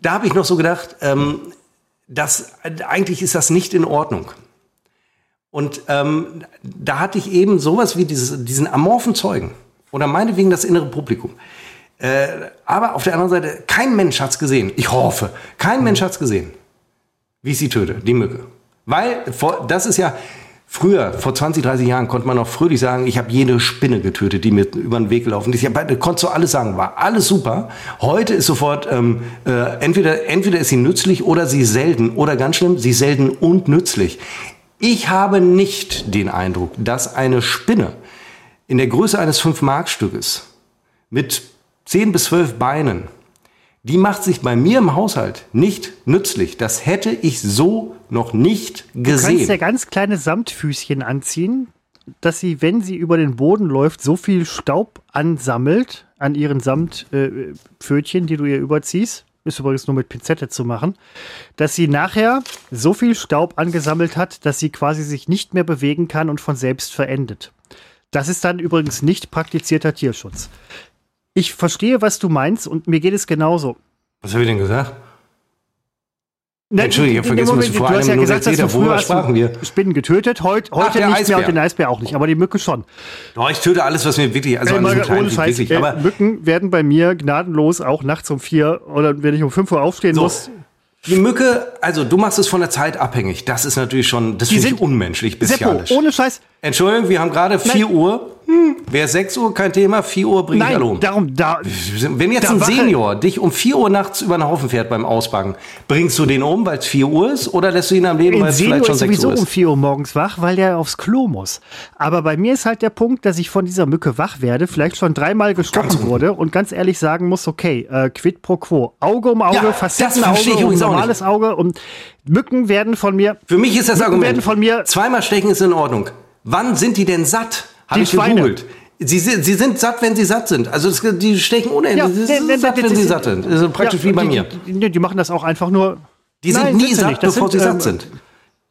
da habe ich noch so gedacht, ähm, dass eigentlich ist das nicht in Ordnung. Und ähm, da hatte ich eben sowas wie dieses, diesen amorphen Zeugen oder meinetwegen das innere Publikum. Äh, aber auf der anderen Seite, kein Mensch hat's gesehen. Ich hoffe, kein Mensch hat's gesehen, wie ich sie töte, die Mücke. Weil das ist ja, Früher, vor 20, 30 Jahren, konnte man noch fröhlich sagen, ich habe jede Spinne getötet, die mir über den Weg gelaufen ist. Ich hab, konntest du alles sagen, war alles super. Heute ist sofort, ähm, äh, entweder, entweder ist sie nützlich oder sie selten. Oder ganz schlimm, sie selten und nützlich. Ich habe nicht den Eindruck, dass eine Spinne in der Größe eines 5-Mark-Stückes mit 10 bis 12 Beinen die macht sich bei mir im Haushalt nicht nützlich. Das hätte ich so noch nicht gesehen. Du kannst ja ganz kleine Samtfüßchen anziehen, dass sie, wenn sie über den Boden läuft, so viel Staub ansammelt an ihren Samtpfötchen, äh, die du ihr überziehst. Ist übrigens nur mit Pinzette zu machen, dass sie nachher so viel Staub angesammelt hat, dass sie quasi sich nicht mehr bewegen kann und von selbst verendet. Das ist dann übrigens nicht praktizierter Tierschutz. Ich verstehe, was du meinst und mir geht es genauso. Was habe ich denn gesagt? Ich habe vergessen, du vor hast ja gesagt, dass du Worüber sprachen wir? Spinnen getötet, heut, heute Ach, nicht Eisbär. mehr und den Eisbär auch nicht, aber die Mücke schon. Oh, ich töte alles, was mir wirklich, also äh, an ohne Scheiß, wirklich, äh, Mücken werden bei mir gnadenlos auch nachts um vier oder wenn ich um fünf Uhr aufstehen so. muss. Die Mücke, also du machst es von der Zeit abhängig. Das ist natürlich schon, das finde ich unmenschlich, bestialisch. Seppo, ohne Scheiß. Entschuldigung, wir haben gerade 4 Uhr. Hm, Wäre 6 Uhr kein Thema, 4 Uhr bringe ich alle um. darum, da. Wenn jetzt ein Senior dich um 4 Uhr nachts über den Haufen fährt beim Ausbacken, bringst du den um, weil es 4 Uhr ist, oder lässt du ihn am Leben, weil es vielleicht schon 6 Uhr ist? sowieso um 4 Uhr morgens wach, weil der aufs Klo muss. Aber bei mir ist halt der Punkt, dass ich von dieser Mücke wach werde, vielleicht schon dreimal gestochen wurde und ganz ehrlich sagen muss, okay, äh, quid pro quo. Auge um Auge, ja, Facettenauge, um normales Auge und Mücken werden von mir. Für mich ist das Mücken Argument. Werden von mir zweimal stechen ist in Ordnung. Wann sind die denn satt? Habe ich Schweine. gegoogelt. Sie, sie sind satt, wenn sie satt sind. Also die stechen unendlich. Ja, sie sind satt, wenn sie satt sind. Also praktisch ja, wie bei die, mir. Die, die, machen das auch einfach nur. Die sind Nein, nie satt, bevor sind, sie satt ähm, sind.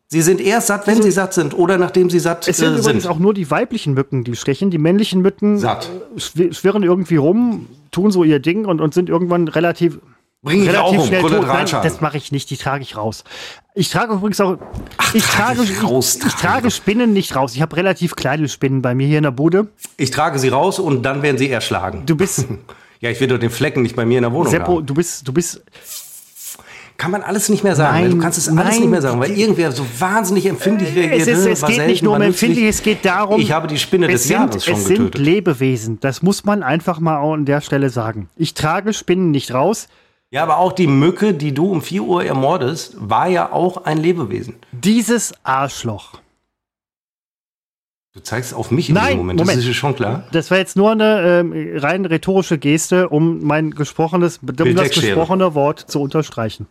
Sie sind erst satt, wenn also, sie satt sind oder nachdem sie satt sind. Es sind übrigens auch nur die weiblichen Mücken, die stechen. Die männlichen Mücken satt. schwirren irgendwie rum, tun so ihr Ding und, und sind irgendwann relativ Bring ich auch um, schnell tot. Nein, das mache ich nicht, die trage ich raus. Ich trage übrigens auch. Ach, ich, trage, ich, raus, ich, ich trage Spinnen nicht raus. Ich habe relativ kleine Spinnen bei mir hier in der Bude. Ich trage sie raus und dann werden sie erschlagen. Du bist. ja, ich will doch den Flecken nicht bei mir in der Wohnung Seppo, haben. du bist, du bist. Kann man alles nicht mehr sagen. Nein, du kannst es alles nicht mehr sagen, weil irgendwer so wahnsinnig empfindlich reagiert. Es, ist, es geht nicht nur um empfindlich, es geht darum. Ich habe die Spinne des sind, Jahres schon es getötet. Es sind Lebewesen. Das muss man einfach mal an der Stelle sagen. Ich trage Spinnen nicht raus. Ja, aber auch die Mücke, die du um 4 Uhr ermordest, war ja auch ein Lebewesen. Dieses Arschloch. Du zeigst auf mich in Nein, diesem Moment, Moment. das ist schon klar. Das war jetzt nur eine ähm, rein rhetorische Geste, um mein gesprochenes, um das gesprochene Wort zu unterstreichen.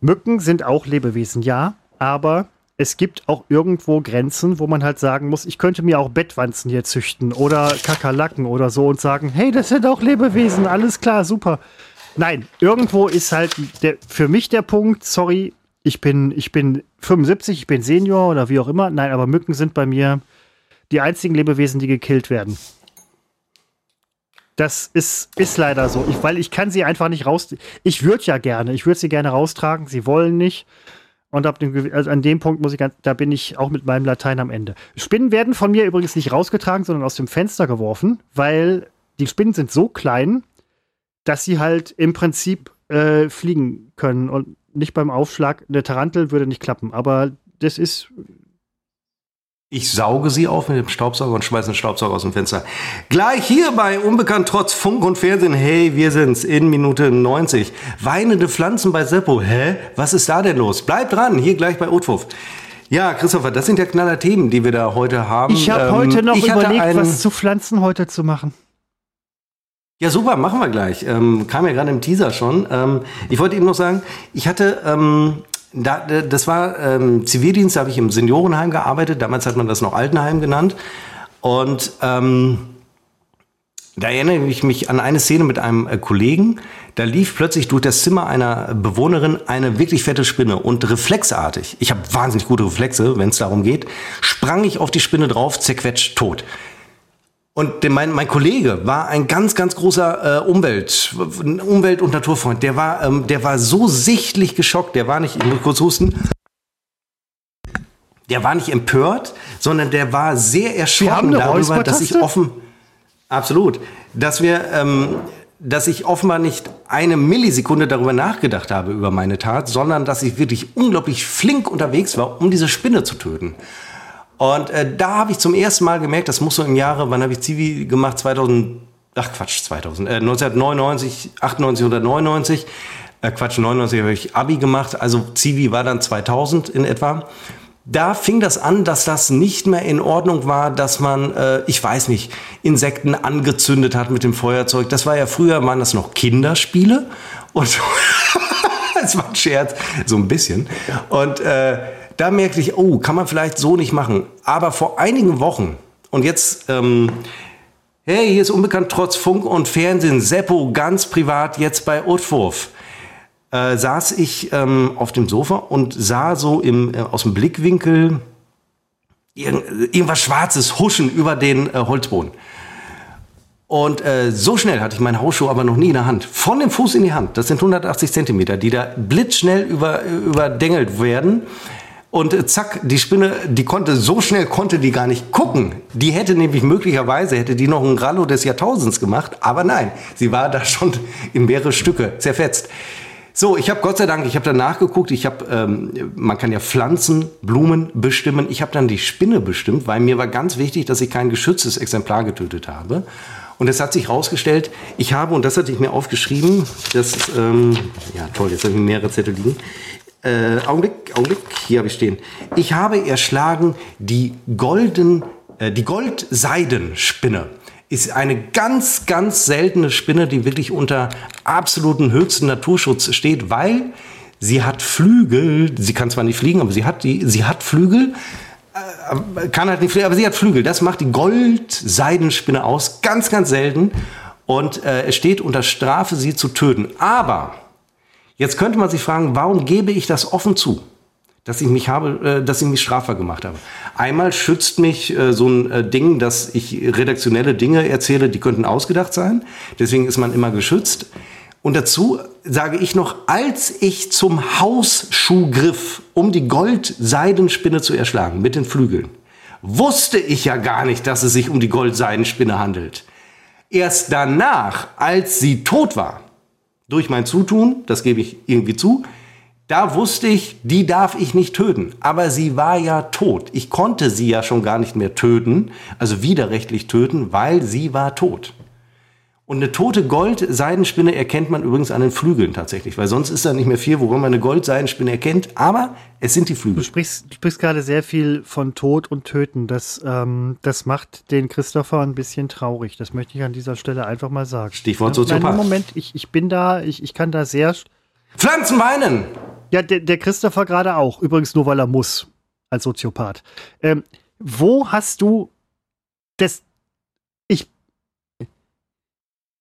Mücken sind auch Lebewesen, ja, aber es gibt auch irgendwo Grenzen, wo man halt sagen muss, ich könnte mir auch Bettwanzen hier züchten oder Kakerlaken oder so und sagen, hey, das sind auch Lebewesen, alles klar, super. Nein, irgendwo ist halt der, für mich der Punkt, sorry, ich bin, ich bin 75, ich bin Senior oder wie auch immer. Nein, aber Mücken sind bei mir die einzigen Lebewesen, die gekillt werden. Das ist, ist leider so, ich, weil ich kann sie einfach nicht raus. Ich würde ja gerne, ich würde sie gerne raustragen, sie wollen nicht. Und ab dem, also an dem Punkt muss ich ganz, da bin ich auch mit meinem Latein am Ende. Spinnen werden von mir übrigens nicht rausgetragen, sondern aus dem Fenster geworfen, weil die Spinnen sind so klein, dass sie halt im Prinzip äh, fliegen können und nicht beim Aufschlag. Eine Tarantel würde nicht klappen, aber das ist ich sauge sie auf mit dem Staubsauger und schmeiße den Staubsauger aus dem Fenster. Gleich hier bei Unbekannt trotz Funk und Fernsehen. Hey, wir sind's in Minute 90. Weinende Pflanzen bei Seppo. Hä? Was ist da denn los? Bleib dran, hier gleich bei Utfuff. Ja, Christopher, das sind ja knaller Themen, die wir da heute haben. Ich habe ähm, heute noch überlegt, was zu Pflanzen heute zu machen. Ja, super, machen wir gleich. Ähm, kam ja gerade im Teaser schon. Ähm, ich wollte eben noch sagen, ich hatte ähm, da, das war ähm, Zivildienst, da habe ich im Seniorenheim gearbeitet. Damals hat man das noch Altenheim genannt. Und ähm, da erinnere ich mich an eine Szene mit einem äh, Kollegen. Da lief plötzlich durch das Zimmer einer Bewohnerin eine wirklich fette Spinne und reflexartig, ich habe wahnsinnig gute Reflexe, wenn es darum geht, sprang ich auf die Spinne drauf, zerquetscht, tot. Und mein, mein Kollege war ein ganz, ganz großer äh, Umwelt, Umwelt- und Naturfreund. Der war, ähm, der war so sichtlich geschockt. Der war nicht, ich muss kurz husten. Der war nicht empört, sondern der war sehr erschrocken darüber, dass ich offen, absolut, dass wir, ähm, dass ich offenbar nicht eine Millisekunde darüber nachgedacht habe über meine Tat, sondern dass ich wirklich unglaublich flink unterwegs war, um diese Spinne zu töten. Und äh, da habe ich zum ersten Mal gemerkt, das muss so im Jahre, wann habe ich Zivi gemacht? 2000, ach Quatsch, 2000, äh, 1999, 98 oder 99. Äh, Quatsch, 99 habe ich Abi gemacht, also Zivi war dann 2000 in etwa. Da fing das an, dass das nicht mehr in Ordnung war, dass man, äh, ich weiß nicht, Insekten angezündet hat mit dem Feuerzeug. Das war ja früher, waren das noch Kinderspiele und es war ein Scherz, so ein bisschen. Und äh, da merkte ich, oh, kann man vielleicht so nicht machen. Aber vor einigen Wochen, und jetzt, ähm, hey, hier ist unbekannt trotz Funk und Fernsehen, Seppo, ganz privat, jetzt bei Utwurf, äh, saß ich ähm, auf dem Sofa und sah so im, äh, aus dem Blickwinkel irgend, irgendwas Schwarzes huschen über den äh, Holzboden. Und äh, so schnell hatte ich meinen Hausschuh aber noch nie in der Hand. Von dem Fuß in die Hand. Das sind 180 Zentimeter, die da blitzschnell über, überdengelt werden. Und äh, zack, die Spinne, die konnte so schnell konnte die gar nicht gucken. Die hätte nämlich möglicherweise hätte die noch ein Rallo des Jahrtausends gemacht, aber nein, sie war da schon in mehrere Stücke zerfetzt. So, ich habe Gott sei Dank, ich habe dann nachgeguckt. Ich habe, ähm, man kann ja Pflanzen, Blumen bestimmen. Ich habe dann die Spinne bestimmt, weil mir war ganz wichtig, dass ich kein geschütztes Exemplar getötet habe. Und es hat sich herausgestellt, ich habe, und das hatte ich mir aufgeschrieben, das, ähm, ja toll, jetzt habe ich mehrere Zettel liegen. Äh, Augenblick, Augenblick, hier habe ich stehen. Ich habe erschlagen die golden, äh, die Goldseidenspinne. Ist eine ganz, ganz seltene Spinne, die wirklich unter absoluten höchsten Naturschutz steht, weil sie hat Flügel. Sie kann zwar nicht fliegen, aber sie hat die, sie hat Flügel. Äh, kann halt nicht fliegen, aber sie hat Flügel. Das macht die Goldseidenspinne aus. Ganz, ganz selten. Und äh, es steht unter Strafe, sie zu töten. Aber Jetzt könnte man sich fragen, warum gebe ich das offen zu? dass ich mich habe, äh, dass ich mich strafbar gemacht habe. Einmal schützt mich äh, so ein äh, Ding, dass ich redaktionelle Dinge erzähle, die könnten ausgedacht sein. Deswegen ist man immer geschützt. Und dazu sage ich noch, als ich zum Hausschuh griff, um die Goldseidenspinne zu erschlagen mit den Flügeln, wusste ich ja gar nicht, dass es sich um die Goldseidenspinne handelt. Erst danach, als sie tot war, durch mein Zutun, das gebe ich irgendwie zu, da wusste ich, die darf ich nicht töten. Aber sie war ja tot. Ich konnte sie ja schon gar nicht mehr töten, also widerrechtlich töten, weil sie war tot. Und eine tote Goldseidenspinne erkennt man übrigens an den Flügeln tatsächlich, weil sonst ist da nicht mehr viel, woran man eine Goldseidenspinne erkennt. Aber es sind die Flügel. Du sprichst, du sprichst gerade sehr viel von Tod und Töten. Das, ähm, das macht den Christopher ein bisschen traurig. Das möchte ich an dieser Stelle einfach mal sagen. Stichwort Soziopath. Nein, Moment, ich, ich bin da, ich, ich kann da sehr. Pflanzen weinen! Ja, der, der Christopher gerade auch. Übrigens nur, weil er muss, als Soziopath. Ähm, wo hast du das,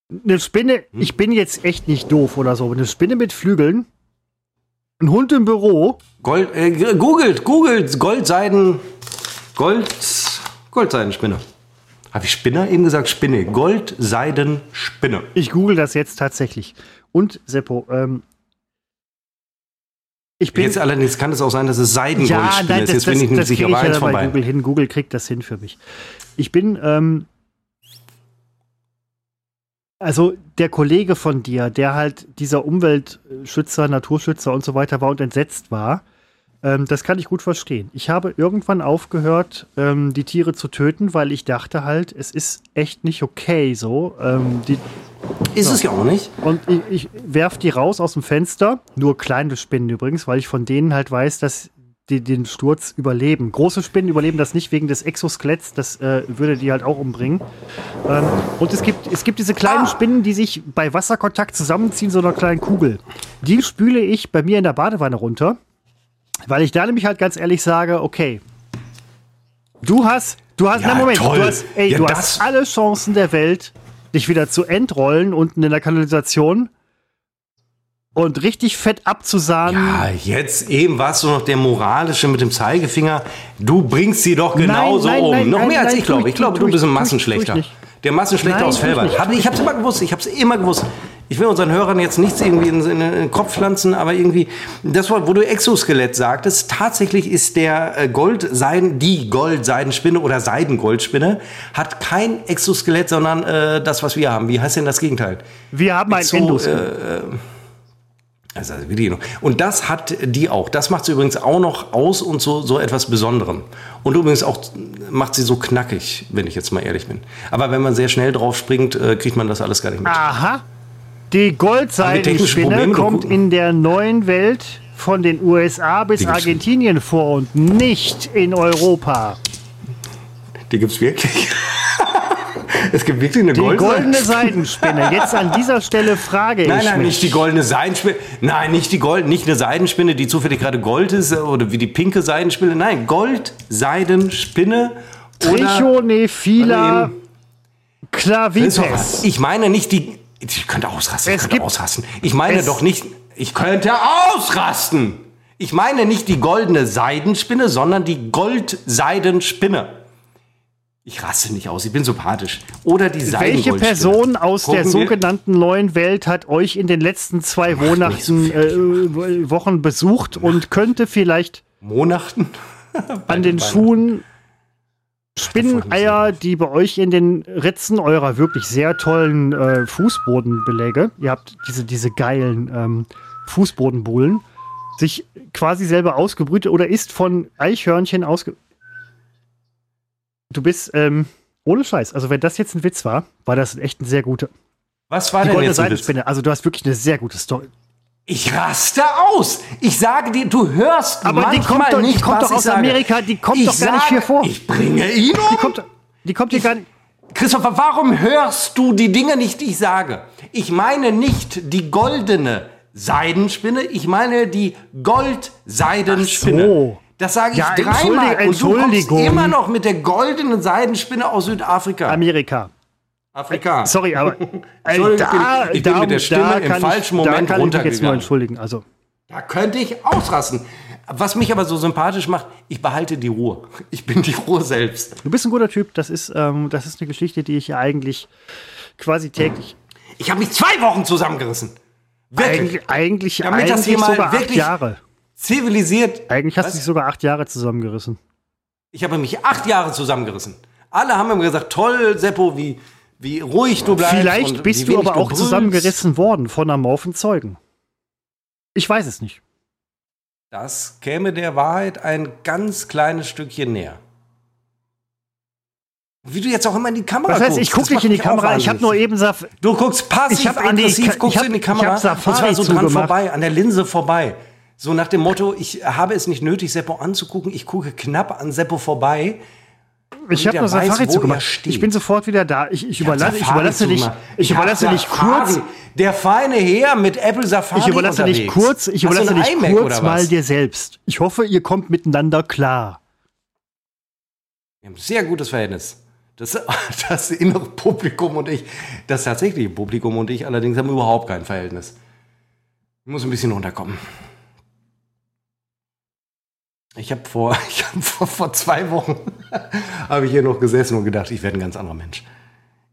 eine Spinne, hm? ich bin jetzt echt nicht doof oder so, eine Spinne mit Flügeln, ein Hund im Büro. Gold, äh, googelt, googelt, Goldseiden, Gold, Goldseidenspinne. Habe ich Spinner eben gesagt? Spinne. Gold, Seiden, Spinne. Ich google das jetzt tatsächlich. Und Seppo, ähm, ich bin. Jetzt allerdings kann es auch sein, dass es Seidengoldspinne ja, ist. Jetzt bin ich nicht sicher, war eins ja vorbei. Google hin. Google kriegt das hin für mich. Ich bin, ähm, also der Kollege von dir, der halt dieser Umweltschützer, Naturschützer und so weiter war und entsetzt war, ähm, das kann ich gut verstehen. Ich habe irgendwann aufgehört, ähm, die Tiere zu töten, weil ich dachte halt, es ist echt nicht okay so. Ähm, die, Ist es ja auch nicht. und ich, ich werf die raus aus dem Fenster, nur kleine Spinnen übrigens, weil ich von denen halt weiß, dass die den Sturz überleben. Große Spinnen überleben das nicht wegen des Exoskeletts, das äh, würde die halt auch umbringen. Ähm, und es gibt, es gibt diese kleinen Ah. Spinnen, die sich bei Wasserkontakt zusammenziehen, so einer kleinen Kugel. Die spüle ich bei mir in der Badewanne runter, weil ich da nämlich halt ganz ehrlich sage, okay, du hast, du hast, Ja, na Moment, toll. du hast, ey, Ja, du hast alle Chancen der Welt, dich wieder zu entrollen unten in der Kanalisation und richtig fett abzusahnen. Ja, jetzt eben warst du noch der Moralische mit dem Zeigefinger. Du bringst sie doch genauso nein, um. nein, noch nein, mehr als nein, ich glaube. ich- glaube, du bist ein Massenschlechter. Der Massenschlechter Nein, aus Felbert. ich ich habe es immer gewusst. Ich habe es immer gewusst. Ich will unseren Hörern jetzt nichts irgendwie in, in, in den Kopf pflanzen, aber irgendwie das Wort, wo du Exoskelett sagtest, tatsächlich ist der äh, Goldseiden, die Goldseidenspinne oder Seidengoldspinne hat kein Exoskelett, sondern äh, das, was wir haben. Wie heißt denn das Gegenteil? Wir haben ein So, Endoskelett. Also wirklich noch. Und das hat die auch. Das macht sie übrigens auch noch aus und so, so etwas Besonderem. Und übrigens auch macht sie so knackig, wenn ich jetzt mal ehrlich bin. Aber wenn man sehr schnell drauf springt, äh, kriegt man das alles gar nicht mit. Aha. Die Goldseidenspinne kommt in der neuen Welt von den USA bis Argentinien vor und nicht in Europa. Die gibt's wirklich. Es gibt wirklich eine Die goldene. goldene Seidenspinne. Jetzt an dieser Stelle frage Nein, ich nein, mich. nicht die goldene Seidenspinne. Nein, nicht die Gold, nicht eine Seidenspinne, die zufällig gerade Gold ist äh, oder wie die pinke Seidenspinne. Nein, Gold, Seidenspinne Trichonephila clavipes. Ich meine nicht die. Ich könnte ausrasten. Ich könnte ausrasten. Ich meine doch nicht. Ich könnte ausrasten. Ich meine nicht die goldene Seidenspinne, sondern die Goldseidenspinne. Ich raste nicht aus. Ich bin sympathisch. Oder die Welche. Person aus der Gucken wir- sogenannten neuen Welt hat euch in den letzten zwei nicht so Monaten, äh, Wochen besucht und könnte vielleicht Monaten? an den Schuhen Spinneneier, die bei euch in den Ritzen eurer wirklich sehr tollen äh, Fußbodenbeläge, ihr habt diese, diese geilen ähm, Fußbodenbullen, sich quasi selber ausgebrütet oder ist von Eichhörnchen ausge... Du bist, ähm, ohne Scheiß, also wenn das jetzt ein Witz war, war das echt ein sehr guter. Was war Die denn goldene jetzt ein Witz? Seidenspinne, also du hast wirklich eine sehr gute Story. Ich raste aus. Ich sage dir, du hörst Aber die kommt doch- die nicht, kommt doch aus sage. Amerika, die kommt ich doch gar nicht sage, hier vor. Ich bringe ihn um. Die kommt, die kommt hier gar nicht... Christopher, warum hörst du die Dinge nicht, die ich sage? Ich meine nicht die goldene Seidenspinne, ich meine die Goldseidenspinne. Ach so. Das sage ich Ja, dreimal. Entschuldigung, Und du kommst immer noch mit der goldenen Seidenspinne aus Südafrika. Amerika. Afrika. Sorry, aber ey, Entschuldigung, ich bin- da, ich bin da, mit der Stimme da im kann falschen ich, da Moment kann ich mich jetzt runtergegangen. entschuldigen. Also, Da könnte ich ausrasten. Was mich aber so sympathisch macht, ich behalte die Ruhe. Ich bin die Ruhe selbst. du bist ein guter Typ. Das ist, ähm, das ist eine Geschichte, die ich ja eigentlich quasi täglich. Ich habe mich zwei Wochen zusammengerissen. Wirklich. Eigentlich, eigentlich, Damit das eigentlich hier mal acht wirklich- Jahre. Zivilisiert. Eigentlich hast du dich sogar acht Jahre zusammengerissen. Ich habe mich acht Jahre zusammengerissen. Alle haben mir gesagt, toll, Seppo, wie, wie ruhig du bleibst. Vielleicht bist du aber auch brüllst. zusammengerissen worden von amorphen Zeugen. Ich weiß es nicht. Das käme der Wahrheit ein ganz kleines Stückchen näher. Wie du jetzt auch immer in die Kamera Das heißt, guckst. ich gucke nicht in die Kamera. Ich habe nur eben gesagt, Du guckst passiv, Ich hab in die guckst ich du in die hab- Kamera ich hab und zwar Safari so dran vorbei, an der Linse vorbei. So nach dem Motto, ich habe es nicht nötig, Seppo anzugucken, ich gucke knapp an Seppo vorbei. ich habe nur weiß, Safari er zugemacht. Ich bin sofort wieder da. Ich, ich, überlasse, ich überlasse dich, ich überlasse dich kurz. Der feine Herr mit Apple Safari Ich überlasse dich kurz, ich Hast überlasse dich kurz mal dir selbst. Ich hoffe, ihr kommt miteinander klar. Wir haben ein sehr gutes Verhältnis. Das, das innere Publikum und ich, das tatsächliche Publikum und ich allerdings haben überhaupt kein Verhältnis. Ich muss ein bisschen runterkommen. Ich habe vor, hab vor, vor zwei Wochen habe ich hier noch gesessen und gedacht, ich werde ein ganz anderer Mensch.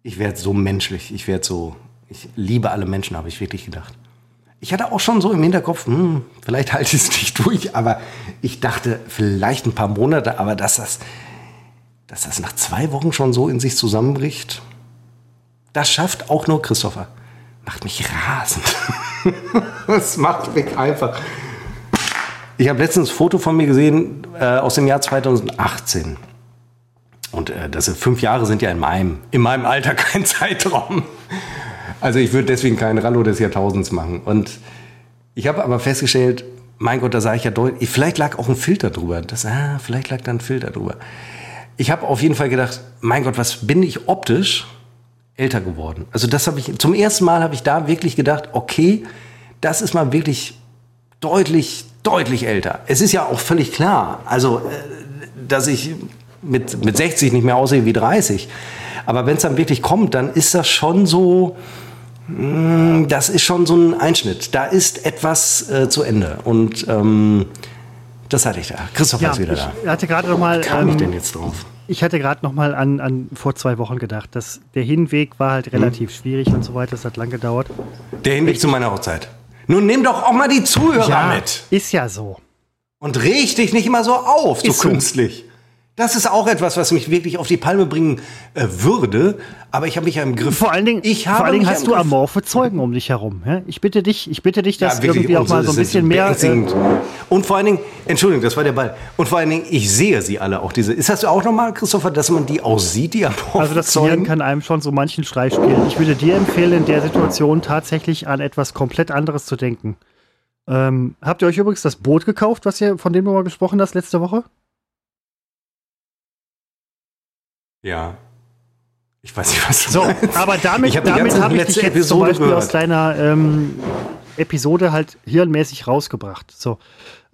Ich werde so menschlich, ich werde so, ich liebe alle Menschen, habe ich wirklich gedacht. Ich hatte auch schon so im Hinterkopf, hm, vielleicht halte ich es nicht durch, aber ich dachte, vielleicht ein paar Monate, aber dass das, dass das nach zwei Wochen schon so in sich zusammenbricht, das schafft auch nur Christopher. Macht mich rasend. das macht mich einfach. Ich habe letztens ein Foto von mir gesehen äh, aus dem Jahr 2018. Und äh, das sind, fünf Jahre sind ja in meinem, in meinem Alter kein Zeitraum. Also ich würde deswegen keinen Rallo des Jahrtausends machen. Und ich habe aber festgestellt, mein Gott, da sah ich ja deutlich, vielleicht lag auch ein Filter drüber. Das, ah, vielleicht lag da ein Filter drüber. Ich habe auf jeden Fall gedacht, mein Gott, was bin ich optisch älter geworden? Also das habe ich, zum ersten Mal habe ich da wirklich gedacht, okay, das ist mal wirklich deutlich, deutlich älter. Es ist ja auch völlig klar, also, äh, dass ich mit, mit 60 nicht mehr aussehe wie 30. Aber wenn es dann wirklich kommt, dann ist das schon so, mm, das ist schon so ein Einschnitt. Da ist etwas äh, zu Ende. Und ähm, das hatte ich da. Christoph ja, ist wieder da. Ich hatte gerade noch mal. Wie kam ähm, ich denn jetzt drauf? Ich hatte gerade noch mal an, an vor zwei Wochen gedacht, dass der Hinweg war halt relativ hm. schwierig und so weiter. Das hat lang gedauert. Der Hinweg ich, zu meiner Hochzeit. Nun nimm doch auch mal die Zuhörer ja, mit. Ist ja so. Und reg dich nicht immer so auf, so künstlich. Das ist auch etwas, was mich wirklich auf die Palme bringen äh, würde. Aber ich habe mich ja im Griff. Vor allen Dingen, ich habe vor allen Dingen hast du Griff. amorphe Zeugen um dich herum. Ja? Ich bitte dich, ich bitte dich, dass ja, irgendwie auch mal so ein bisschen mehr. Äh, und vor allen Dingen, Entschuldigung, das war der Ball. Und vor allen Dingen, ich sehe sie alle auch diese. Ist das auch nochmal, Christopher, dass man die auch sieht, die amorphe Also das Gehirn kann einem schon so manchen Streich spielen. Ich würde dir empfehlen, in der Situation tatsächlich an etwas komplett anderes zu denken. Ähm, habt ihr euch übrigens das Boot gekauft, was ihr von dem du mal gesprochen hast letzte Woche? Ja. Ich weiß nicht, was du so, meinst. Aber damit, ich hab damit habe ich dich jetzt Episode zum Beispiel gehört. aus deiner ähm, Episode halt hirnmäßig rausgebracht. So.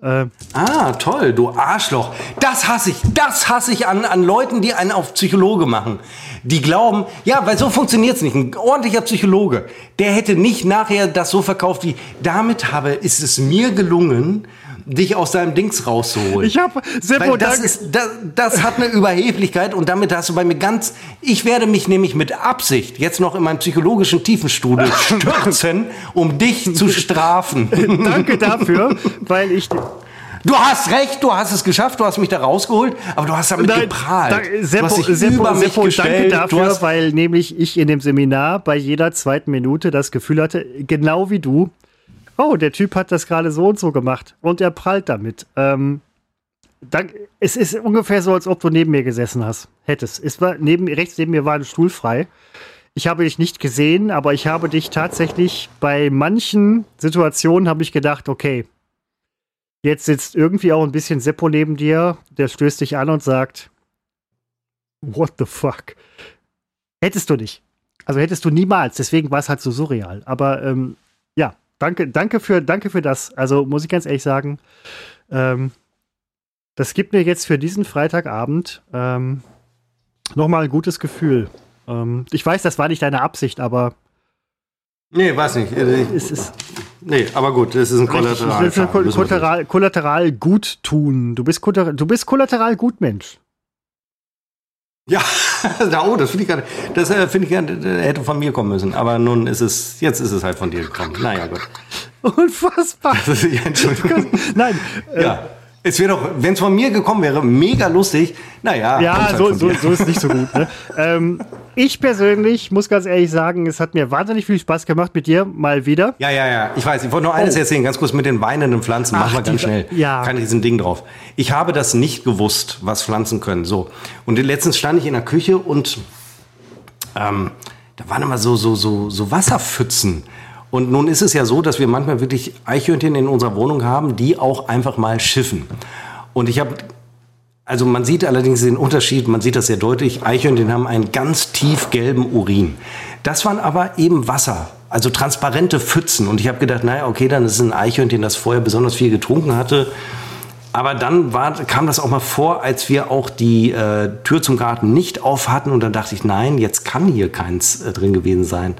Äh, ah, toll, du Arschloch. Das hasse ich. Das hasse ich an, an Leuten, die einen auf Psychologe machen. Die glauben, ja, weil so funktioniert es nicht. Ein ordentlicher Psychologe, der hätte nicht nachher das so verkauft wie, damit habe, ist es mir gelungen, dich aus deinem Dings rauszuholen. Ich habe Seppo, das, ist, das, das hat eine Überheblichkeit und damit hast du bei mir ganz. Ich werde mich nämlich mit Absicht jetzt noch in meinem psychologischen Tiefenstuhl stürzen, um dich zu strafen. Danke dafür, weil ich Du hast recht, du hast es geschafft, du hast mich da rausgeholt, aber du hast damit Nein, geprahlt. Da, Seppo, du hast dich Seppo, über Seppo, mich gestellt. danke dafür, weil nämlich ich in dem Seminar bei jeder zweiten Minute das Gefühl hatte, genau wie du, oh, der Typ hat das gerade so und so gemacht und er prallt damit. Ähm, dann, es ist ungefähr so, als ob du neben mir gesessen hast. Hättest. Es war neben, rechts neben mir war ein Stuhl frei. Ich habe dich nicht gesehen, aber ich habe dich tatsächlich bei manchen Situationen habe ich gedacht, okay, jetzt sitzt irgendwie auch ein bisschen Seppo neben dir, der stößt dich an und sagt, what the fuck? Hättest du nicht. Also hättest du niemals, deswegen war es halt so surreal. Aber ähm, danke, danke, für, danke für das. Also muss ich ganz ehrlich sagen, ähm, das gibt mir jetzt für diesen Freitagabend ähm, nochmal ein gutes Gefühl. Ähm, ich weiß, das war nicht deine Absicht, aber. Nee, weiß nicht. Es ist, nee, aber gut, es ist ein Kollateral. Kollateral, Kollateral gut tun. Du bist, du bist Kollateral gut Mensch. Ja, oh, das finde ich gerade, das äh, finde ich gerne, hätte von mir kommen müssen. Aber nun ist es, jetzt ist es halt von dir gekommen. Naja, gut. Unfassbar. ja, Entschuldigung. Nein. Ja. Äh, es wäre doch, wenn es von mir gekommen wäre, mega lustig. Naja. Ja, halt so, so, so, ist nicht so gut. Ne? ähm, ich persönlich muss ganz ehrlich sagen, es hat mir wahnsinnig viel Spaß gemacht mit dir mal wieder. Ja, ja, ja. Ich weiß, ich wollte nur eines oh. erzählen, ganz kurz mit den weinenden Pflanzen. Machen wir ganz schnell. Ja. Kein Riesending drauf. Ich habe das nicht gewusst, was Pflanzen können. So. Und letztens stand ich in der Küche und ähm, da waren immer so, so, so, so Wasserpfützen. Und nun ist es ja so, dass wir manchmal wirklich Eichhörnchen in unserer Wohnung haben, die auch einfach mal schiffen. Und ich habe, also man sieht allerdings den Unterschied, man sieht das sehr deutlich, Eichhörnchen haben einen ganz tief gelben Urin. Das waren aber eben Wasser, also transparente Pfützen. Und ich habe gedacht, naja, okay, dann ist es ein Eichhörnchen, das vorher besonders viel getrunken hatte. Aber dann war, kam das auch mal vor, als wir auch die äh, Tür zum Garten nicht auf hatten. Und dann dachte ich, nein, jetzt kann hier keins äh, drin gewesen sein.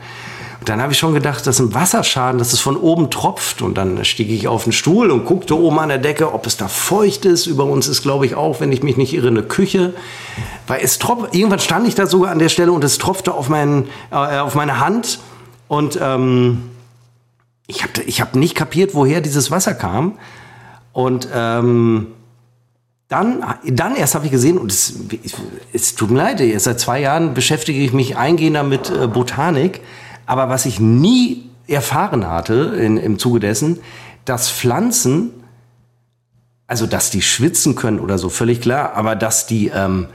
Und dann habe ich schon gedacht, das ist ein Wasserschaden, dass es von oben tropft. Und dann stieg ich auf den Stuhl und guckte oben an der Decke, ob es da feucht ist. Über uns ist, glaube ich, auch, wenn ich mich nicht irre, eine Küche. Weil es tropft, irgendwann stand ich da sogar an der Stelle und es tropfte auf, mein, äh, auf meine Hand. Und ähm, ich habe ich hab nicht kapiert, woher dieses Wasser kam. Und ähm, dann, dann erst habe ich gesehen, und es, es tut mir leid, seit zwei Jahren beschäftige ich mich eingehender mit äh, Botanik, aber was ich nie erfahren hatte in, im Zuge dessen, dass Pflanzen, also dass die schwitzen können oder so, völlig klar, aber dass die ähm,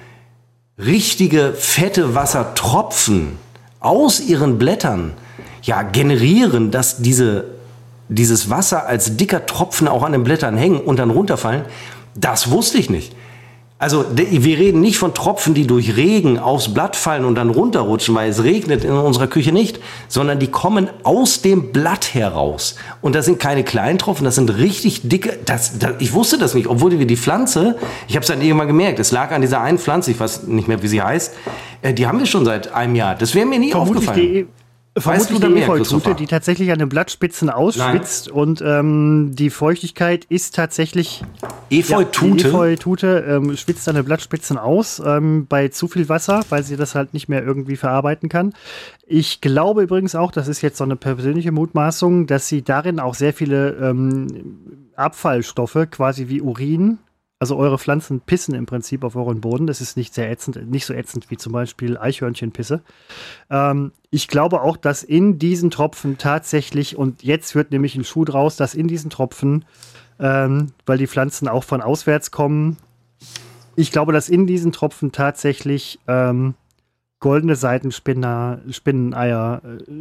richtige fette Wassertropfen aus ihren Blättern ja generieren, dass diese, dieses Wasser als dicker Tropfen auch an den Blättern hängen und dann runterfallen, das wusste ich nicht. Also wir reden nicht von Tropfen, die durch Regen aufs Blatt fallen und dann runterrutschen, weil es regnet in unserer Küche nicht, sondern die kommen aus dem Blatt heraus. Und das sind keine kleinen Tropfen, das sind richtig dicke. Das, das, ich wusste das nicht, obwohl wir die Pflanze, ich habe es dann irgendwann gemerkt, es lag an dieser einen Pflanze, ich weiß nicht mehr, wie sie heißt, äh, die haben wir schon seit einem Jahr. Das wäre mir nie Vermutlich aufgefallen. Vermutlich die Efeutute, die tatsächlich an den Blattspitzen ausschwitzt Nein. und ähm, die Feuchtigkeit ist tatsächlich. Efeutute? Ja, Efeutute ähm, schwitzt an den Blattspitzen aus ähm, bei zu viel Wasser, weil sie das halt nicht mehr irgendwie verarbeiten kann. Ich glaube übrigens auch, das ist jetzt so eine persönliche Mutmaßung, dass sie darin auch sehr viele ähm, Abfallstoffe, quasi wie Urin, also eure Pflanzen pissen im Prinzip auf euren Boden. Das ist nicht sehr ätzend, nicht so ätzend wie zum Beispiel Eichhörnchenpisse. Ähm, ich glaube auch, dass in diesen Tropfen tatsächlich, und jetzt wird nämlich ein Schuh draus, dass in diesen Tropfen, ähm, weil die Pflanzen auch von auswärts kommen, ich glaube, dass in diesen Tropfen tatsächlich ähm, goldene Seitenspinner, Spinneneier äh,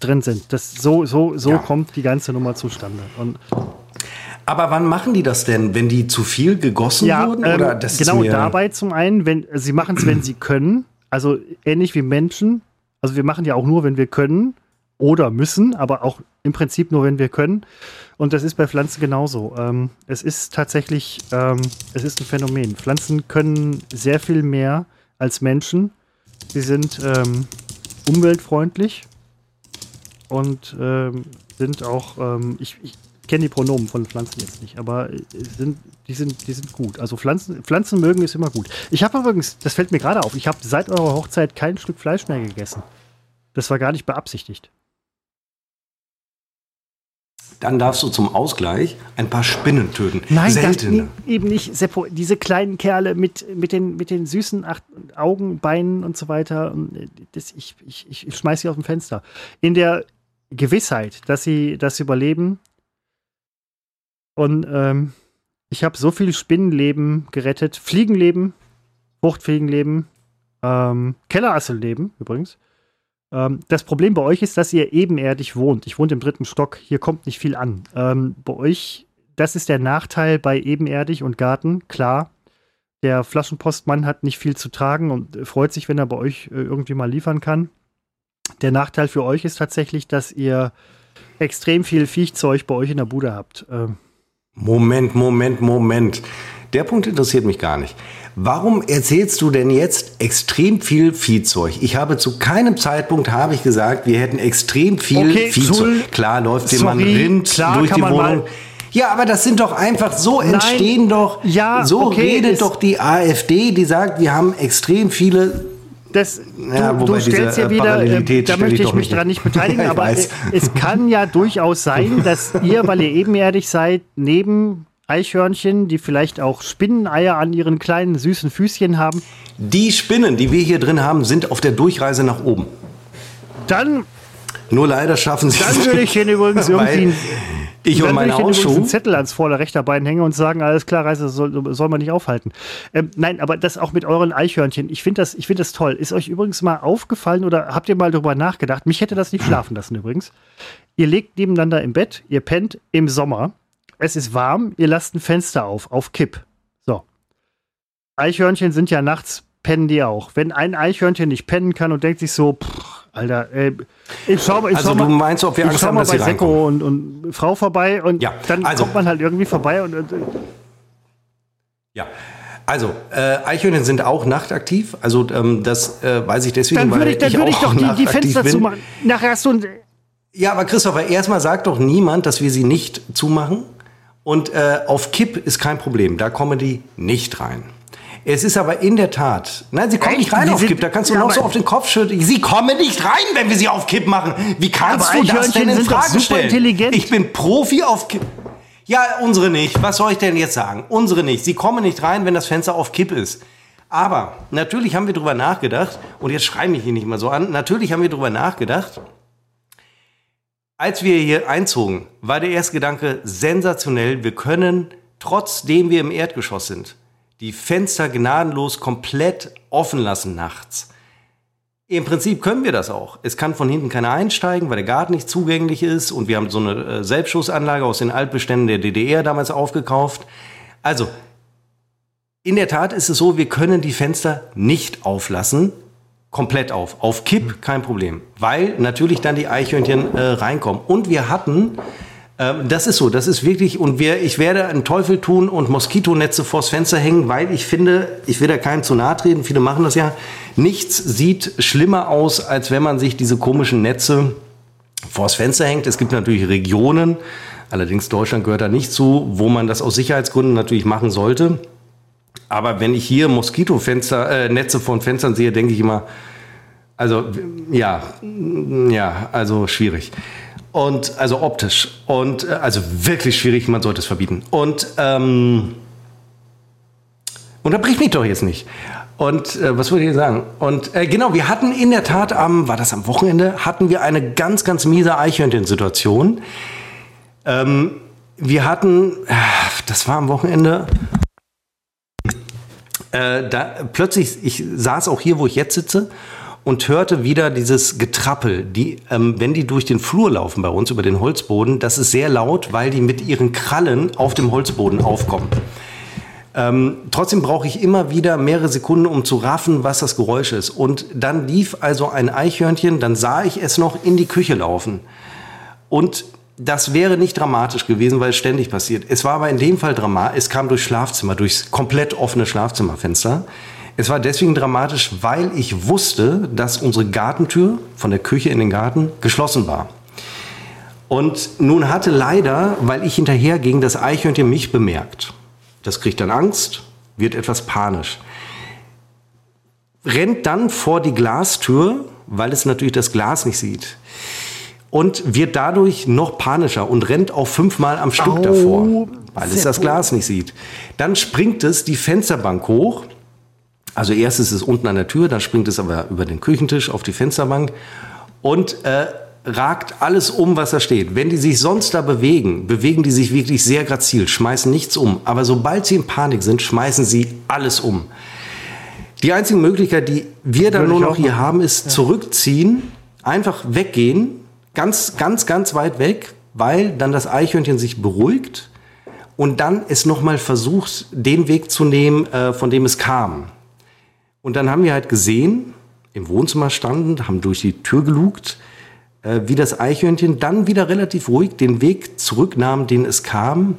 drin sind. Das, so so, so ja. kommt die ganze Nummer zustande. Und aber wann machen die das denn? Wenn die zu viel gegossen ja, wurden? Ähm, oder das genau dabei zum einen, wenn sie machen es, wenn sie können. Also ähnlich wie Menschen. Also wir machen ja auch nur, wenn wir können oder müssen, aber auch im Prinzip nur, wenn wir können. Und das ist bei Pflanzen genauso. Ähm, es ist tatsächlich, ähm, es ist ein Phänomen. Pflanzen können sehr viel mehr als Menschen. Sie sind ähm, umweltfreundlich und ähm, sind auch, ähm, ich, ich, kenne die Pronomen von Pflanzen jetzt nicht, aber äh, sind, die, sind, die sind gut. Also Pflanzen, Pflanzen mögen ist immer gut. Ich habe übrigens, das fällt mir gerade auf, ich habe seit eurer Hochzeit kein Stück Fleisch mehr gegessen. Das war gar nicht beabsichtigt. Dann darfst du zum Ausgleich ein paar Spinnen töten. Nein, Seltene. Das, eben nicht. Seppo, diese kleinen Kerle mit, mit, den, mit den süßen Ach Augen, Beinen und so weiter. Äh, das, ich, ich, ich schmeiß sie aus dem Fenster. In der Gewissheit, dass sie das überleben, und ähm, ich habe so viel Spinnenleben gerettet, Fliegenleben, Fruchtfliegenleben, ähm, Kellerasselnleben übrigens. Ähm, das Problem bei euch ist, dass ihr ebenerdig wohnt. Ich wohne im dritten Stock, hier kommt nicht viel an. Ähm, bei euch, das ist der Nachteil bei ebenerdig und Garten, klar. Der Flaschenpostmann hat nicht viel zu tragen und freut sich, wenn er bei euch äh, irgendwie mal liefern kann. Der Nachteil für euch ist tatsächlich, dass ihr extrem viel Viechzeug bei euch in der Bude habt. Ähm, Moment, Moment, Moment. Der Punkt interessiert mich gar nicht. Warum erzählst du denn jetzt extrem viel Viehzeug? Ich habe zu keinem Zeitpunkt habe ich gesagt, wir hätten extrem viel okay, Viehzeug. Klar läuft jemand Rind klar, durch die Wohnung. Ja, aber das sind doch einfach so Nein, entstehen doch. Ja, so okay, redet doch die AfD, die sagt, wir haben extrem viele das, ja, du, du stellst ja wieder, äh, da möchte ich mich dran nicht beteiligen, aber es, es kann ja durchaus sein, dass ihr, weil ihr ebenerdig seid, neben Eichhörnchen, die vielleicht auch Spinneneier an ihren kleinen süßen Füßchen haben. Die Spinnen, die wir hier drin haben, sind auf der Durchreise nach oben. Dann. Nur leider schaffen sie es. Dann würde ich den übrigens irgendwie. Ich und meine Hausschuhe. einen Zettel ans vorder rechter Bein hängen und sagen, alles klar, Reise soll, soll man nicht aufhalten. Ähm, nein, aber das auch mit euren Eichhörnchen. Ich finde das, find das toll. Ist euch übrigens mal aufgefallen oder habt ihr mal darüber nachgedacht? Mich hätte das nicht schlafen lassen übrigens. Ihr legt nebeneinander im Bett, ihr pennt im Sommer. Es ist warm, ihr lasst ein Fenster auf, auf Kipp. So. Eichhörnchen sind ja nachts, pennen die auch. Wenn ein Eichhörnchen nicht pennen kann und denkt sich so, pff, Alter, ey, ich schau, ich also schau du mal, meinst, ob wir Angst haben, dass bei Seko und, und Frau vorbei und ja, dann also, kommt man halt irgendwie vorbei und, und ja. Also, äh, Eichhörnchen sind auch nachtaktiv. Also, ähm, das äh, weiß ich deswegen, Dann würde ich, dann ich würde ich doch die, die Fenster bin. zumachen. Nachher hast du ein, Ja, aber Christopher, erstmal sagt doch niemand, dass wir sie nicht zumachen. Und äh, auf Kipp ist kein Problem. Da kommen die nicht rein. Es ist aber in der Tat. Nein, sie kommen Echt? nicht rein Die auf Kipp. Da kannst du Ja, noch so auf den Kopf schütteln. Sie kommen nicht rein, wenn wir sie auf Kipp machen. Wie kannst du das denn in Frage stellen? Ich bin Profi auf Kipp. Ja, unsere nicht. Was soll ich denn jetzt sagen? Unsere nicht. Sie kommen nicht rein, wenn das Fenster auf Kipp ist. Aber natürlich haben wir darüber nachgedacht, und jetzt schrei mich hier nicht mal so an, natürlich haben wir darüber nachgedacht, als wir hier einzogen, war der erste Gedanke sensationell. Wir können, trotzdem wir im Erdgeschoss sind, die Fenster gnadenlos komplett offen lassen nachts. Im Prinzip können wir das auch. Es kann von hinten keiner einsteigen, weil der Garten nicht zugänglich ist und wir haben so eine äh, Selbstschussanlage aus den Altbeständen der DDR damals aufgekauft. Also, in der Tat ist es so, wir können die Fenster nicht auflassen, komplett auf. Auf Kipp kein Problem, weil natürlich dann die Eichhörnchen äh, reinkommen. Und wir hatten, ähm, das ist so, das ist wirklich, und wir, ich werde einen Teufel tun und Moskitonetze vors Fenster hängen, weil ich finde, ich will da keinem zu nahe treten, viele machen das ja, nichts sieht schlimmer aus, als wenn man sich diese komischen Netze vors Fenster hängt. Es gibt natürlich Regionen, allerdings Deutschland gehört da nicht zu, wo man das aus Sicherheitsgründen natürlich machen sollte. Aber wenn ich hier Moskitofenster, äh, Netze von Fenstern sehe, denke ich immer, also ja, ja, also schwierig. Und also optisch. Und äh, also wirklich schwierig, man sollte es verbieten. Und ähm, unterbrich mich doch jetzt nicht. Und äh, was wollte ich sagen? Und äh, genau, wir hatten in der Tat am, war das am Wochenende, hatten wir eine ganz, ganz miese Eichhörnchen-Situation. Ähm, wir hatten, das war am Wochenende, äh, da plötzlich, ich saß auch hier, wo ich jetzt sitze, und hörte wieder dieses Getrappel. Die, ähm, wenn die durch den Flur laufen bei uns über den Holzboden, das ist sehr laut, weil die mit ihren Krallen auf dem Holzboden aufkommen. Ähm, trotzdem brauche ich immer wieder mehrere Sekunden, um zu raffen, was das Geräusch ist. Und dann lief also ein Eichhörnchen, dann sah ich es noch in die Küche laufen. Und das wäre nicht dramatisch gewesen, weil es ständig passiert. Es war aber in dem Fall dramatisch. Es kam durchs Schlafzimmer, durchs komplett offene Schlafzimmerfenster. Es war deswegen dramatisch, weil ich wusste, dass unsere Gartentür von der Küche in den Garten geschlossen war. Und nun hatte leider, weil ich hinterher ging, das Eichhörnchen mich bemerkt. Das kriegt dann Angst, wird etwas panisch. Rennt dann vor die Glastür, weil es natürlich das Glas nicht sieht. Und wird dadurch noch panischer und rennt auch fünfmal am Stück Au, davor, weil es das. Glas nicht sieht. Dann springt es die Fensterbank hoch. Also erst ist es unten an der Tür, dann springt es aber über den Küchentisch auf die Fensterbank und äh, ragt alles um, was da steht. Wenn die sich sonst da bewegen, bewegen die sich wirklich sehr grazil, schmeißen nichts um. Aber sobald sie in Panik sind, schmeißen sie alles um. Die einzige Möglichkeit, die wir dann nur noch hier machen. haben, ist zurückziehen, einfach weggehen, ganz, ganz, ganz weit weg, weil dann das Eichhörnchen sich beruhigt und dann es nochmal versucht, den Weg zu nehmen, äh, von dem es kam. Und dann haben wir halt gesehen, im Wohnzimmer standen, haben durch die Tür gelugt, äh, wie das Eichhörnchen dann wieder relativ ruhig den Weg zurücknahm, den es kam.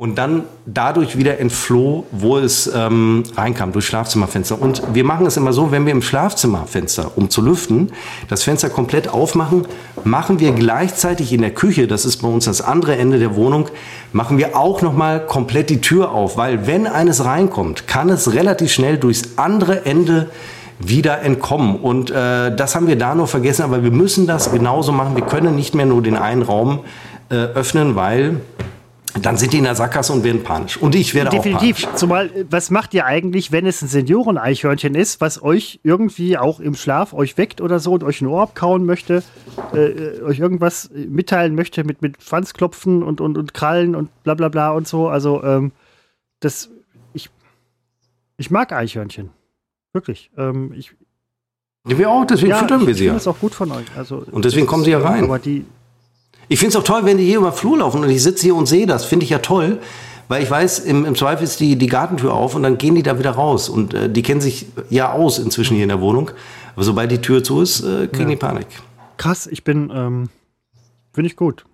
Und dann dadurch wieder entfloh, wo es ähm, reinkam, durch Schlafzimmerfenster. Und wir machen es immer so, wenn wir im Schlafzimmerfenster, um zu lüften, das Fenster komplett aufmachen, machen wir gleichzeitig in der Küche, das ist bei uns das andere Ende der Wohnung, machen wir auch nochmal komplett die Tür auf. Weil wenn eines reinkommt, kann es relativ schnell durchs andere Ende wieder entkommen. Und äh, das haben wir da nur vergessen, aber wir müssen das genauso machen. Wir können nicht mehr nur den einen Raum äh, öffnen, weil dann sind die in der Sackgasse und werden panisch. Und ich werde Definitiv. auch panisch. Zumal, äh, was macht ihr eigentlich, wenn es ein Senioren-Eichhörnchen ist, was euch irgendwie auch im Schlaf euch weckt oder so und euch ein Ohr abkauen möchte, äh, äh, euch irgendwas äh, mitteilen möchte mit, mit Schwanzklopfen und, und, und Krallen und bla bla bla und so. Also, ähm, das, ich, ich mag Eichhörnchen. Wirklich. Ähm, ich, Ja, wir auch, deswegen füttern ich, wir sie ja. das auch gut von euch. Also, Und deswegen kommen sie ja rein. Aber die, Ich finde es auch toll, wenn die hier über den Flur laufen und ich sitze hier und sehe das. Finde ich ja toll, weil ich weiß, im, im Zweifel ist die, die Gartentür auf und dann gehen die da wieder raus. Und äh, die kennen sich ja aus inzwischen hier in der Wohnung. Aber sobald die Tür zu ist, äh, kriegen Ja. die Panik. krass, ich bin, ähm, finde ich gut.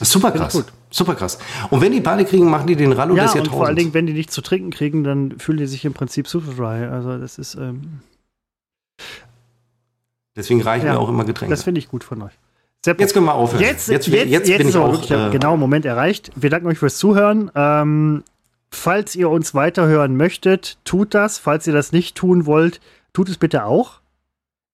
Super krass. Super krass. Und wenn die Beine kriegen, machen die den Rallo ja, des und Jahrtausends. vor allen Dingen, wenn die nichts zu trinken kriegen, dann fühlen die sich im Prinzip super dry. Also das ist, ähm, Deswegen reichen Ja, mir auch immer Getränke. das finde ich gut von euch. Seppo, Jetzt können wir aufhören. Jetzt, jetzt, jetzt, jetzt, jetzt, bin ich auch. der Äh, genaue Moment erreicht. Wir danken euch fürs Zuhören. Ähm, falls ihr uns weiterhören möchtet, tut das. Falls ihr das nicht tun wollt, tut es bitte auch.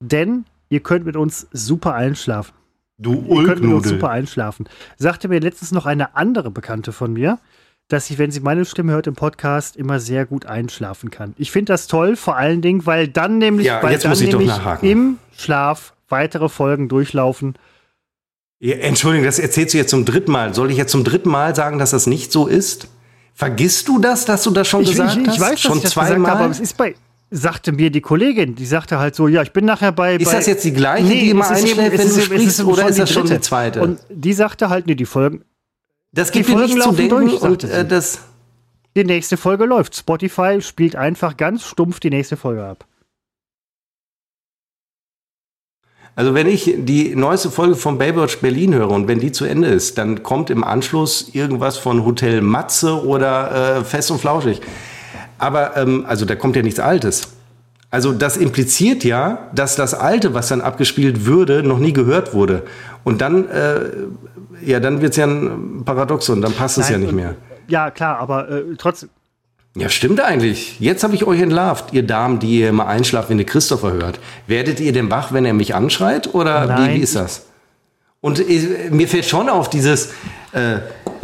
Denn ihr könnt mit uns super einschlafen. du Ihr könnt mit uns Ulknudel. super einschlafen. Sagte mir letztens noch eine andere Bekannte von mir, dass sie, wenn sie meine Stimme hört im Podcast, immer sehr gut einschlafen kann. Ich finde das toll, vor allen Dingen, weil dann nämlich, Ja, weil dann ich nämlich im Schlaf weitere Folgen durchlaufen. Entschuldigung, das erzählst du jetzt zum dritten Mal. Soll ich jetzt zum dritten Mal sagen, dass das nicht so ist? Vergisst du das, dass du das schon Ich, gesagt ich, ich hast? weiß, schon dass ich das gesagt zweimal? habe, aber es ist bei, sagte mir die Kollegin, die sagte halt so, ja, ich bin nachher bei. Ist bei, das jetzt die gleiche, die immer einschläft, wenn du sprichst, oder ist das schon die zweite? Und die sagte halt, nee, die Folgen, das die gibt dir Folgen nichts zu denken durch, und äh, das. die nächste Folge läuft. Spotify spielt einfach ganz stumpf die nächste Folge ab. Also wenn ich die neueste Folge von Baywatch Berlin höre und wenn die zu Ende ist, dann kommt im Anschluss irgendwas von Hotel Matze oder äh, Fest und Flauschig. Aber ähm, also da kommt ja nichts Altes. Also das impliziert ja, dass das Alte, was dann abgespielt würde, noch nie gehört wurde. Und dann, äh, ja, dann wird es ja ein Paradoxon, dann passt es ja Nein, nicht mehr. Ja, klar, aber äh, trotzdem. Ja, stimmt eigentlich. Jetzt habe ich euch entlarvt, ihr Damen, die ihr immer einschlaft, wenn ihr Christopher hört. Werdet ihr denn wach, wenn er mich anschreit? Oder wie, Nein. wie ist das? Und äh, mir fällt schon auf dieses, äh,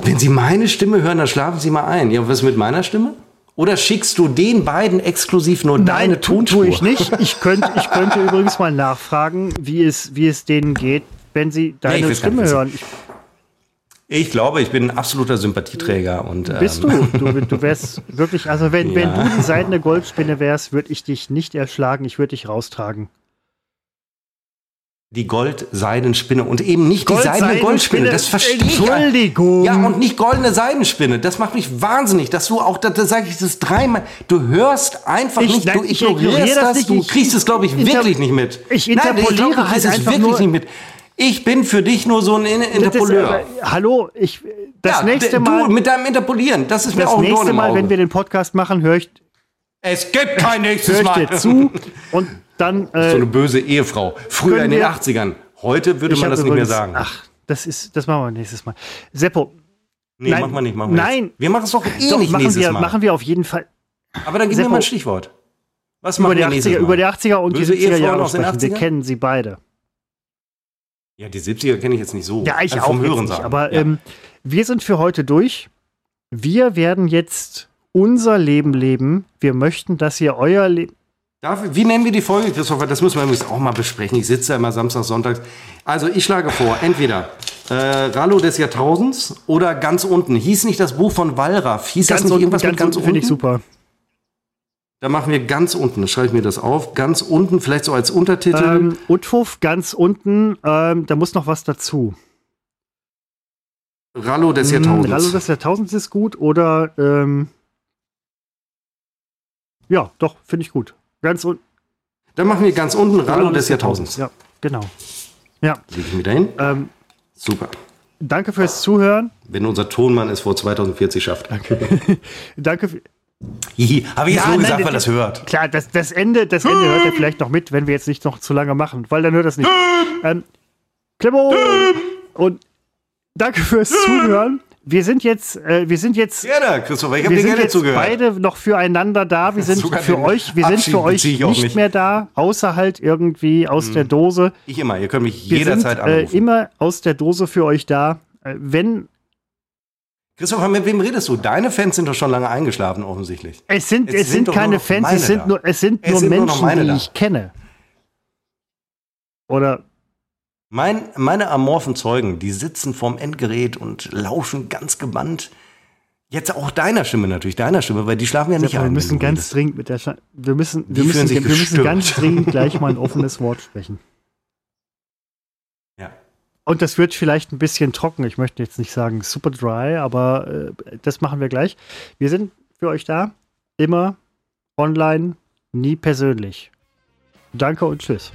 wenn Sie meine Stimme hören, dann schlafen Sie mal ein. Ja, was mit meiner Stimme? Oder schickst du den beiden exklusiv nur deine tu, Tonspur? tue ich nicht. Ich könnte, ich könnte übrigens mal nachfragen, wie es, wie es denen geht, wenn sie deine gar Stimme hören. Ich, Ich glaube, ich bin ein absoluter Sympathieträger. Und, ähm, bist du? du? Du wärst wirklich, also wenn, wenn Ja. du die seidene Goldspinne wärst, würde ich dich nicht erschlagen, ich würde dich raustragen. Die Goldseidenspinne und eben nicht die seidene Goldseidenspinne, Goldspinne. Das verstehe ich. Entschuldigung. Ja, und nicht goldene Seidenspinne. Das macht mich wahnsinnig, dass du auch, da, da sage ich das dreimal, du hörst einfach Ich- nicht, nein, du ich ignorierst das das, nicht. du kriegst es, glaube ich, wirklich nicht mit. ich Nein, ich interpoliere du halt einfach wirklich nur- nicht mit. Ich bin für dich nur so ein Das Interpolier. hallo, ich, das ja, nächste Mal, Du mit deinem Interpolieren, das ist mir das auch ein Dorn nächste im Mal, Auge. wenn wir den Podcast machen, höre ich, es gibt kein nächstes ich Mal. dir zu und dann, So äh, eine böse Ehefrau. Früher in den wir- 80ern. Heute würde man das nicht mehr übrigens- sagen. Ach, das ist, das machen wir nächstes Mal. Seppo, nee, nein, machen wir nicht. Machen wir nein. Jetzt. Wir machen es doch eh doch, nicht machen nächstes wir, Mal. machen wir auf jeden Fall Aber dann gib mir Seppo, mal ein Stichwort. Was über machen die wir nächstes 80er, Mal? über die 80er und Böse die 70er Ehefrauen Jahre aus den sprechen. Wir 80ern? kennen sie beide. Ja, die 70er kenne ich jetzt nicht so. Ja, ich Also auch vom Hören nicht, sagen. aber ja. ähm, wir sind für heute durch. Wir werden jetzt unser Leben leben. Wir möchten, dass ihr euer Leben. Wie nennen wir die Folge, Christopher? Das müssen wir übrigens auch mal besprechen. Ich sitze ja immer Samstag, Sonntags. Also ich schlage vor, entweder äh, Rallo des Jahrtausends oder ganz unten. Hieß nicht das Buch von Wallraff? Hieß das nicht unten, irgendwas mit ganz unten? finde ich super. Da machen wir ganz unten. Da schreibe ich mir das auf. Ganz unten, vielleicht so als Untertitel. Ähm, Utfuff ganz unten, ähm, da muss noch was dazu. Rallo des Hm, Jahrtausends. Rallo des Jahrtausends ist gut oder ähm, ja, doch, finde ich gut. Ganz unten. Dann machen wir ganz unten Rallo des Jahrtausends. Ja, genau. Ja, Leg ich mir dahin. ähm, Super. danke fürs Zuhören. Wenn unser Tonmann es vor 2040 schafft. Danke. Für, Hihi, habe ich jetzt Ja, nur nein, gesagt, das- weil das hört. Klar, das, das Ende, das Ende hört er vielleicht noch mit, wenn wir jetzt nicht noch zu lange machen, weil dann hört er es nicht. Ähm, Klemmo! Und danke fürs Zuhören. Wir sind jetzt, äh, wir sind jetzt, Gerne, Christopher, ich habe wir dir sind gerne jetzt zugehört. beide noch füreinander da. Wir sind Sogar für euch, wir sind für euch nicht nicht. Hm. mehr da, außer halt irgendwie aus der Dose. Ich immer, ihr könnt mich Wir jederzeit sind äh, anrufen. immer aus der Dose für euch da. Äh, wenn Christopher, mit wem redest du? Deine Fans sind doch schon lange eingeschlafen, offensichtlich. es sind, Es es, sind sind keine nur Fans, es sind nur, es sind Es nur sind nur Menschen, meine die da. ich kenne. Oder Mein, meine amorphen Zeugen, die sitzen vorm Endgerät und lauschen ganz gebannt. Jetzt auch deiner Stimme natürlich, deiner Stimme, weil die schlafen ja nicht wir ein. wenn müssen ganz dringend mit der Scha wir müssen, wir Die müssen, wir müssen ganz dringend gleich mal ein offenes Wort sprechen. Und das wird vielleicht ein bisschen trocken. Ich möchte jetzt nicht sagen super dry, aber äh, das machen wir gleich. Wir sind für euch da. Immer online, nie persönlich. Danke und tschüss.